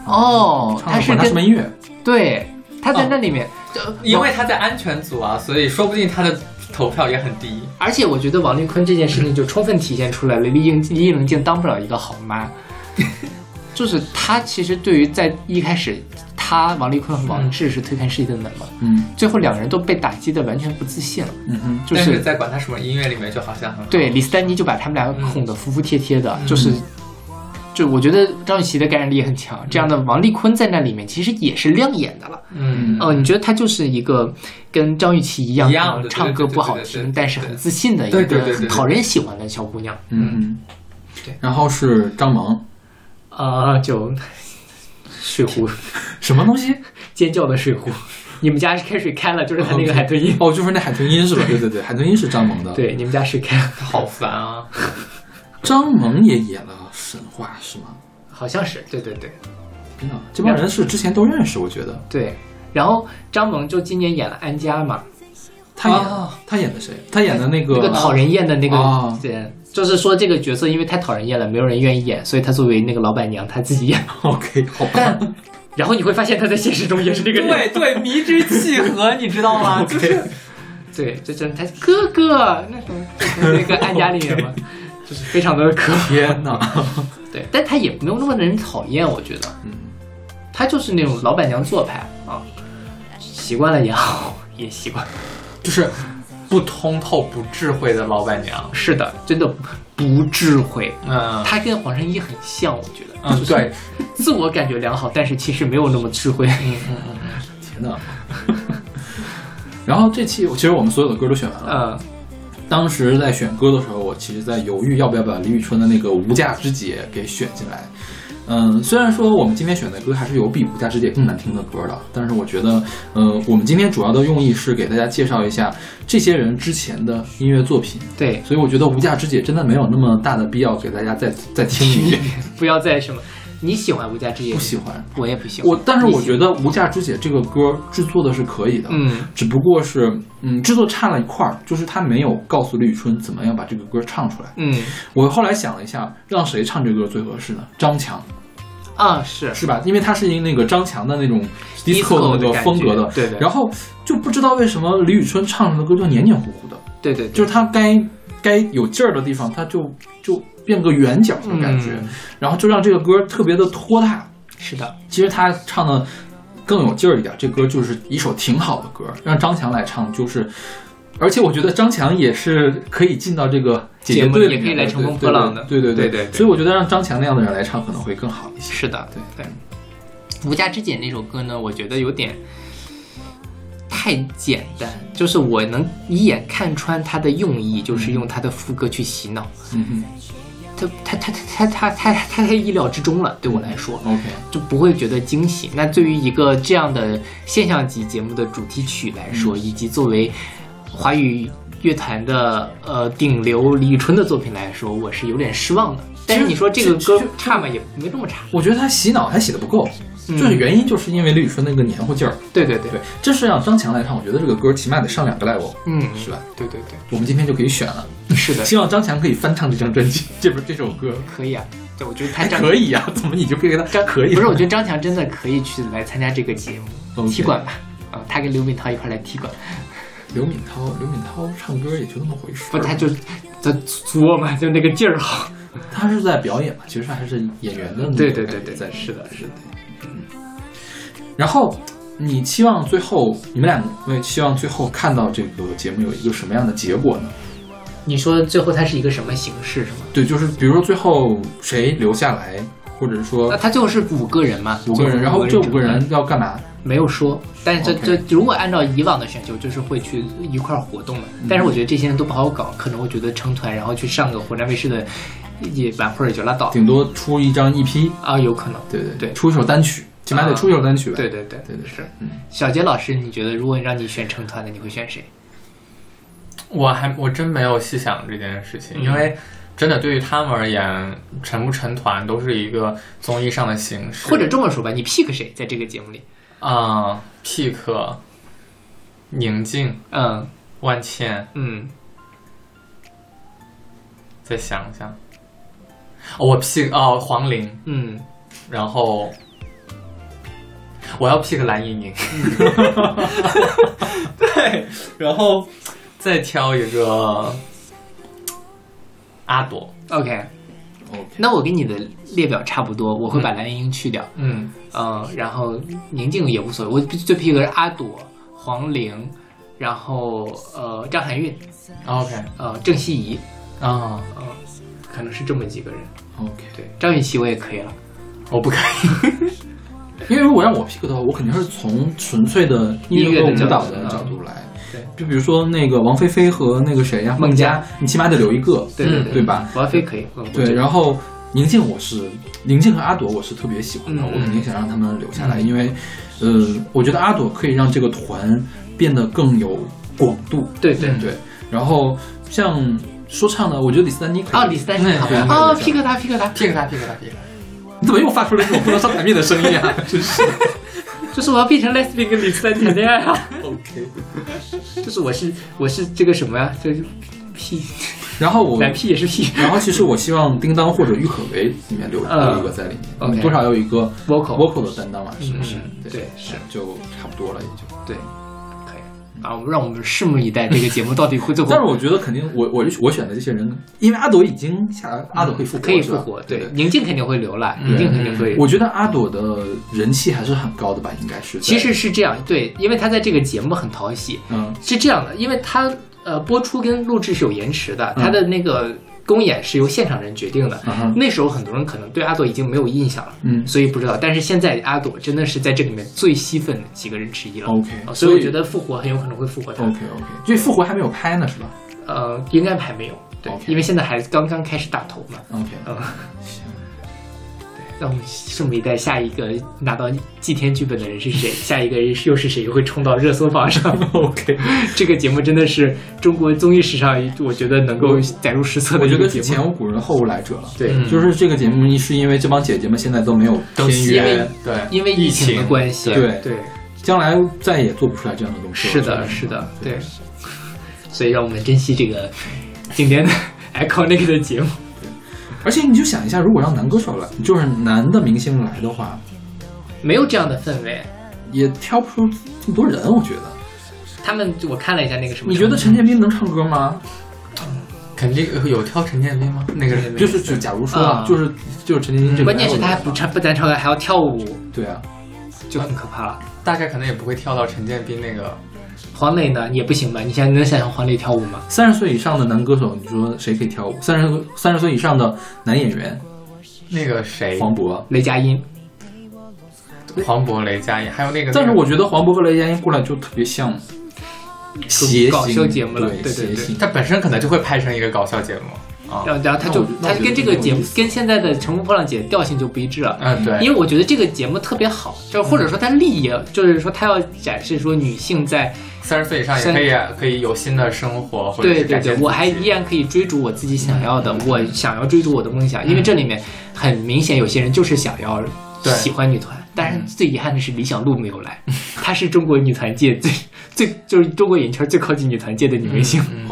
哦，他他是跟什么音乐？对，他在那里面，就因为他在安全组啊，所以说不定他的投票也很低。而且我觉得王丽坤这件事情就充分体现出来了，李应李应静当不了一个好妈，就是他其实对于在一开始，他王丽坤和王志是推开世界的门嘛，嗯。最后两个人都被打击的完全不自信了，嗯哼，就但是在管他什么音乐里面，就好像很好。对李斯丹妮就把他们俩哄得服服帖帖的，嗯。就是。就我觉得张雨绮的感染力也很强，这样的王丽坤在那里面其实也是亮眼的了。嗯哦，你觉得她就是一个跟张雨绮一样，一样的唱歌不好听，但是很自信的一个讨人喜欢的小姑娘。嗯对然后是张萌，啊，就 水壶，什么东西？尖叫的水壶。你们家是开水开了，就是他那个海豚音。哦，就是那海豚音是吧？对对对，海豚音是张萌的。，对，你们家水开了，好烦啊！张萌也演了神话是吗？好像是，对对对真的，这帮人是之前都认识，我觉得。对。然后张萌就今年演了安家嘛，他演、哦他演的谁？他演的那个那个讨人厌的那个哦人，就是说这个角色因为太讨人厌了，没有人愿意演，所以他作为那个老板娘，他自己演。OK，好吧。但然后你会发现他在现实中也是这个人。对对，迷之契合，你知道吗？就是对，这真他哥哥那什么，那个安家里面嘛，就是非常的可天呐！对，但他也没有那么的人讨厌，我觉得，嗯，他就是那种老板娘做派啊，习惯了也好，也习惯。就是不通透、不智慧的老板娘。是的，真的不智慧。嗯，他跟黄圣依很像，我觉得，嗯对，自我感觉良好，但是其实没有那么智慧。嗯嗯嗯天呐！然后这期其实我们所有的歌都选完了。嗯，当时在选歌的时候，我其实在犹豫要不要把李宇春的那个《无价之姐》给选进来，嗯，虽然说我们今天选的歌还是有比《无价之姐》更难听的歌的，但是我觉得，呃，我们今天主要的用意是给大家介绍一下这些人之前的音乐作品。对，所以我觉得《无价之姐》真的没有那么大的必要给大家再再听一遍。不要再什么，你喜欢无价之姐？不喜欢，我也不喜欢。我但是我觉得《无价之姐》这个歌制作的是可以的，嗯，只不过是嗯制作差了一块儿，就是他没有告诉李宇春怎么样把这个歌唱出来。嗯我后来想了一下，让谁唱这个歌最合适呢？张强。啊是是吧？因为他是一那个张强的那种 Disco 的那个风格的，觉对对然后就不知道为什么李宇春唱的歌就黏黏糊糊的，对对，就是他该该有劲儿的地方，他就就变个圆角的感觉，嗯然后就让这个歌特别的拖沓。是的，其实他唱的更有劲儿一点，这歌就是一首挺好的歌，让张强来唱就是。而且我觉得张强也是可以进到这个节目队里面，也可以来乘风对破浪的对对对对对所以我觉得让张强那样的人来唱可能会更好一些。是的，对对。无价之姐那首歌呢，我觉得有点太简单，就是我能一眼看穿他的用意，就是用他的副歌去洗脑。他他他他他他他他意料之中了，对我来说，OK，就不会觉得惊喜。那对于一个这样的现象级节目的主题曲来说，以及作为华语乐坛的呃顶流李宇春的作品来说，我是有点失望的。但是你说这个歌差吗？也没这么差。我觉得他洗脑，他洗的不够。就是原因就是因为李宇春那个黏糊劲儿。对对对对，这是让张强来唱，我觉得这个歌起码得上两个 level，嗯，是吧？对对对，我们今天就可以选了，是的，希望张强可以翻唱这张专辑，这不是这首歌可以啊。对，我觉得他张可以啊、怎么你就可以给他张可以？不是，我觉得张强真的可以去来参加这个节目踢馆吧。啊，他跟刘敏涛一块来踢馆，刘敏涛，刘敏涛唱歌也就那么回事，不，他就他作嘛，就那个劲儿好。他是在表演嘛，其实他还是演员的那个对对对对是的是的，嗯。然后你期望最后你们两位期望最后看到这个节目有一个什么样的结果呢？你说最后它是一个什么形式是吗？对，就是比如说最后谁留下来，或者是说那他最后是五个人嘛？五个人，然后这五个人要干嘛？没有说，但是这这如果按照以往的选秀，就是会去一块儿活动的。嗯但是我觉得这些人都不好搞，可能我觉得成团然后去上个湖南卫视的也晚会也就拉倒顶多出一张 EP，啊，有可能。对对对出一首单曲，起码得出一首单曲吧。对对对对对是。嗯，小杰老师，你觉得如果让你选成团的，你会选谁？我还我真没有细想这件事情，嗯。因为真的对于他们而言，成不成团都是一个综艺上的形式，或者这么说吧，你 pick 谁在这个节目里？啊、p i c k 宁静、嗯。万茜，嗯，再想想，哦，我 pick 哦黄龄，嗯，然后我要 pick 蓝盈莹，对，然后再挑一个阿朵，OK。OK，那我跟你的列表差不多，我会把蓝盈莹去掉，嗯，嗯，然后宁静也无所谓，我最 pick 的是阿朵、黄龄，然后呃张含韵，OK 呃郑希怡，啊、嗯，可能是这么几个人。OK，对，张雨绮我也可以了。我不可以，因为如果让我 pick 的话，我肯定是从纯粹的音乐和舞蹈的角度来。对，就比如说那个王菲菲和那个谁呀，孟佳。佳，你起码得留一个，对对对。吧？王菲可以，嗯对，然后宁静我是宁静和阿朵我是特别喜欢的，嗯我肯定想让他们留下来，因为呃，我觉得阿朵可以让这个团变得更有广度。对对。对，然后像说唱的，我觉得李斯丹妮可以。啊，李斯丹妮好对啊，pick 他，pick 他，pick 他 pick 他 pick 他。你 怎么又发出了这种不能上台面的声音啊？真是。就是我要变成 lesbian 跟李斯丹谈恋爱啊，OK。就是我是我是这个什么呀？这是 P 然后我男 P 也是 P 然后其实我希望叮当或者郁可唯里面留嗯留一个在里面多少有一个 vocal vocal 的担当啊，是不是嗯？对是就差不多了，也就。对，啊，让我们拭目以待这个节目到底会最后 但是我觉得肯定，我我我选的这些人，因为阿朵已经下来，阿朵可以复活，可以复活，对对，。宁静肯定会留了，嗯宁静肯定会。我觉得阿朵的人气还是很高的吧，应该是。其实是这样，对，因为他在这个节目很讨喜，嗯是这样的，因为他呃播出跟录制是有延迟的，嗯他的那个公演是由现场人决定的。嗯那时候很多人可能对阿朵已经没有印象了，嗯所以不知道。但是现在阿朵真的是在这里面最吸粉的几个人之一了。OK，啊所以我觉得复活很有可能会复活他。OK OK，这复活还没有拍呢，是吧呃，应该还没有，对因为现在还刚刚开始打头嘛。？OK，嗯，行。让我们拭目以待，下一个拿到祭天剧本的人是谁？下一个人又是谁会冲到热搜榜上？OK，这个节目真的是中国综艺史上，我觉得能够载入史册的我觉一个节目。得前无古人后无来者了。对，嗯就是这个节目是因为这帮姐姐们现在都没有都签约，对因为疫情的关系，对对，将来再也做不出来这样的东西了。是的，是的，对。所以让我们珍惜这个经典的 iconic 的节目。而且你就想一下，如果让男歌手来，就是男的明星来的话，没有这样的氛围。也挑不出这么多人。我觉得，他们我看了一下那个什么，你觉得陈建斌能唱歌吗？肯定有挑陈建斌吗？那个人就是就假如说啊，啊就是就是陈建斌这个，关键是他还不唱不单唱歌，还要跳舞，对啊，就很可怕了。大概可能也不会跳到陈建斌那个。黄磊呢也不行吧？你现在能想象黄磊跳舞吗？三十岁以上的男歌手，你说谁可以跳舞？三十三十岁以上的男演员，那个谁，黄渤。雷佳音，黄渤、雷佳音，还有那个。但是我觉得黄渤和雷佳音过来就特别像谐搞笑节目了对对对他本身可能就会拍成一个搞笑节目啊。然后然后他就他跟这个节目跟现在的《乘风破浪姐》调性就不一致了。嗯，对，因为我觉得这个节目特别好，就或者说它利益，就是说它要展示说女性在三十岁以上也可以可以有新的生活，或者对对对，我还依然可以追逐我自己想要的，我想要追逐我的梦想，因为这里面很明显有些人就是想要对。喜欢女团，但是最遗憾的是李小璐没有来，她是中国女团界最最就是中国演艺圈最靠近女团界的女明星，嗯。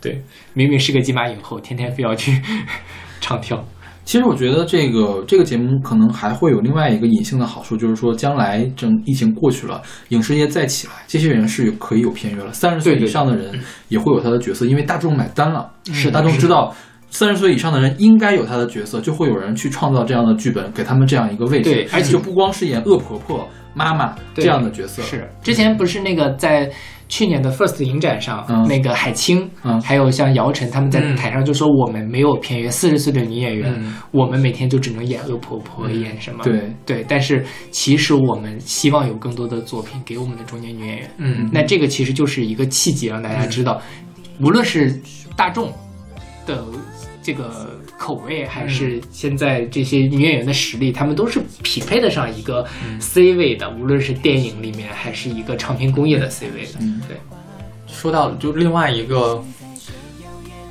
对，明明是个金马影后，天天非要去 唱跳，其实我觉得这个这个节目可能还会有另外一个隐性的好处，就是说将来整疫情过去了，影视业再起来，这些人是有可以有片约了。三十岁以上的人也会有他的角色，因为大众买单了，是大众知道。三十岁以上的人应该有他的角色，就会有人去创造这样的剧本，给他们这样一个位置。对而且就不光是演恶婆婆、妈妈这样的角色，是之前不是那个在去年的 First 影展上，嗯。那个海清，嗯。还有像姚晨他们在嗯。台上就说我们没有片约，四十岁的女演员，嗯。我们每天就只能演恶婆婆，嗯演什么？对。对，但是其实我们希望有更多的作品给我们的中年女演员。嗯。那这个其实就是一个契机，让大家知道，无论是大众的这个口味，还是现在这些女演员的实力，她们都是匹配得上一个 C 位的，无论是电影里面，还是一个唱片工业的 C 位的。嗯对，说到就另外一个，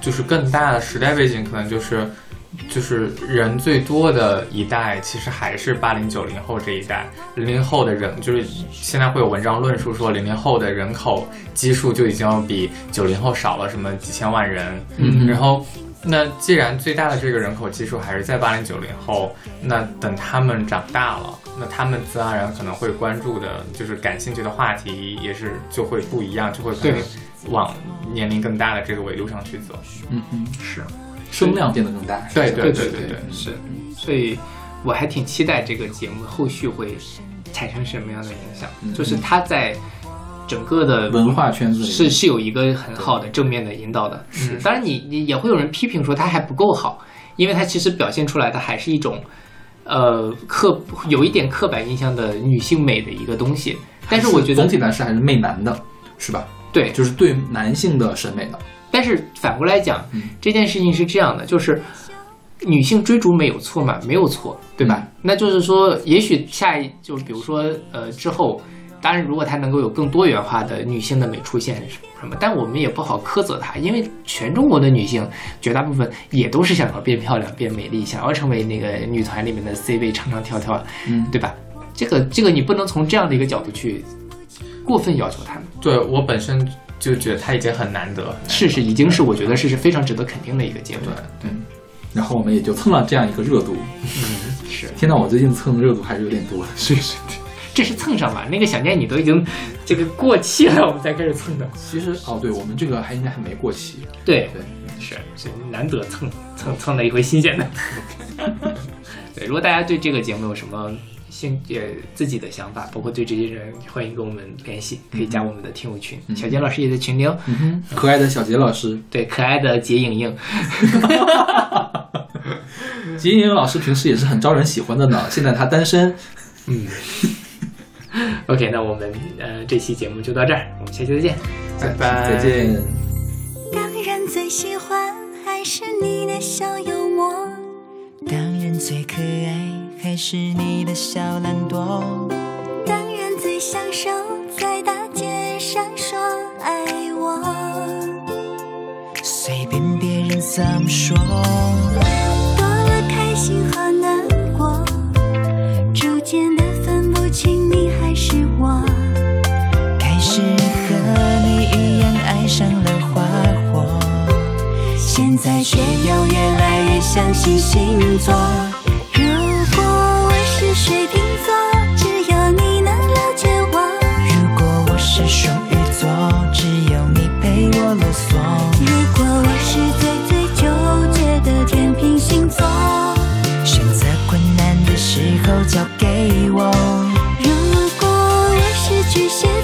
就是更大的时代背景，可能就是就是人最多的一代，其实还是八零九零后这一代。零零后的人，就是现在会有文章论述说，零零后的人口基数就已经要比九零后少了什么几千万人。嗯然后。那既然最大的这个人口基数还是在八零九零后，那等他们长大了，那他们自然而然可能会关注的，就是感兴趣的话题也是就会不一样，就会可能往年龄更大的这个维度上去走。嗯嗯，是，声量变得更大。对对对对对，是，所以我还挺期待这个节目后续会产生什么样的影响，嗯就是它在整个的文化圈子里是是有一个很好的正面的引导的。是当然你你也会有人批评说它还不够好，因为它其实表现出来的还是一种呃刻有一点刻板印象的女性美的一个东西。但是我觉得总体来说还是媚男的，是吧？对，就是对男性的审美的。但是反过来讲，嗯这件事情是这样的，就是女性追逐美有错吗？没有错，对吧？那就是说，也许下一就比如说呃之后，当然如果它能够有更多元化的女性的美出现什么，但我们也不好苛责它，因为全中国的女性绝大部分也都是想要变漂亮、变美丽，想要成为那个女团里面的 C 位，唱唱跳跳，嗯，对吧？这个这个你不能从这样的一个角度去过分要求他们。对我本身就觉得她已经很难得，是是，已经是我觉得是是非常值得肯定的一个节目。对，然后我们也就蹭了这样一个热度。嗯，是。天呐，我最近蹭的热度还是有点多。是是，这是蹭上吧？那个小念你都已经 这个过期了，我们才开始蹭的。其实哦，对我们这个还应该还没过期。对对，是是难得蹭蹭蹭了一回新鲜的。对，如果大家对这个节目有什么兴呃自己的想法，包括对这些人，欢迎跟我们联系，可以加我们的听友群。小杰老师也在群里哦。可爱的小杰老师，对，可爱的杰莹莹。杰莹莹老师平时也是很招人喜欢的呢。现在她单身。嗯。OK，那我们呃这期节目就到这儿，我们下期再见，拜拜，再见。当然最喜欢还是你的小幽默，当然最可爱还是你的小懒惰？当然最享受在大街上说爱我，随便别人怎么说，多了开心和难过，逐渐的是我。开始和你一样爱上了花火，现在却又越来越相信星座。如果我是水瓶座，只有你能了解我。如果我是双鱼座，只有你陪我啰嗦。如果我是最最纠结的天平星座，选择困难的时候交给我。巨蟹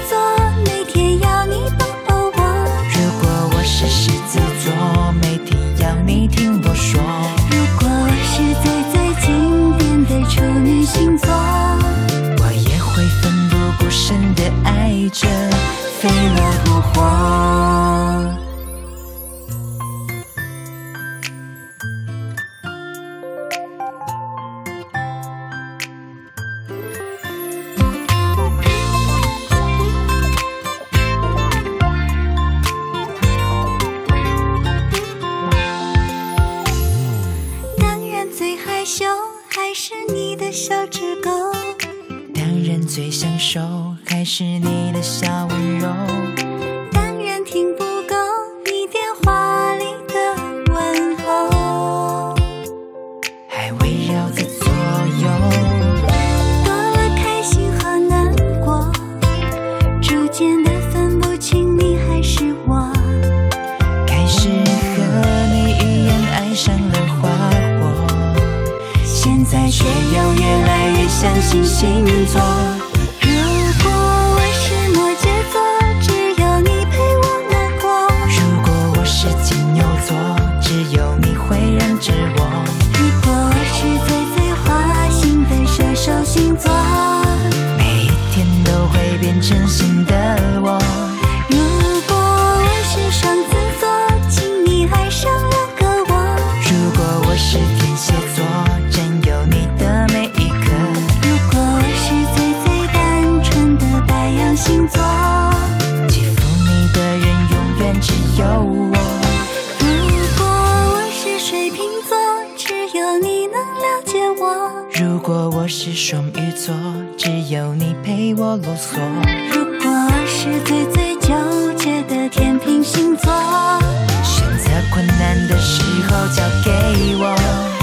最享受还是你的小温柔，当然听不够你电话里的问候，还围绕在左右。多了开心和难过，逐渐的分不清你还是我。开始和你一样爱上了花火，现在却又越来越相信星座。是双鱼座，只有你陪我啰嗦。如果我是最最纠结的天平星座，选择困难的时候交给我。